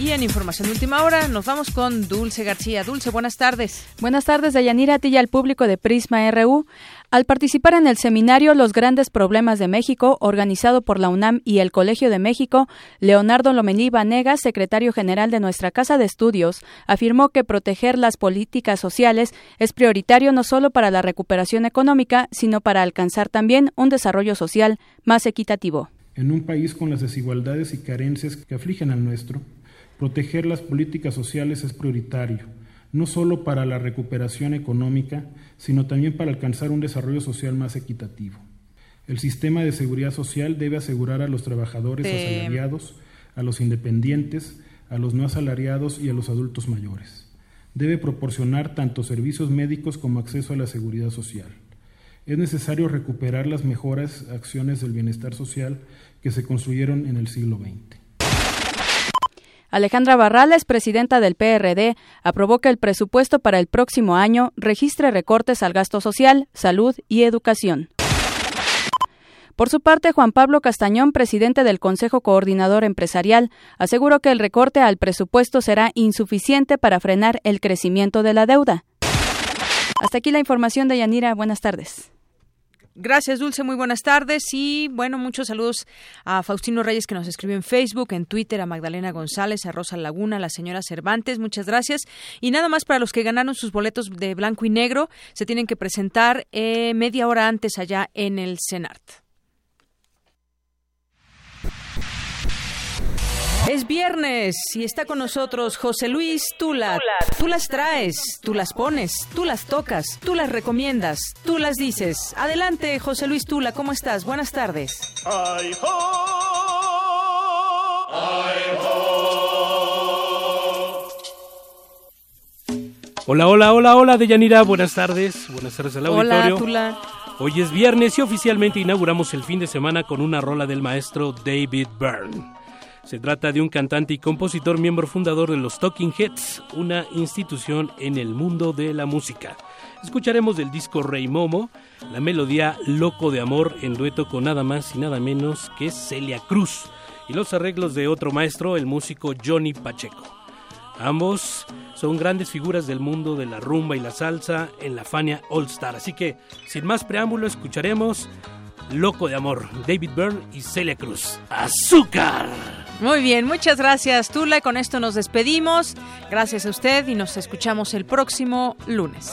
Y en Información de Última Hora nos vamos con Dulce García. Dulce, buenas tardes. Buenas tardes, Dayanira, a ti y al público de Prisma RU. Al participar en el seminario Los grandes problemas de México, organizado por la UNAM y el Colegio de México, Leonardo Lomelí Vanegas, secretario general de nuestra Casa de Estudios, afirmó que proteger las políticas sociales es prioritario no solo para la recuperación económica, sino para alcanzar también un desarrollo social más equitativo. En un país con las desigualdades y carencias que afligen al nuestro, Proteger las políticas sociales es prioritario, no solo para la recuperación económica, sino también para alcanzar un desarrollo social más equitativo. El sistema de seguridad social debe asegurar a los trabajadores asalariados, a los independientes, a los no asalariados y a los adultos mayores. Debe proporcionar tanto servicios médicos como acceso a la seguridad social. Es necesario recuperar las mejores acciones del bienestar social que se construyeron en el siglo XX. Alejandra Barrales, presidenta del PRD, aprobó que el presupuesto para el próximo año registre recortes al gasto social, salud y educación. Por su parte, Juan Pablo Castañón, presidente del Consejo Coordinador Empresarial, aseguró que el recorte al presupuesto será insuficiente para frenar el crecimiento de la deuda. Hasta aquí la información de Yanira. Buenas tardes. Gracias, Dulce. Muy buenas tardes. Y bueno, muchos saludos a Faustino Reyes que nos escribe en Facebook, en Twitter, a Magdalena González, a Rosa Laguna, a la señora Cervantes. Muchas gracias. Y nada más para los que ganaron sus boletos de blanco y negro, se tienen que presentar eh, media hora antes allá en el CENART. Es viernes y está con nosotros José Luis Tula. Tú las traes, tú las pones, tú las tocas, tú las recomiendas, tú las dices. Adelante, José Luis Tula, ¿cómo estás? Buenas tardes. Hola, hola, hola, hola, Deyanira. Buenas tardes. Buenas tardes al auditorio. Hola, Tula. Hoy es viernes y oficialmente inauguramos el fin de semana con una rola del maestro David Byrne. Se trata de un cantante y compositor miembro fundador de los Talking Heads, una institución en el mundo de la música. Escucharemos del disco Rey Momo la melodía Loco de Amor en dueto con nada más y nada menos que Celia Cruz y los arreglos de otro maestro, el músico Johnny Pacheco. Ambos son grandes figuras del mundo de la rumba y la salsa en la Fania All Star. Así que, sin más preámbulo, escucharemos Loco de Amor, David Byrne y Celia Cruz. ¡Azúcar! Muy bien, muchas gracias Tula. Con esto nos despedimos. Gracias a usted y nos escuchamos el próximo lunes.